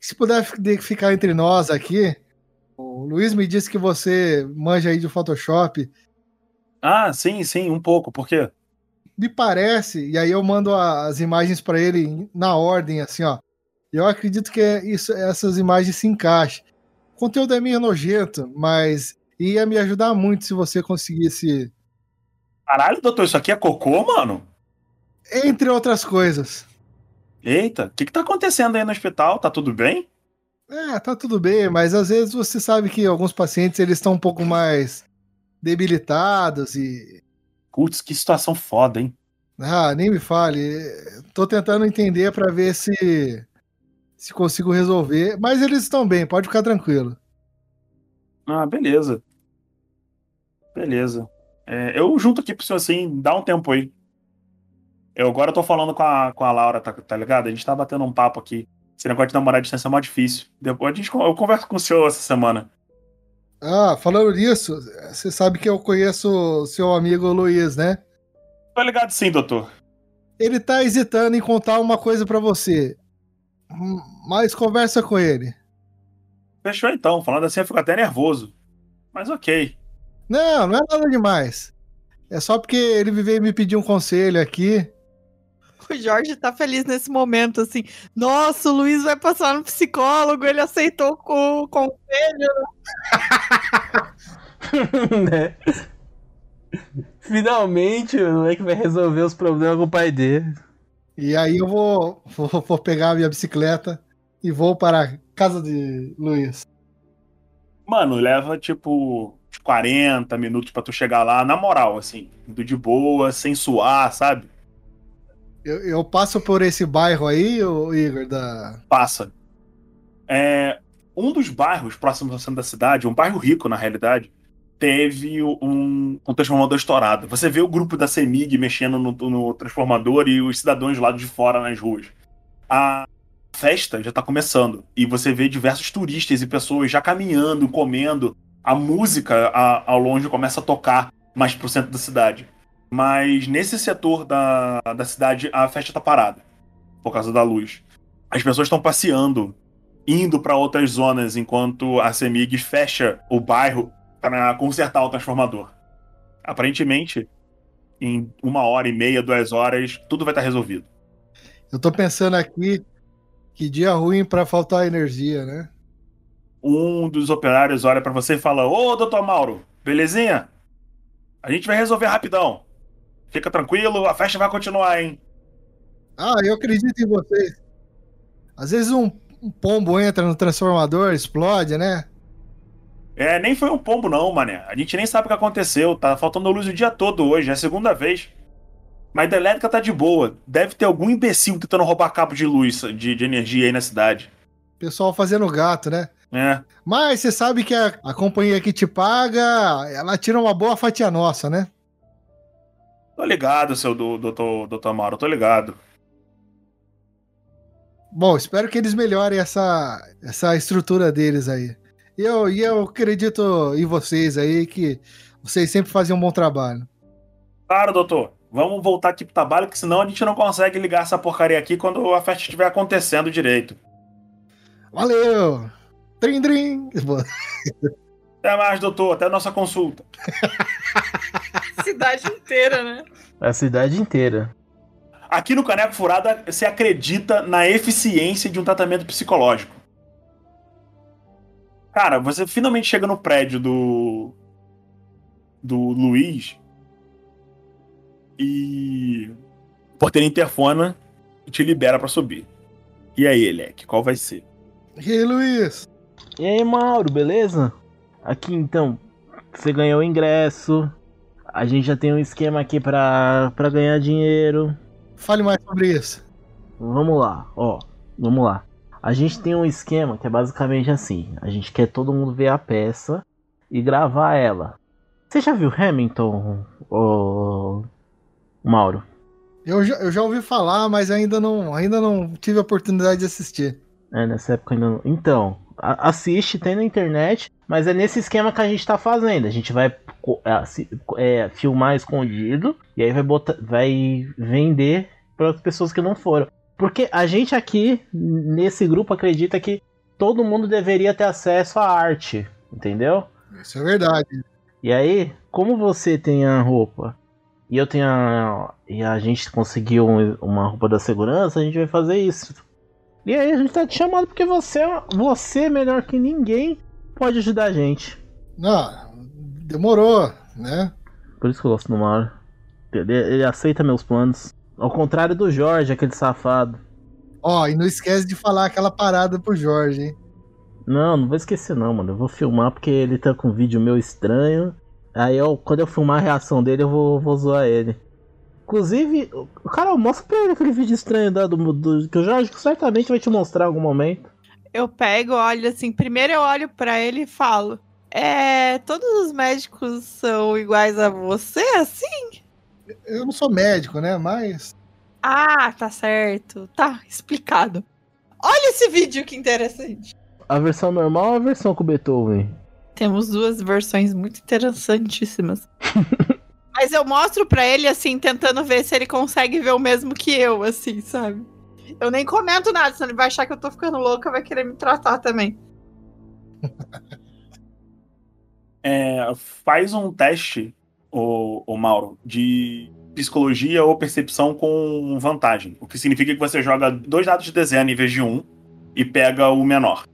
Se puder ficar entre nós aqui. O Luiz me disse que você manja aí de Photoshop. Ah, sim, sim, um pouco. Por quê? Me parece, e aí eu mando as imagens para ele na ordem, assim, ó. Eu acredito que isso, essas imagens se encaixem. O conteúdo é meio nojento, mas ia me ajudar muito se você conseguisse. Caralho, doutor, isso aqui é cocô, mano? Entre outras coisas. Eita, o que, que tá acontecendo aí no hospital? Tá tudo bem? É, tá tudo bem, mas às vezes você sabe que alguns pacientes eles estão um pouco mais debilitados e. Putz, que situação foda, hein? Ah, nem me fale. Tô tentando entender para ver se se consigo resolver, mas eles estão bem, pode ficar tranquilo. Ah, beleza. Beleza. É, eu junto aqui pro senhor assim, dá um tempo aí. Eu agora tô falando com a, com a Laura, tá, tá ligado? A gente tá batendo um papo aqui. Esse negócio de namorar à distância é mó difícil. Depois a gente, eu converso com o senhor essa semana. Ah, falando nisso, você sabe que eu conheço seu amigo Luiz, né? Tô ligado sim, doutor. Ele tá hesitando em contar uma coisa para você. Mas conversa com ele. Fechou então. Falando assim eu fico até nervoso. Mas ok. Não, não é nada demais. É só porque ele veio me pedir um conselho aqui. O Jorge tá feliz nesse momento, assim. Nossa, o Luiz vai passar no psicólogo, ele aceitou o conselho. né? Finalmente o moleque vai resolver os problemas com o pai dele. E aí eu vou, vou, vou pegar a minha bicicleta e vou para a casa de Luiz. Mano, leva tipo 40 minutos para tu chegar lá, na moral, assim, indo de boa, sem suar, sabe? Eu, eu passo por esse bairro aí, Igor, da. Passa. É, um dos bairros próximos ao centro da cidade, um bairro rico na realidade, teve um, um transformador estourado. Você vê o grupo da CEMIG mexendo no, no transformador e os cidadãos lado de fora nas ruas. A festa já está começando e você vê diversos turistas e pessoas já caminhando, comendo. A música a, ao longe começa a tocar mais pro centro da cidade. Mas nesse setor da, da cidade a festa está parada por causa da luz. As pessoas estão passeando, indo para outras zonas enquanto a CEMIG fecha o bairro para consertar o transformador. Aparentemente, em uma hora e meia, duas horas, tudo vai estar resolvido. Eu tô pensando aqui que dia ruim para faltar energia, né? Um dos operários olha para você e fala: Ô, doutor Mauro, belezinha? A gente vai resolver rapidão. Fica tranquilo, a festa vai continuar, hein? Ah, eu acredito em vocês. Às vezes um, um pombo entra no transformador, explode, né? É, nem foi um pombo, não, mané. A gente nem sabe o que aconteceu. Tá faltando luz o dia todo hoje, é a segunda vez. Mas a elétrica tá de boa. Deve ter algum imbecil tentando roubar cabo de luz, de, de energia aí na cidade. Pessoal fazendo gato, né? É. Mas você sabe que a, a companhia que te paga, ela tira uma boa fatia nossa, né? Tô ligado, seu doutor, doutor Mauro, tô ligado. Bom, espero que eles melhorem essa, essa estrutura deles aí. E eu, e eu acredito em vocês aí que vocês sempre fazem um bom trabalho. Claro, doutor. Vamos voltar aqui pro trabalho, que senão a gente não consegue ligar essa porcaria aqui quando a festa estiver acontecendo direito. Valeu! Trim, trim! Até mais, doutor. Até a nossa consulta. cidade inteira, né? A cidade inteira. Aqui no Caneco Furada, você acredita na eficiência de um tratamento psicológico. Cara, você finalmente chega no prédio do. do Luiz. E. O porteiro interfona e te libera para subir. E aí, Elec, qual vai ser? E aí, Luiz? E aí, Mauro, beleza? Aqui então, você ganhou o ingresso. A gente já tem um esquema aqui pra, pra ganhar dinheiro. Fale mais sobre isso. Vamos lá, ó. Vamos lá. A gente tem um esquema que é basicamente assim: a gente quer todo mundo ver a peça e gravar ela. Você já viu Hamilton, ô... Mauro? Eu já, eu já ouvi falar, mas ainda não, ainda não tive a oportunidade de assistir. É, nessa época ainda não. Então, assiste, tem na internet, mas é nesse esquema que a gente tá fazendo. A gente vai é, é, filmar escondido e aí vai, botar, vai vender para as pessoas que não foram. Porque a gente aqui, nesse grupo, acredita que todo mundo deveria ter acesso à arte, entendeu? Isso é verdade. E aí, como você tem a roupa e eu tenho a. e a gente conseguiu uma roupa da segurança, a gente vai fazer isso. E aí a gente tá te chamando porque você, você melhor que ninguém pode ajudar a gente. Não, demorou, né? Por isso que eu gosto do Mauro. Ele, ele aceita meus planos. Ao contrário do Jorge, aquele safado. Ó, e não esquece de falar aquela parada pro Jorge, hein? Não, não vou esquecer não, mano. Eu vou filmar porque ele tá com um vídeo meu estranho. Aí eu, quando eu filmar a reação dele, eu vou, vou zoar ele. Inclusive, cara, mostra pra ele aquele vídeo estranho da, do, do, que o Jorge certamente vai te mostrar em algum momento. Eu pego, olho assim, primeiro eu olho para ele e falo: É, todos os médicos são iguais a você, assim? Eu não sou médico, né? Mas. Ah, tá certo. Tá explicado. Olha esse vídeo que interessante. A versão normal ou a versão com Beethoven? Temos duas versões muito interessantíssimas. Mas eu mostro pra ele, assim, tentando ver se ele consegue ver o mesmo que eu, assim, sabe? Eu nem comento nada, senão ele vai achar que eu tô ficando louca vai querer me tratar também. É, faz um teste, o, o Mauro, de psicologia ou percepção com vantagem. O que significa que você joga dois dados de desenho em vez de um e pega o menor.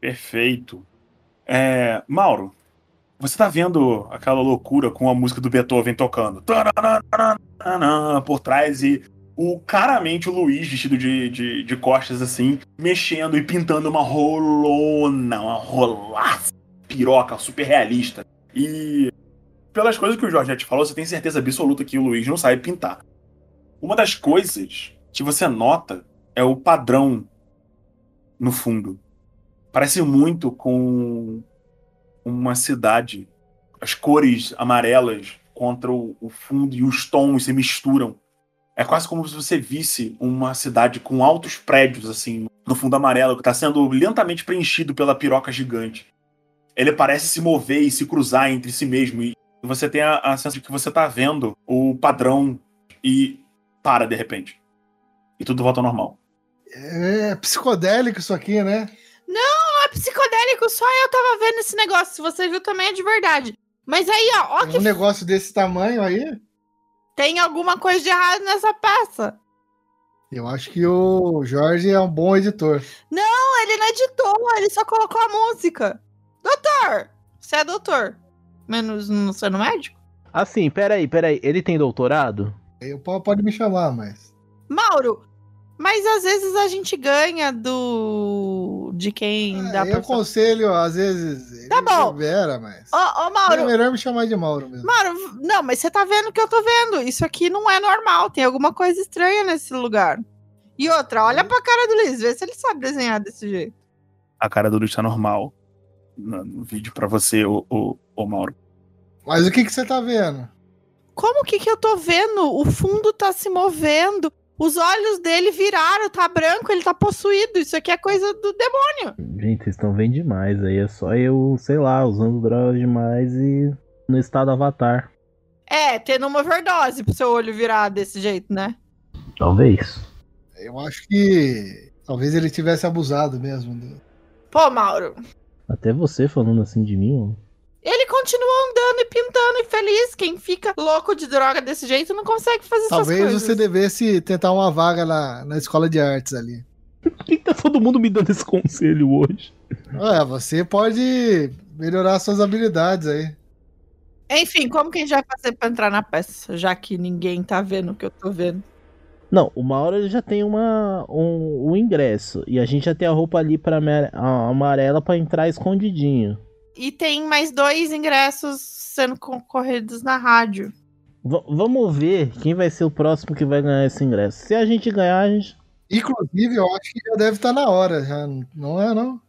Perfeito. É, Mauro, você tá vendo aquela loucura com a música do Beethoven tocando por trás e o claramente o Luiz vestido de, de, de costas assim, mexendo e pintando uma rolona, uma rolaça piroca super realista. E pelas coisas que o Jorge já te falou, você tem certeza absoluta que o Luiz não sabe pintar. Uma das coisas que você nota é o padrão no fundo. Parece muito com uma cidade. As cores amarelas contra o, o fundo e os tons se misturam. É quase como se você visse uma cidade com altos prédios, assim, no fundo amarelo, que está sendo lentamente preenchido pela piroca gigante. Ele parece se mover e se cruzar entre si mesmo. E você tem a, a sensação de que você está vendo o padrão e para de repente. E tudo volta ao normal. É psicodélico isso aqui, né? Não, não é psicodélico, só eu tava vendo esse negócio. Se você viu também é de verdade. Mas aí, ó, ó que. Um negócio desse tamanho aí? Tem alguma coisa de errado nessa peça. Eu acho que o Jorge é um bom editor. Não, ele não editou, ele só colocou a música. Doutor! Você é doutor. Menos não sendo médico? Assim, peraí, peraí. Ele tem doutorado? Eu, pode me chamar, mas. Mauro, mas às vezes a gente ganha do. De quem é, dá Eu aconselho, às vezes. Tá bom. Vera, mas. Ô, ô, Mauro. É melhor me chamar de Mauro mesmo. Mauro, não, mas você tá vendo o que eu tô vendo. Isso aqui não é normal. Tem alguma coisa estranha nesse lugar. E outra, olha pra cara do Luiz, vê se ele sabe desenhar desse jeito. A cara do Luiz tá normal. No, no vídeo pra você, ô, ô, ô Mauro. Mas o que, que você tá vendo? Como que, que eu tô vendo? O fundo tá se movendo. Os olhos dele viraram, tá branco, ele tá possuído. Isso aqui é coisa do demônio. Gente, vocês estão vendo demais aí. É só eu, sei lá, usando drogas demais e no estado avatar. É, tendo uma overdose pro seu olho virar desse jeito, né? Talvez. Eu acho que talvez ele tivesse abusado mesmo. Pô, Mauro. Até você falando assim de mim, ó. Continua andando e pintando e feliz. Quem fica louco de droga desse jeito não consegue fazer Talvez essas coisas. você devesse tentar uma vaga na, na escola de artes ali. Por que tá todo mundo me dando esse conselho hoje? É, você pode melhorar suas habilidades aí. Enfim, como que a gente vai fazer pra entrar na peça, já que ninguém tá vendo o que eu tô vendo? Não, uma hora já tem uma, um, um ingresso. E a gente já tem a roupa ali pra amarela para entrar escondidinho. E tem mais dois ingressos sendo concorridos na rádio. V vamos ver quem vai ser o próximo que vai ganhar esse ingresso. Se a gente ganhar, a gente. Inclusive, eu acho que já deve estar na hora, já não é não?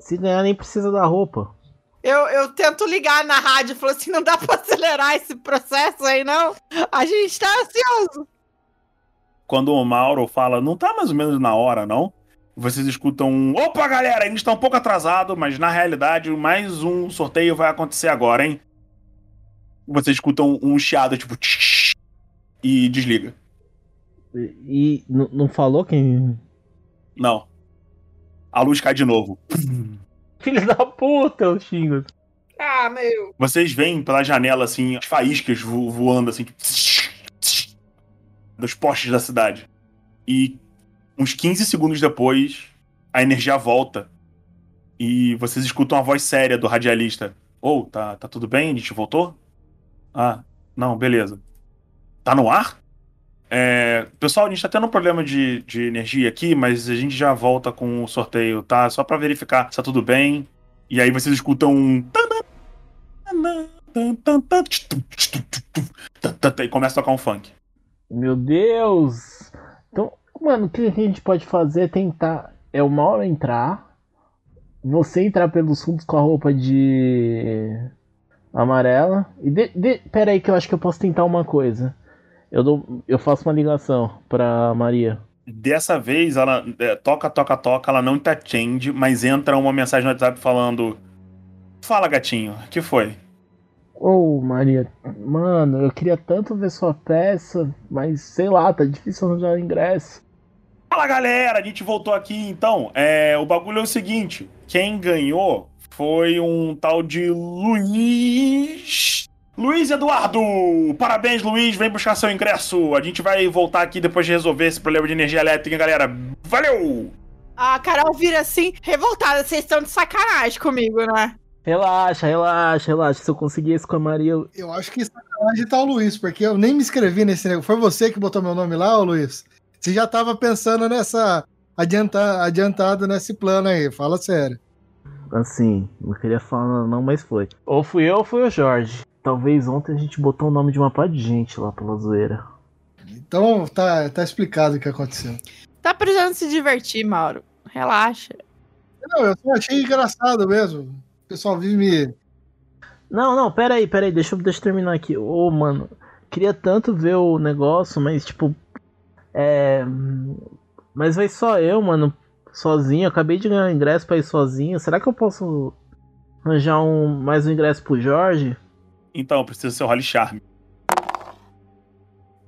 Se ganhar, nem precisa da roupa. Eu, eu tento ligar na rádio e falo assim: não dá pra acelerar esse processo aí, não? A gente tá ansioso. Quando o Mauro fala, não tá mais ou menos na hora, não? Vocês escutam um. Opa, galera, a gente tá um pouco atrasado, mas na realidade, mais um sorteio vai acontecer agora, hein? Vocês escutam um chiado, tipo. e desliga. E, e não falou quem. Não. A luz cai de novo. Filho da puta, eu xingo. Ah, meu. Vocês veem pela janela, assim, as faíscas vo- voando, assim, tipo, dos postes da cidade. E uns 15 segundos depois, a energia volta. E vocês escutam a voz séria do radialista. Ô, tá, tá tudo bem? A gente voltou? Ah, não, beleza. Tá no ar? É, pessoal, a gente tá tendo um problema de, de energia aqui, mas a gente já volta com o sorteio, tá? Só pra verificar se tá tudo bem. E aí vocês escutam um. E começa a tocar um funk. Meu Deus! Então, mano, o que a gente pode fazer é tentar. É uma hora entrar. Você entrar pelos fundos com a roupa de. amarela. E de, de, pera aí que eu acho que eu posso tentar uma coisa. Eu, dou, eu faço uma ligação pra Maria. Dessa vez, ela é, toca, toca, toca, ela não te atende, mas entra uma mensagem no WhatsApp falando: Fala, gatinho, que foi? Ô, Maria, mano, eu queria tanto ver sua peça, mas sei lá, tá difícil arranjar o ingresso. Fala, galera, a gente voltou aqui então. É, o bagulho é o seguinte: quem ganhou foi um tal de Luiz. Luiz Eduardo! Parabéns, Luiz, vem buscar seu ingresso. A gente vai voltar aqui depois de resolver esse problema de energia elétrica, galera. Valeu! A Carol vira assim, revoltada. Vocês estão de sacanagem comigo, né? Relaxa, relaxa, relaxa. Se eu conseguir isso com a Maria, eu... Eu acho que sacanagem tá o Luiz, porque eu nem me inscrevi nesse negócio. Foi você que botou meu nome lá, ô Luiz? Você já tava pensando nessa. Adianta, adiantado nesse plano aí, fala sério. Assim, não queria falar não, mas foi. Ou fui eu ou foi o Jorge. Talvez ontem a gente botou o nome de uma pá de gente lá pela zoeira. Então tá, tá explicado o que aconteceu. Tá precisando se divertir, Mauro. Relaxa. Não, eu só achei engraçado mesmo. O pessoal vive me. Não, não, pera aí, pera aí, deixa, eu- deixa eu terminar aqui. Ô, mano, queria tanto ver o negócio, mas tipo. É. Mas vai só eu, mano, sozinho. Eu acabei de ganhar um ingresso pra ir sozinho. Será que eu posso arranjar um, mais um ingresso pro Jorge? Então, precisa ser o Holly Charme.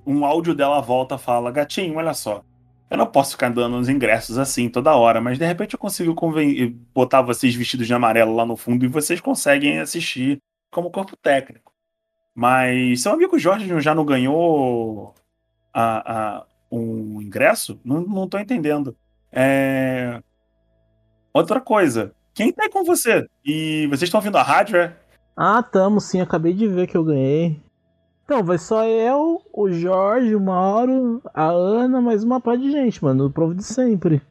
Um áudio dela volta fala: Gatinho, olha só. Eu não posso ficar dando uns ingressos assim toda hora, mas de repente eu consigo botar vocês vestidos de amarelo lá no fundo e vocês conseguem assistir como corpo técnico. Mas seu amigo Jorge já não ganhou a, a- um ingresso? Não, não tô entendendo. É... Outra coisa. Quem tá aí com você? E vocês estão ouvindo a rádio, é? Ah, tamo sim, acabei de ver que eu ganhei. Então, vai só eu, o Jorge, o Mauro, a Ana, mais uma pá de gente, mano. O provo de sempre.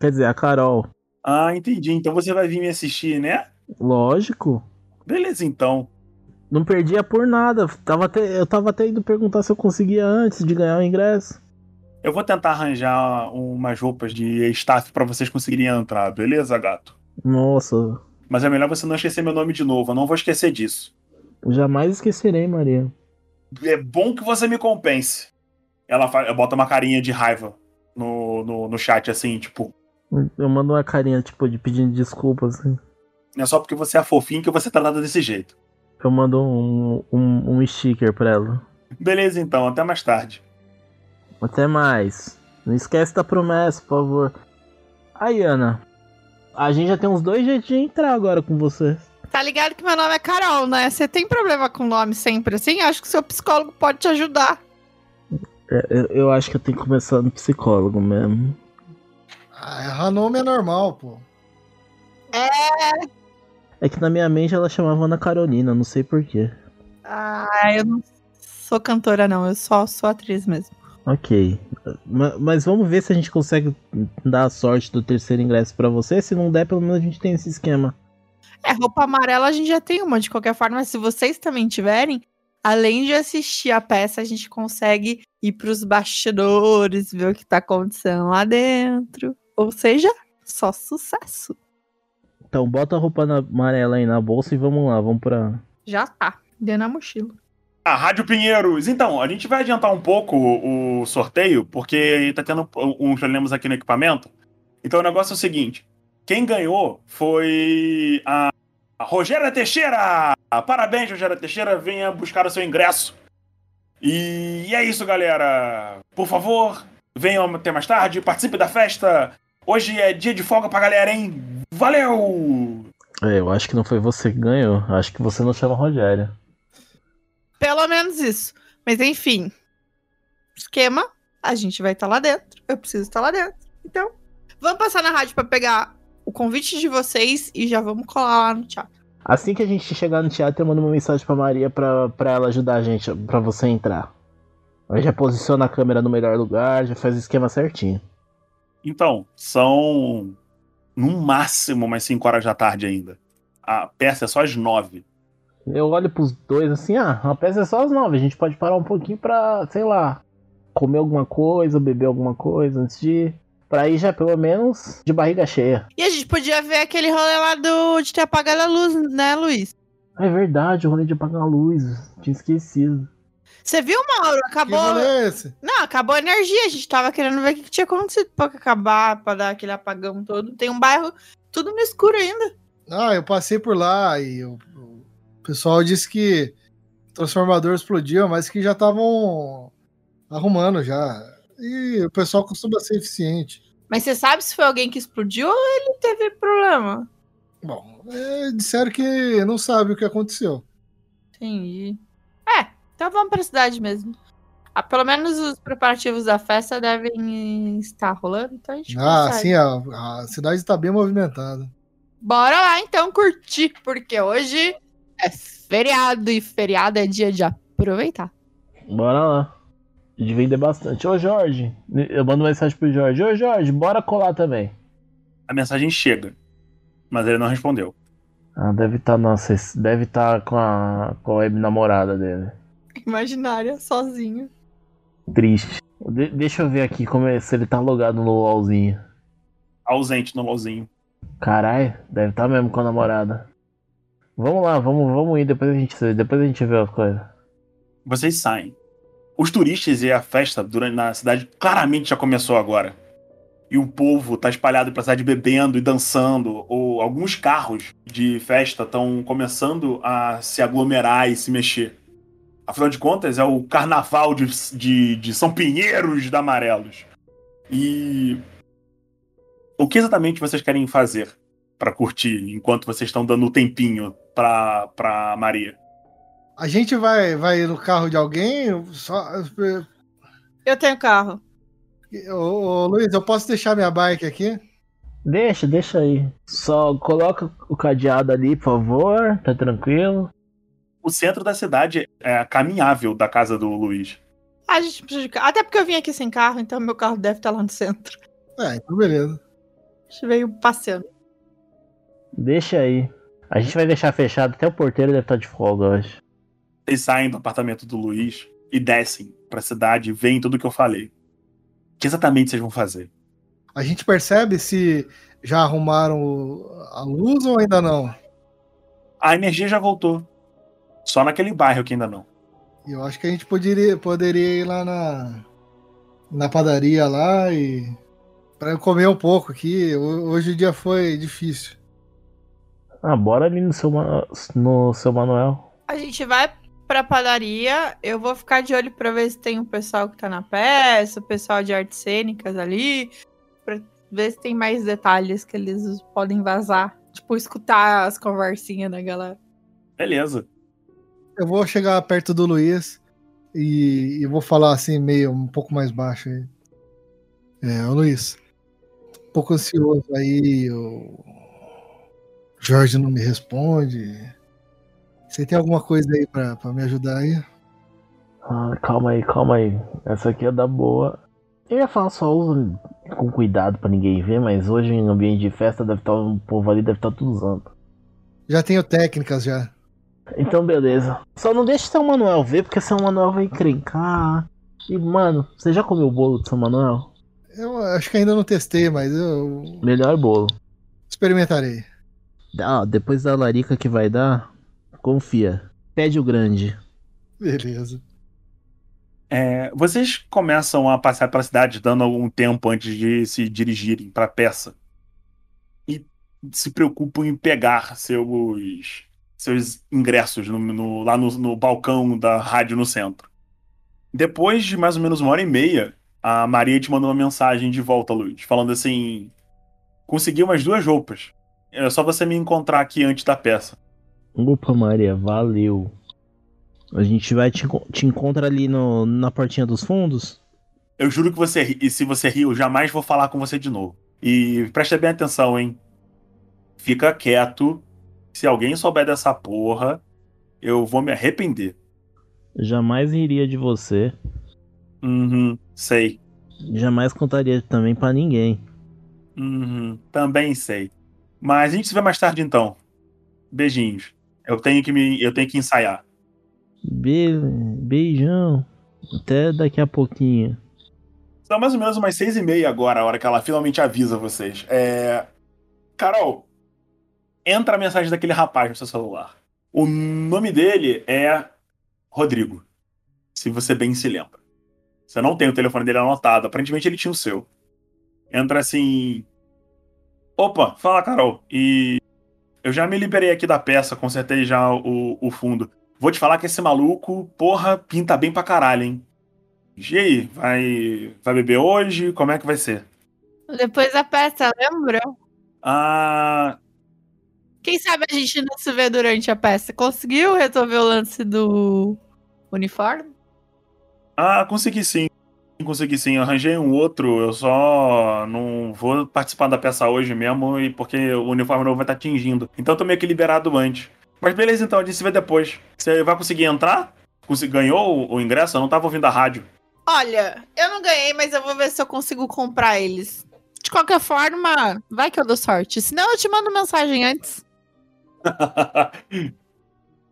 Quer dizer, a Carol. Ah, entendi. Então você vai vir me assistir, né? Lógico. Beleza, então. Não perdia por nada. Tava até, eu tava até indo perguntar se eu conseguia antes de ganhar o ingresso. Eu vou tentar arranjar umas roupas de staff pra vocês conseguirem entrar, beleza, gato? Nossa, Mas é melhor você não esquecer meu nome de novo, eu não vou esquecer disso. jamais esquecerei, Maria. É bom que você me compense. Ela bota uma carinha de raiva no, no, no chat, assim, tipo. Eu mando uma carinha, tipo, de pedindo desculpas. Assim. Não é só porque você é fofinho que você tá nada desse jeito. Eu mando um, um, um sticker pra ela. Beleza, então, até mais tarde. Até mais. Não esquece da promessa, por favor. Aí, Ana. A gente já tem uns dois jeitos de entrar agora com você. Tá ligado que meu nome é Carol, né? Você tem problema com nome sempre assim? Acho que seu psicólogo pode te ajudar. É, eu, eu acho que eu tenho que começar no psicólogo mesmo. Ah, errar nome é normal, pô. É que na minha mente ela chamava Ana Carolina, não sei porquê. Ah, eu não sou cantora, não. Eu só sou atriz mesmo. Ok. Ma- Mas vamos ver se a gente consegue dar a sorte do terceiro ingresso pra você. Se não der, pelo menos a gente tem esse esquema. É, roupa amarela a gente já tem uma, de qualquer forma. Mas se vocês também tiverem, além de assistir a peça, a gente consegue ir pros bastidores, ver o que tá acontecendo lá dentro. Ou seja, só sucesso. Então bota a roupa na- amarela aí na bolsa e vamos lá, vamos pra. Já tá. Deu na mochila. Ah, Rádio Pinheiros. Então, a gente vai adiantar um pouco o, o sorteio, porque tá tendo uns problemas aqui no equipamento. Então o negócio é o seguinte: quem ganhou foi a Rogéria Teixeira! Parabéns, Rogéria Teixeira, venha buscar o seu ingresso. E é isso, galera. Por favor, venham até mais tarde, participe da festa. Hoje é dia de folga pra galera, hein? Valeu! É, eu acho que não foi você que ganhou. Acho que você não chama Rogéria. Pelo menos isso. Mas enfim. Esquema, a gente vai estar lá dentro. Eu preciso estar lá dentro. Então, vamos passar na rádio pra pegar o convite de vocês e já vamos colar lá no teatro. Assim que a gente chegar no teatro, eu mando uma mensagem pra Maria pra, pra ela ajudar a gente, pra você entrar. Aí já posiciona a câmera no melhor lugar, já faz o esquema certinho. Então, são no máximo umas 5 horas da tarde ainda. A peça é só às 9. Eu olho pros dois assim, ah, a peça é só às 9, a gente pode parar um pouquinho pra, sei lá, comer alguma coisa, beber alguma coisa antes de ir. Pra ir já pelo menos de barriga cheia. E a gente podia ver aquele rolê lá do, de ter apagado a luz, né, Luiz? É verdade, o rolê de apagar a luz. Tinha esquecido. Você viu, Mauro? Acabou. é? Não, acabou a energia. A gente tava querendo ver o que tinha acontecido pra acabar, pra dar aquele apagão todo. Tem um bairro tudo no escuro ainda. Ah, eu passei por lá e o, o pessoal disse que o transformador explodiu, mas que já estavam arrumando já. E o pessoal costuma ser eficiente. Mas você sabe se foi alguém que explodiu ou ele teve problema? Bom, é, disseram que não sabe o que aconteceu. Entendi. É, então vamos pra cidade mesmo. Ah, pelo menos os preparativos da festa devem estar rolando, então a gente Ah, consegue. sim, a, a cidade está bem movimentada. Bora lá então curtir, porque hoje é feriado e feriado é dia de aproveitar. Bora lá. De vender bastante. Ô Jorge, eu mando mensagem pro Jorge. Ô Jorge, bora colar também. A mensagem chega, mas ele não respondeu. Ah, deve estar, nossa, esse- deve estar com a com a web namorada dele. Imaginária, sozinho. Triste. De- deixa eu ver aqui como é, se ele tá logado no LOLzinho. Ausente no LOLzinho. Caralho, deve estar mesmo com a namorada. Vamos lá, vamos, vamos ir, depois a gente, depois a gente vê as coisas. Vocês saem. Os turistas e a festa durante, na cidade claramente já começou agora. E o povo tá espalhado pela cidade bebendo e dançando. Ou alguns carros de festa estão começando a se aglomerar e se mexer. Afinal de contas, é o carnaval de, de, de São Pinheiros da Amarelos. E. O que exatamente vocês querem fazer pra curtir enquanto vocês estão dando o tempinho pra, pra Maria? A gente vai, vai no carro de alguém? Só, Eu tenho carro. ô, ô, Luiz, eu posso deixar minha bike aqui? Deixa, deixa aí. Só coloca o cadeado ali, por favor, tá tranquilo. O centro da cidade é caminhável da casa do Luiz. Ah, a gente precisa de carro. Até porque eu vim aqui sem carro, então meu carro deve estar lá no centro. É, então beleza. A gente veio passeando. Deixa aí. A gente vai deixar fechado, até o porteiro deve estar de folga hoje. Vocês saem do apartamento do Luiz e descem pra cidade e veem tudo que eu falei. O que exatamente vocês vão fazer? A gente percebe se já arrumaram a luz ou ainda não? A energia já voltou. Só naquele bairro que ainda não. Eu acho que a gente poderia, poderia ir lá na, na padaria lá e. pra eu comer um pouco aqui. Ho- Hoje o dia foi difícil. Ah, bora ali no seu, no seu Manuel. A gente vai pra padaria. Eu vou ficar de olho pra ver se tem o pessoal que tá na peça, o pessoal de artes cênicas ali. Pra ver se tem mais detalhes que eles podem vazar. Tipo, escutar as conversinhas da galera. Beleza. Eu vou chegar perto do Luiz e, e vou falar assim, meio um pouco mais baixo aí. É, ô Luiz, um pouco ansioso aí, o Jorge não me responde. Você tem alguma coisa aí pra, pra me ajudar aí? Ah, calma aí, calma aí. Essa aqui é da boa. Eu ia falar só usa com cuidado pra ninguém ver, mas hoje em ambiente de festa deve estar um povo ali deve estar tudo usando. Já tenho técnicas já. Então beleza. Só não deixa São Manuel ver, porque São Manuel vai encrencar. E mano, você já comeu o bolo de São Manuel? Eu acho que ainda não testei, mas eu Melhor bolo. experimentarei. Ah, depois da larica que vai dar, confia. Pede o grande. Beleza. É, vocês começam a passar pela cidade dando algum tempo antes de se dirigirem pra peça. E se preocupam em pegar seus, seus ingressos no, no, lá no, no balcão da rádio no centro. Depois de mais ou menos uma hora e meia, a Maria te mandou uma mensagem de volta, Luiz, falando assim: consegui umas duas roupas. É só você me encontrar aqui antes da peça. Opa, Maria, valeu. A gente vai te, te encontra ali no, na portinha dos fundos? Eu juro que você ri, e se você riu, jamais vou falar com você de novo. E preste bem atenção, hein? Fica quieto. Se alguém souber dessa porra, eu vou me arrepender. Jamais iria de você. Uhum, sei. Jamais contaria também para ninguém. Uhum, também sei. Mas a gente se vê mais tarde então. Beijinhos. Eu tenho que me, eu tenho que ensaiar. Be beijão. Até daqui a pouquinho. São mais ou menos umas seis e meia agora, a hora que ela finalmente avisa vocês. É... Carol, entra a mensagem daquele rapaz no seu celular. O nome dele é Rodrigo. Se você bem se lembra. Você não tem o telefone dele anotado. Aparentemente ele tinha o seu. Entra assim. Opa, fala, Carol. E eu já me liberei aqui da peça, consertei já o, o fundo. Vou te falar que esse maluco, porra, pinta bem pra caralho, hein? E aí, vai, vai beber hoje? Como é que vai ser? Depois da peça, lembra? Ah. Quem sabe a gente não se vê durante a peça? Conseguiu resolver o lance do uniforme? Ah, consegui sim. Consegui sim. Arranjei um outro. Eu só não vou participar da peça hoje mesmo, e porque o uniforme novo vai estar atingindo. Então eu tô meio que liberado antes. Mas beleza, então, a gente se vê depois. Você vai conseguir entrar? Ganhou o, o ingresso? Eu não tava ouvindo a rádio. Olha, eu não ganhei, mas eu vou ver se eu consigo comprar eles. De qualquer forma, vai que eu dou sorte. Senão eu te mando mensagem antes.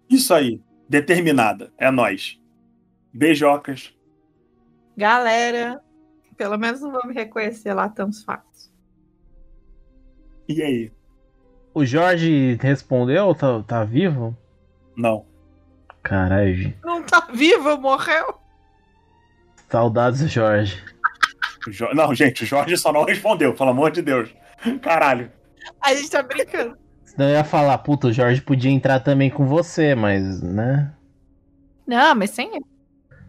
Isso aí. Determinada. É nós. Beijocas. Galera, pelo menos não vou me reconhecer lá tão fácil. E aí? O Jorge respondeu? Tá, tá vivo? Não. Caralho. Não tá vivo, morreu? Saudades Jorge. Jo... Não, gente, o Jorge só não respondeu, pelo amor de Deus. Caralho. A gente tá brincando. Senão eu ia falar, puta, o Jorge podia entrar também com você, mas, né? Não, mas sem ele.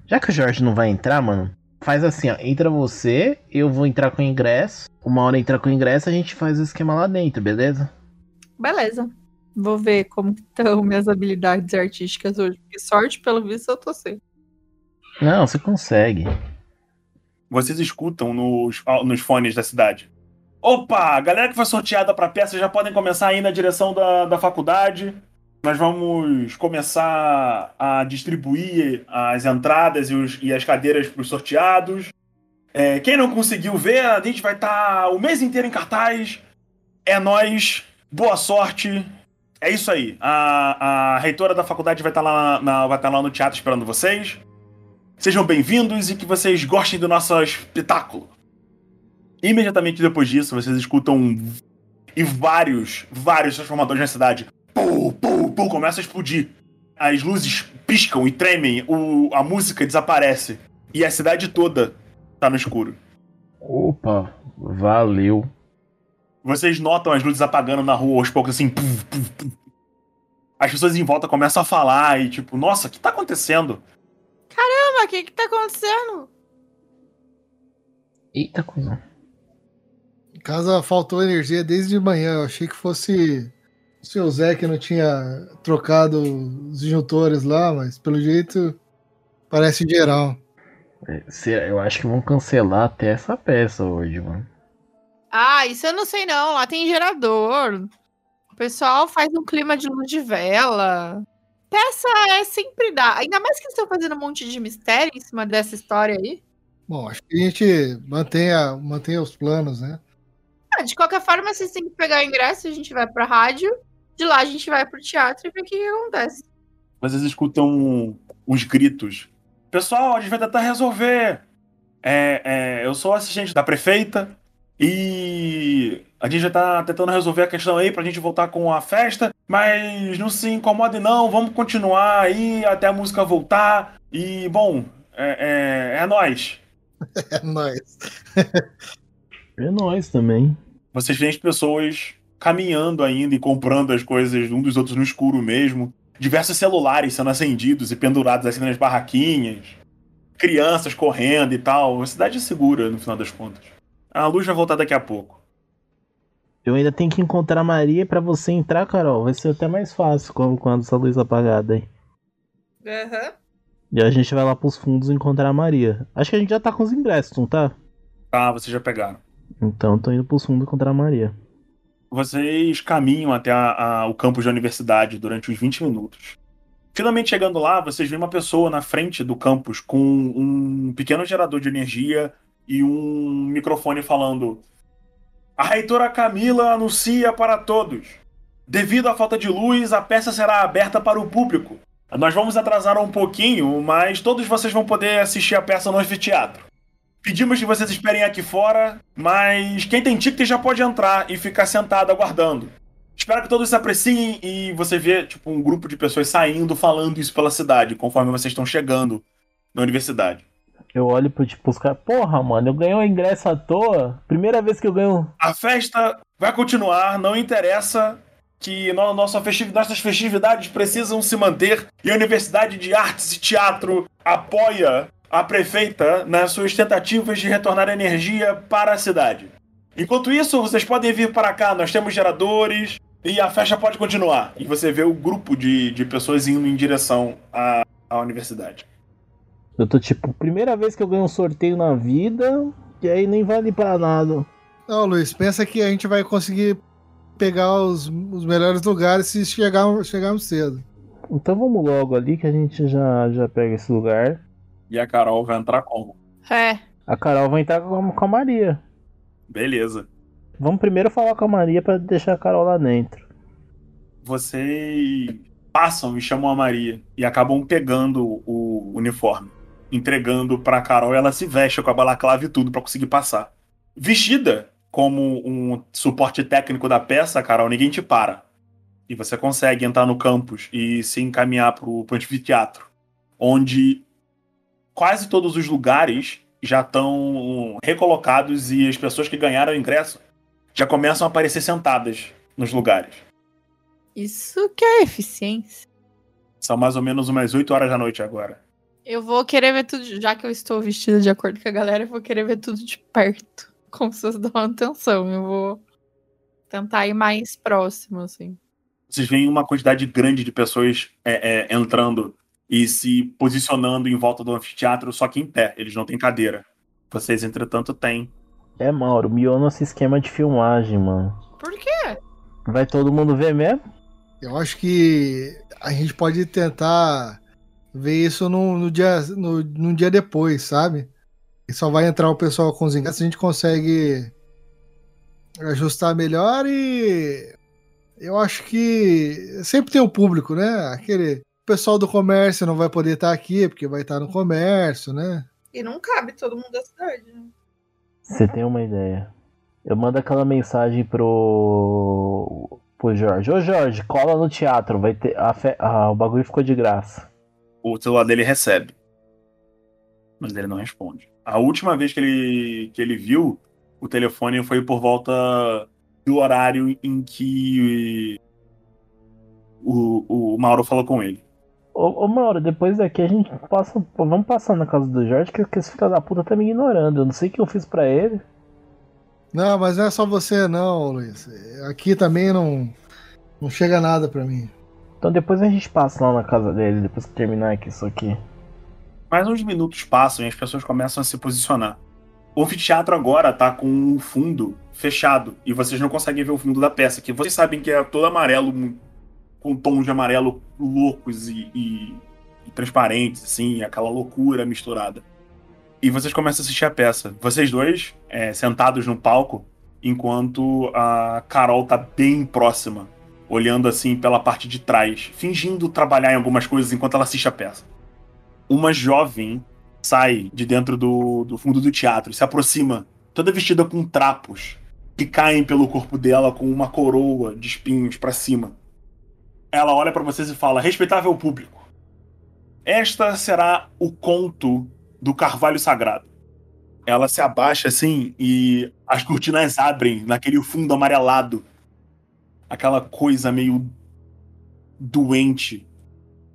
Já que o Jorge não vai entrar, mano, faz assim, ó. Entra você, eu vou entrar com o ingresso. Uma hora entrar com o ingresso, a gente faz o esquema lá dentro, beleza? Beleza. Vou ver como estão minhas habilidades artísticas hoje. Que sorte, pelo visto, eu tô sem. Não, você consegue. Vocês escutam nos, nos fones da cidade. Opa, galera que foi sorteada pra peça já podem começar a ir na direção da, da faculdade. Nós vamos começar a distribuir as entradas e, os, e as cadeiras para os sorteados. É, quem não conseguiu ver, a gente vai estar tá o mês inteiro em cartaz. É nós. Boa sorte. É isso aí. A, a reitora da faculdade vai estar, tá lá na, vai tá lá no teatro esperando vocês. Sejam bem-vindos e que vocês gostem do nosso espetáculo. Imediatamente depois disso, vocês escutam e vários, vários transformadores na cidade. Pum, pum, pum, começa a explodir. As luzes piscam e tremem, o, a música desaparece. E a cidade toda tá no escuro. Opa, valeu. Vocês notam as luzes apagando na rua aos poucos, assim. Puf, puf, puf. As pessoas em volta começam a falar e, tipo, nossa, o que tá acontecendo? Caramba, o que que tá acontecendo? Eita, coisa. Em casa faltou energia desde de manhã. Eu achei que fosse o seu Zé que não tinha trocado os disjuntores lá, mas pelo jeito parece geral. É, eu acho que vão cancelar até essa peça hoje, mano. Ah, isso eu não sei não. Lá tem gerador. O pessoal faz um clima de luz de vela. Peça é sempre dá. Ainda mais que estão fazendo um monte de mistério em cima dessa história aí. Bom, acho que a gente mantenha, mantenha os planos, né? Ah, de qualquer forma, vocês têm que pegar o ingresso, a gente vai pra rádio. De lá a gente vai pro teatro e ver o que, que acontece. Vocês escutam uns gritos. Pessoal, a gente vai tentar resolver. É, é, eu sou assistente da prefeita e a gente já tá tentando resolver a questão aí pra gente voltar com a festa, mas não se incomode não, vamos continuar aí até a música voltar. E, bom, é, é, é nóis. É nóis. é nóis também. Vocês veem as pessoas caminhando ainda e comprando as coisas um dos outros no escuro mesmo. Diversos celulares sendo acendidos e pendurados assim nas barraquinhas. Crianças correndo e tal. Uma cidade segura, no final das contas. A luz vai voltar daqui a pouco. Eu ainda tenho que encontrar a Maria para você entrar, Carol. Vai ser até mais fácil quando, quando essa luz apagada aí. Aham. Uhum. E a gente vai lá pros fundos encontrar a Maria. Acho que a gente já tá com os ingressos, não tá? Ah, vocês já pegaram. Então tô indo pros fundos encontrar a Maria. Vocês caminham até a, a, o campus da universidade durante uns 20 minutos. Finalmente chegando lá, vocês veem uma pessoa na frente do campus com um pequeno gerador de energia e um microfone falando: A reitora Camila anuncia para todos. Devido à falta de luz, a peça será aberta para o público. Nós vamos atrasar um pouquinho, mas todos vocês vão poder assistir a peça no anfiteatro. Pedimos que vocês esperem aqui fora, mas quem tem ticket já pode entrar e ficar sentado aguardando. Espero que todos se apreciem e você vê tipo um grupo de pessoas saindo falando isso pela cidade conforme vocês estão chegando na universidade. Eu olho pro tipo os caras, porra, mano, eu ganhei o ingresso à toa. Primeira vez que eu ganho. A festa vai continuar, não interessa que no, nossa festividade, nossas festividades precisam se manter e a Universidade de Artes e Teatro apoia a prefeita nas suas tentativas de retornar energia para a cidade. Enquanto isso, vocês podem vir para cá, nós temos geradores e a festa pode continuar. E você vê o grupo de, de pessoas indo em direção à, à universidade. Eu tô tipo, primeira vez que eu ganho um sorteio na vida, e aí nem vale para nada. Não, Luiz, pensa que a gente vai conseguir pegar os, os melhores lugares se chegar, chegarmos cedo. Então vamos logo ali que a gente já, já pega esse lugar. E a Carol vai entrar como? É. A Carol vai entrar com, com a Maria. Beleza. Vamos primeiro falar com a Maria para deixar a Carol lá dentro. Vocês passam e chamam a Maria e acabam pegando o uniforme, entregando para Carol e ela se veste com a balaclava e tudo para conseguir passar. Vestida como um suporte técnico da peça, Carol, ninguém te para. E você consegue entrar no campus e se encaminhar para o anfiteatro, onde quase todos os lugares já estão recolocados e as pessoas que ganharam o ingresso já começam a aparecer sentadas nos lugares. Isso que é eficiência. São mais ou menos umas 8 horas da noite agora. Eu vou querer ver tudo, já que eu estou vestida de acordo com a galera, eu vou querer ver tudo de perto como vocês dão atenção. Eu vou tentar ir mais próximo, assim. Vocês veem uma quantidade grande de pessoas é, é, entrando e se posicionando em volta do anfiteatro, só que em pé. Eles não têm cadeira. Vocês, entretanto, têm. É, Mauro, miou nosso esquema de filmagem, mano. Por quê? Vai todo mundo ver mesmo? Eu acho que a gente pode tentar ver isso no, no dia, no, num dia depois, sabe? E só vai entrar o pessoal com os ingressos, a gente consegue ajustar melhor e eu acho que sempre tem o um público, né? Aquele pessoal do comércio não vai poder estar aqui porque vai estar no comércio, né? E não cabe todo mundo da cidade, né? Você tem uma ideia. Eu mando aquela mensagem pro pro Jorge. Ô Jorge, cola no teatro, vai ter a fe... ah, o bagulho ficou de graça. O celular dele recebe. Mas ele não responde. A última vez que ele, que ele viu o telefone foi por volta do horário em que o, o Mauro falou com ele. Ô, ô, Mauro, depois daqui a gente passa. Vamos passar na casa do Jorge, que, que esse filho da puta tá me ignorando. Eu não sei o que eu fiz para ele. Não, mas não é só você não, Luiz. Aqui também não, não chega nada para mim. Então depois a gente passa lá na casa dele, depois que terminar aqui isso aqui. Mais uns minutos passam e as pessoas começam a se posicionar. O anfiteatro agora tá com um fundo fechado e vocês não conseguem ver o fundo da peça, que vocês sabem que é todo amarelo, com tons de amarelo loucos e, e, e transparentes, assim, aquela loucura misturada. E vocês começam a assistir a peça. Vocês dois, é, sentados no palco, enquanto a Carol tá bem próxima, olhando assim pela parte de trás, fingindo trabalhar em algumas coisas enquanto ela assiste a peça uma jovem sai de dentro do, do fundo do teatro, se aproxima, toda vestida com trapos que caem pelo corpo dela com uma coroa de espinhos para cima. Ela olha para vocês e fala: "Respeitável público, esta será o conto do Carvalho Sagrado." Ela se abaixa assim e as cortinas abrem naquele fundo amarelado aquela coisa meio doente.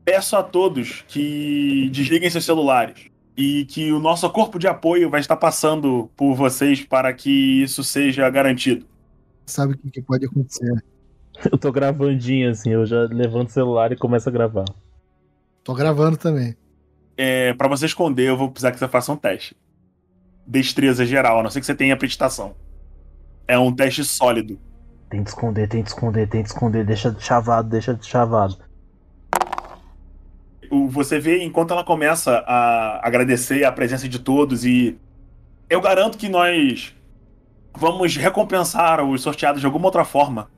Peço a todos que desliguem seus celulares e que o nosso corpo de apoio vai estar passando por vocês para que isso seja garantido. Sabe o que, pode acontecer? Eu tô gravandinho assim, eu já levanto o celular e começo a gravar. Tô gravando também. É, para você esconder, eu vou precisar que você faça um teste. Destreza geral, a não ser que você tenha prestação. É um teste sólido. Tem de esconder, tem de esconder, tem de esconder, deixa de chavado, deixa de chavado. O- Você vê enquanto ela começa a agradecer a presença de todos e eu garanto que nós vamos recompensar os sorteados de alguma outra forma.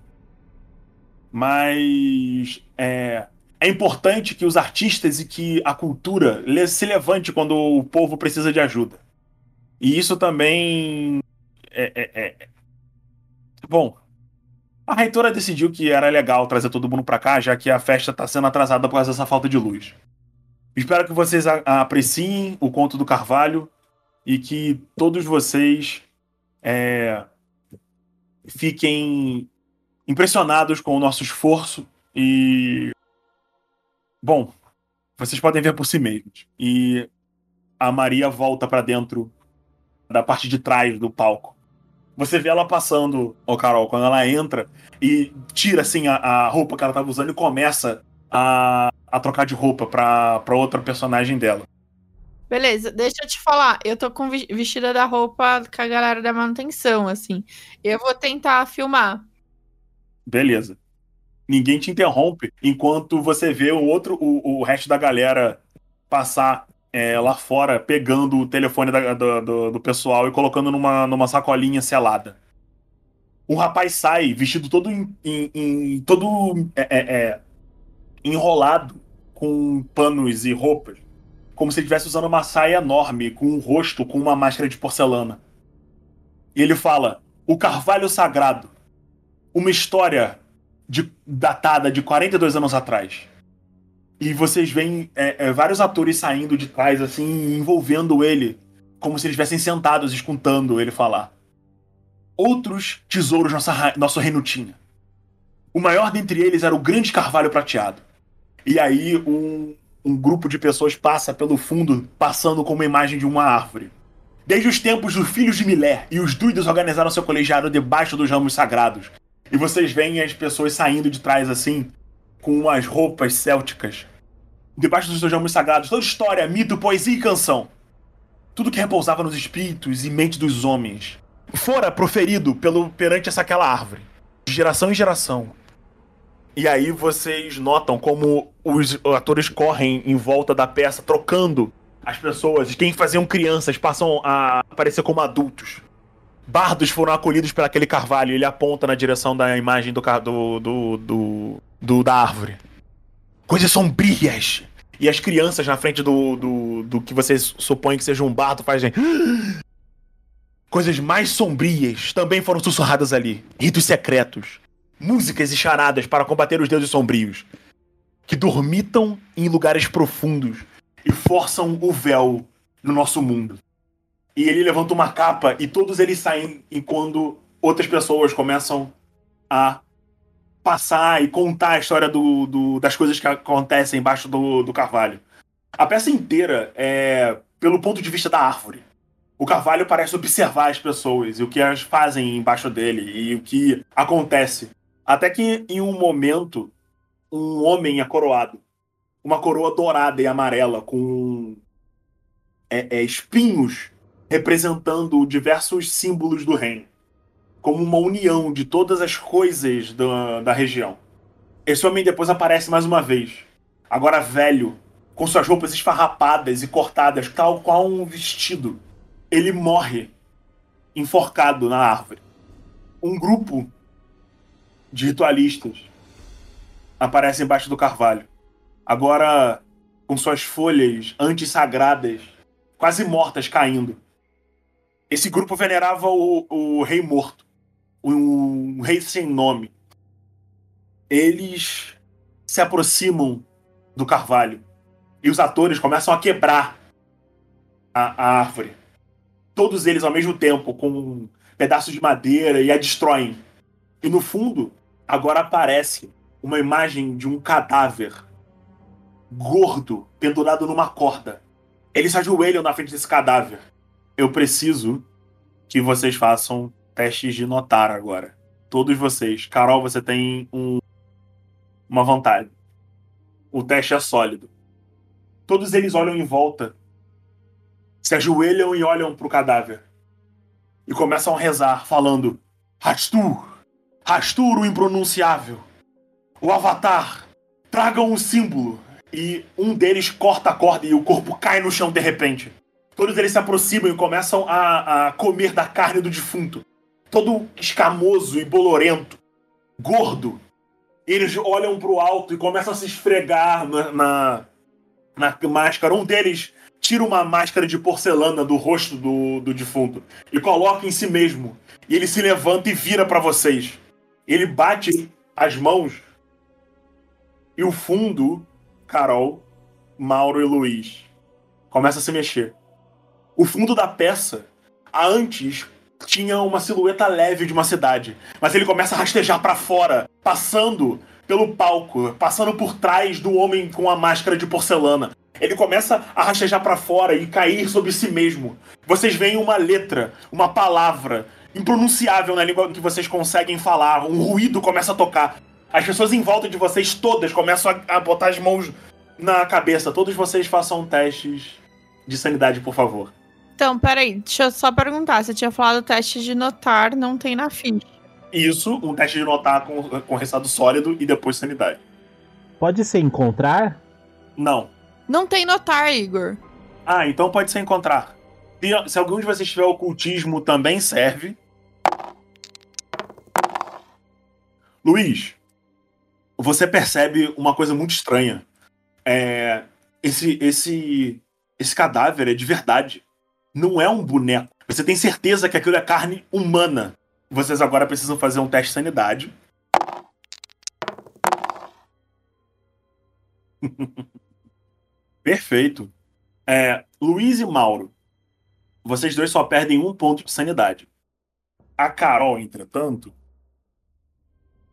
Mas é, é importante que os artistas e que a cultura se levante quando o povo precisa de ajuda. E isso também é, é- é- bom. A reitora decidiu que era legal trazer todo mundo pra cá, já que a festa tá sendo atrasada por causa dessa falta de luz. Espero que vocês apreciem o conto do Carvalho e que todos vocês é, fiquem impressionados com o nosso esforço e. Bom, vocês podem ver por si mesmos. E a Maria volta pra dentro da parte de trás do palco. Você vê ela passando, ô Carol, quando ela entra e tira assim a, a roupa que ela tava usando e começa a, a trocar de roupa pra, pra outra personagem dela. Beleza, deixa eu te falar. Eu tô com vestida da roupa com a galera da manutenção, assim. Eu vou tentar filmar. Beleza. Ninguém te interrompe enquanto você vê o outro, o, o resto da galera passar é, lá fora, pegando o telefone da- do, do- do pessoal e colocando numa, numa sacolinha selada. Um rapaz sai vestido todo em, em- em- todo é, é, é, enrolado com panos e roupas, como se estivesse usando uma saia enorme, com um rosto com uma máscara de porcelana. E ele fala: "O carvalho sagrado, uma história de- datada de 42 anos atrás. E vocês veem é, é, vários atores saindo de trás, assim, envolvendo ele, como se eles estivessem sentados escutando ele falar. Outros tesouros nossa, nosso reino tinha. O maior dentre eles era o grande carvalho prateado. E aí um, um grupo de pessoas passa pelo fundo, passando com uma imagem de uma árvore. Desde os tempos dos filhos de Milé e os druidas organizaram seu colegiado debaixo dos ramos sagrados. E vocês veem as pessoas saindo de trás assim, com umas roupas célticas. Debaixo dos seus ramos sagrados, toda história, mito, poesia e canção. Tudo que repousava nos espíritos e mente dos homens. Fora proferido pelo perante essa aquela árvore. De geração em geração. E aí vocês notam como os atores correm em volta da peça, trocando as pessoas. Quem faziam crianças passam a aparecer como adultos. Bardos foram acolhidos por aquele carvalho. Ele aponta na direção da imagem do, do, do, do, do- da árvore. Coisas sombrias. E as crianças na frente do, do, do que vocês supõem que seja um bardo fazem. Coisas mais sombrias também foram sussurradas ali. Ritos secretos. Músicas e charadas para combater os deuses sombrios. Que dormitam em lugares profundos e forçam o véu no nosso mundo. E ele levanta uma capa e todos eles saem enquanto outras pessoas começam a passar e contar a história do, do- das coisas que acontecem embaixo do, do carvalho. A peça inteira é pelo ponto de vista da árvore. O carvalho parece observar as pessoas e o que elas fazem embaixo dele e o que acontece. Até que em um momento, um homem é coroado. Uma coroa dourada e amarela com é, é, espinhos representando diversos símbolos do reino, como uma união de todas as coisas da, da região. Esse homem depois aparece mais uma vez, agora velho, com suas roupas esfarrapadas e cortadas, tal qual um vestido. Ele morre enforcado na árvore. Um grupo de ritualistas aparece embaixo do carvalho, agora com suas folhas antissagradas quase mortas caindo. Esse grupo venerava o, o rei morto, um rei sem nome. Eles se aproximam do carvalho e os atores começam a quebrar a, a árvore. Todos eles ao mesmo tempo, com pedaços de madeira e a destroem. E no fundo, agora aparece uma imagem de um cadáver gordo pendurado numa corda. Eles se ajoelham na frente desse cadáver. Eu preciso que vocês façam testes de notar agora. Todos vocês. Carol, você tem um, uma vantagem. O teste é sólido. Todos eles olham em volta, se ajoelham e olham para o cadáver. E começam a rezar, falando: Rastur, Rastur o impronunciável, o Avatar, tragam um símbolo. E um deles corta a corda e o corpo cai no chão de repente. Todos eles se aproximam e começam a, a comer da carne do defunto. Todo escamoso e bolorento, gordo. Eles olham para o alto e começam a se esfregar na, na, na máscara. Um deles tira uma máscara de porcelana do rosto do, do defunto e coloca em si mesmo. E ele se levanta e vira para vocês. Ele bate as mãos e o fundo, Carol, Mauro e Luiz, começa a se mexer. O fundo da peça, antes tinha uma silhueta leve de uma cidade, mas ele começa a rastejar para fora, passando pelo palco, passando por trás do homem com a máscara de porcelana. Ele começa a rastejar para fora e cair sobre si mesmo. Vocês veem uma letra, uma palavra impronunciável na língua que vocês conseguem falar. Um ruído começa a tocar. As pessoas em volta de vocês todas começam a, botar as mãos na cabeça. Todos vocês façam testes de sanidade, por favor. Então, peraí, deixa eu só perguntar. Você tinha falado teste de notar, não tem na ficha. Isso, um teste de notar com, com resultado sólido e depois sanidade. Pode ser encontrar? Não. Não tem notar, Igor. Ah, então pode ser encontrar. Se, se algum de vocês tiver ocultismo, também serve. Luiz, você percebe uma coisa muito estranha. É, esse, esse, esse cadáver é de verdade não é um boneco. Você tem certeza que aquilo é carne humana. Vocês agora precisam fazer um teste de sanidade. Perfeito. É, Luiz e Mauro, vocês dois só perdem um ponto de sanidade. A Carol, entretanto,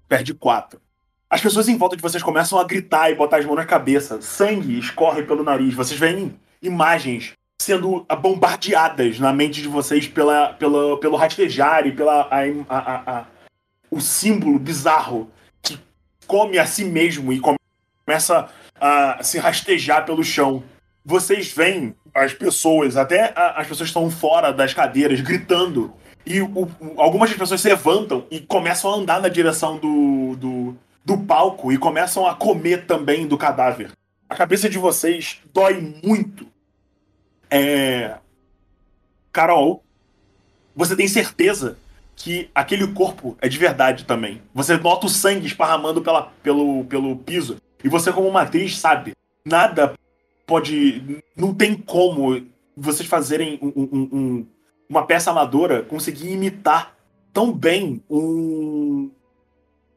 perde quatro. As pessoas em volta de vocês começam a gritar e botar as mãos na cabeça. Sangue escorre pelo nariz. Vocês veem imagens sendo bombardeadas na mente de vocês pela, pela, pelo rastejar e pela a, a, a, o símbolo bizarro que come a si mesmo e começa a se rastejar pelo chão. Vocês veem as pessoas, até as pessoas estão fora das cadeiras, gritando. E o, algumas das pessoas se levantam e começam a andar na direção do, do, do palco e começam a comer também do cadáver. A cabeça de vocês dói muito é... Carol, você tem certeza que aquele corpo é de verdade também. Você nota o sangue esparramando pela, pelo, pelo piso. E você, como uma atriz, sabe, nada pode. Não tem como vocês fazerem um, um, um, uma peça amadora conseguir imitar tão bem um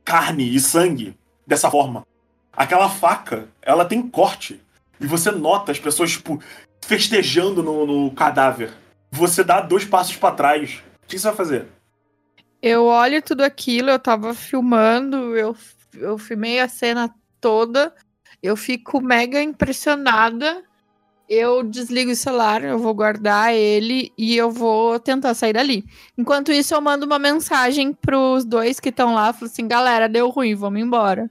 carne e sangue dessa forma. Aquela faca, ela tem corte. E você nota as pessoas, tipo, festejando no, no cadáver. Você dá dois passos para trás. O que você vai fazer? Eu olho tudo aquilo, eu tava filmando, eu, eu filmei a cena toda, eu fico mega impressionada. Eu desligo o celular, eu vou guardar ele e eu vou tentar sair dali. Enquanto isso, eu mando uma mensagem pros dois que estão lá, falo assim, galera, deu ruim, vamos embora.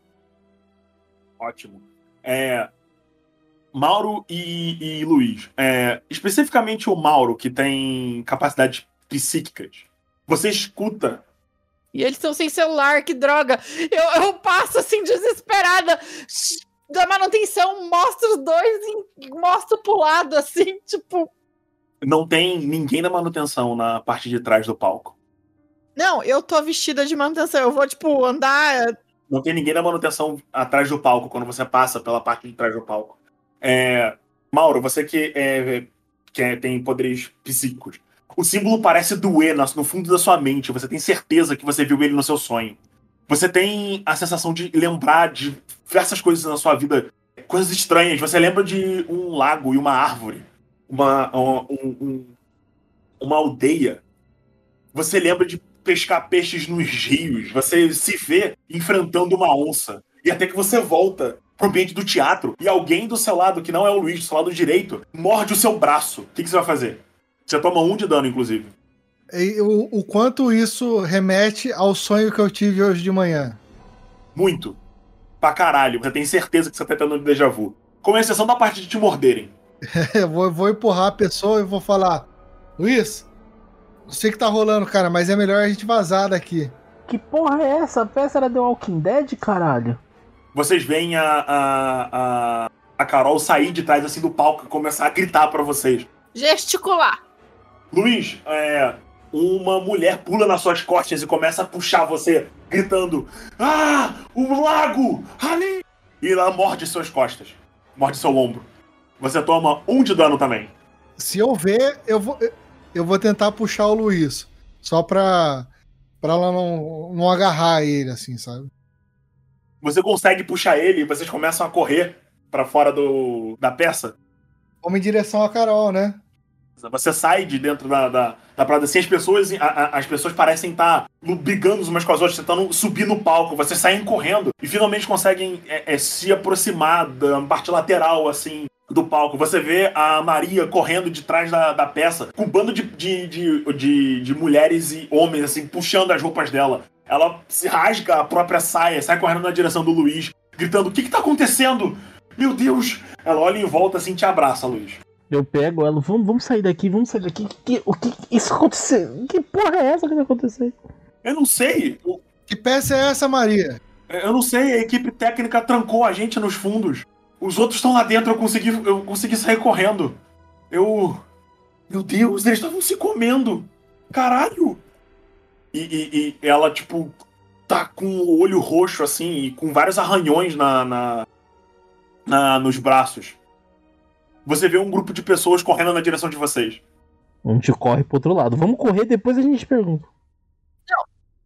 Ótimo. É, Mauro e, e Luiz. É, especificamente o Mauro, que tem capacidades psíquicas. Você escuta. E eles estão sem celular, que droga! Eu, eu passo assim, desesperada. Da manutenção, mostra os dois e mostra pro lado, assim, tipo. Não tem ninguém da manutenção na parte de trás do palco. Não, eu tô vestida de manutenção. Eu vou, tipo, andar. Não tem ninguém da manutenção atrás do palco quando você passa pela parte de trás do palco. É, Mauro, você que, é, que é, tem poderes psíquicos. O símbolo parece doer no fundo da sua mente. Você tem certeza que você viu ele no seu sonho. Você tem a sensação de lembrar de diversas coisas na sua vida, coisas estranhas. Você lembra de um lago e uma árvore, uma, um, um, uma aldeia. Você lembra de pescar peixes nos rios, você se vê enfrentando uma onça. E até que você volta pro ambiente do teatro e alguém do seu lado, que não é o Luiz, do seu lado direito, morde o seu braço. O que, que você vai fazer? Você toma um de dano, inclusive. E o, o quanto isso remete ao sonho que eu tive hoje de manhã? Muito. Pra caralho. Você tem certeza que você tá tendo um déjà vu. Com exceção da parte de te morderem. eu vou, vou empurrar a pessoa e vou falar: Luiz, não sei o que tá rolando, cara, mas é melhor a gente vazar daqui. Que porra é essa? A peça era The Walking Dead, caralho? Vocês veem a, a, a, a Carol sair de trás assim do palco e começar a gritar para vocês. Gesticular. Luiz, é, uma mulher pula nas suas costas e começa a puxar você, gritando: Ah, o lago! Ali! E ela morde suas costas, morde seu ombro. Você toma um de dano também. Se eu ver, eu vou, eu vou tentar puxar o Luiz. Só pra, pra ela não, não agarrar ele, assim, sabe? Você consegue puxar ele e vocês começam a correr para fora do, da peça. Vamos em direção a Carol, né? Você sai de dentro da, da, da parada assim, as pessoas, a, a, as pessoas parecem estar tá brigando umas com as outras, tentando subir no palco. Vocês saem correndo e finalmente conseguem é, é, se aproximar da parte lateral, assim, do palco. Você vê a Maria correndo de trás da, da peça, com um bando de, de, de, de, de mulheres e homens, assim, puxando as roupas dela. Ela se rasga a própria saia, sai correndo na direção do Luiz, gritando: O que, que tá acontecendo? Meu Deus! Ela olha em volta assim e te abraça, Luiz. Eu pego ela, vamos, vamos sair daqui, vamos sair daqui. Que, que, o que isso aconteceu? Que porra é essa que vai acontecer? Eu não sei. Que peça é essa, Maria? Eu não sei, a equipe técnica trancou a gente nos fundos. Os outros estão lá dentro, eu consegui, eu consegui sair correndo. Eu. Meu Deus, eles estavam se comendo. Caralho! E, e, e, ela, tipo, tá com o olho roxo, assim, e com vários arranhões na, na, na, nos braços. Você vê um grupo de pessoas correndo na direção de vocês. A gente corre pro outro lado. Vamos correr, depois a gente pergunta. Não,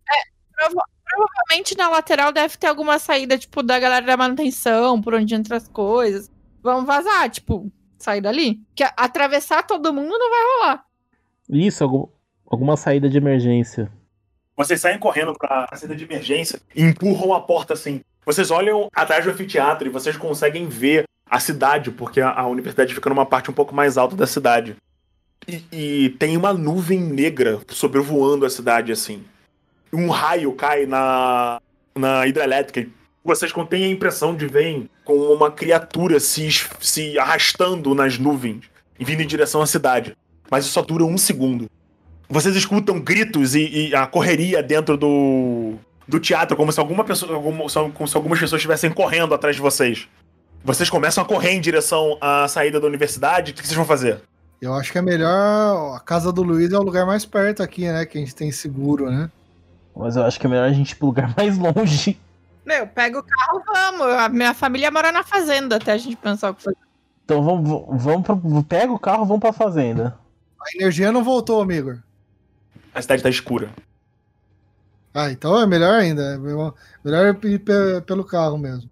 é, prova provavelmente na lateral deve ter alguma saída, tipo, da galera da manutenção, por onde entra as coisas. Vamos vazar, tipo, sair dali. Que atravessar todo mundo não vai rolar. Isso, algum, alguma saída de emergência. Vocês saem correndo pra saída de emergência e empurram a porta assim. Vocês olham atrás do anfiteatro e vocês conseguem ver a cidade, porque a, a universidade fica numa parte um pouco mais alta da cidade. E, e, tem uma nuvem negra sobrevoando a cidade assim. Um raio cai na, na hidrelétrica. Vocês contêm a impressão de verem com uma criatura se, se arrastando nas nuvens e vindo em direção à cidade. Mas isso só dura um segundo. Vocês escutam gritos e, e a correria dentro do, do teatro, como se alguma pessoa, como, como se algumas pessoas estivessem correndo atrás de vocês. Vocês começam a correr em direção à saída da universidade. O que vocês vão fazer? Eu acho que é melhor. A casa do Luiz é o lugar mais perto aqui, né? Que a gente tem seguro, né? Mas eu acho que é melhor a gente ir pro lugar mais longe. Meu, pega o carro, vamos. A minha família mora na fazenda até a gente pensar o que fazer. Então vamos, vamos pro, pega o carro, vamos pra fazenda. A energia não voltou, amigo. A cidade tá escura. Ah, então é melhor ainda. É melhor ir pelo carro mesmo.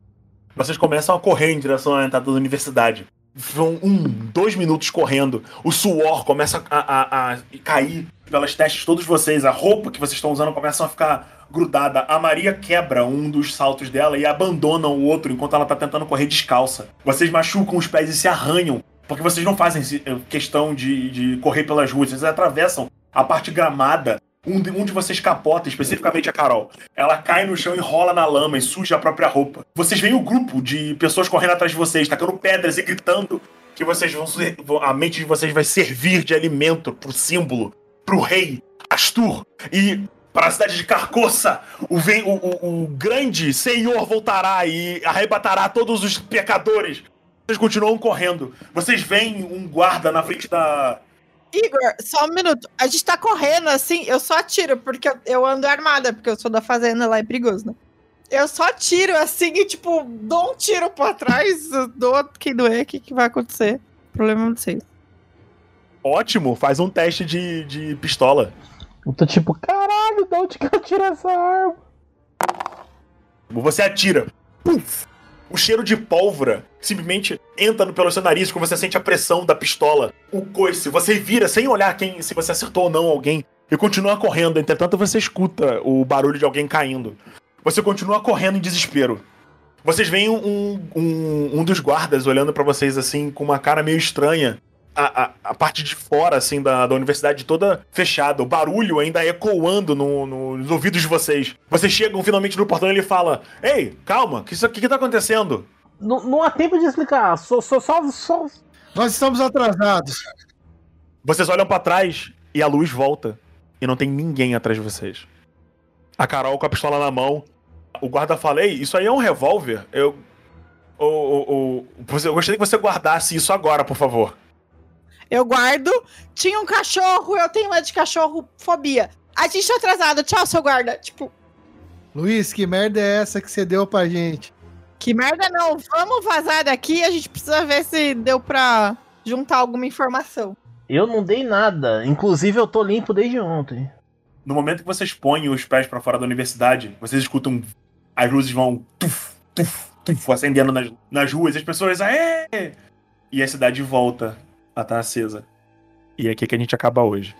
Vocês começam a correr em direção à entrada da universidade. Vão um, dois minutos correndo. O suor começa a, a, a cair pelas testes de todos vocês. A roupa que vocês estão usando começa a ficar grudada. A Maria quebra um dos saltos dela e abandona o outro enquanto ela tá tentando correr descalça. Vocês machucam os pés e se arranham. Porque vocês não fazem eh, questão de, de correr pelas ruas, vocês atravessam a parte gramada um de, um de vocês capota, especificamente a Carol. Ela cai no chão e rola na lama e suja a própria roupa. Vocês veem o um grupo de pessoas correndo atrás de vocês, tacando pedras e gritando que vocês vão. A mente de vocês vai servir de alimento pro símbolo, pro rei Astur. E para a cidade de Carcoça, o, o, o grande senhor voltará e arrebatará todos os pecadores. Vocês continuam correndo. Vocês veem um guarda na frente da, Igor, só um minuto. A gente tá correndo assim, eu só atiro, porque eu, ando armada, porque eu sou da fazenda lá, é perigoso, né? Eu só tiro assim e, tipo, dou um tiro pra trás, dou quem doer, o que, que vai acontecer? Problema de vocês. Ótimo, faz um teste de, de pistola. Eu tô tipo, caralho, de onde que eu tiro essa arma? Você atira. Puf! O cheiro de pólvora simplesmente entra pelo seu nariz quando você sente a pressão da pistola. O coice, você vira sem olhar quem se você acertou ou não alguém. e continua correndo. Entretanto, você escuta o barulho de alguém caindo. Você continua correndo em desespero. Vocês veem um, um, um dos guardas olhando para vocês assim, com uma cara meio estranha. A, a, a, parte de fora, assim, da, da universidade toda fechada. O barulho ainda ecoando no, no, nos ouvidos de vocês. Vocês chegam finalmente no portão e ele fala: Ei, calma, o que, que, que tá acontecendo? Não, não há tempo de explicar, só, só, só, só... Nós estamos atrasados. Vocês olham para trás e a luz volta. E não tem ninguém atrás de vocês. A Carol com a pistola na mão. O guarda fala: Ei, isso aí é um revólver? Eu. O, o, eu gostaria que você guardasse isso agora, por favor. Eu guardo. Tinha um cachorro, eu tenho uma de cachorro fobia. A gente tá atrasado, tchau, seu guarda. Tipo. Luiz, que merda é essa que você deu pra gente? Que merda não, vamos vazar daqui, a gente precisa ver se deu pra juntar alguma informação. Eu não dei nada, inclusive eu tô limpo desde ontem. No momento que vocês põem os pés para fora da universidade, vocês escutam as luzes vão tuf, tuf, tuf, acendendo nas, nas ruas, e as pessoas, aê! E a cidade volta a estar acesa. E é aqui que a gente acaba hoje.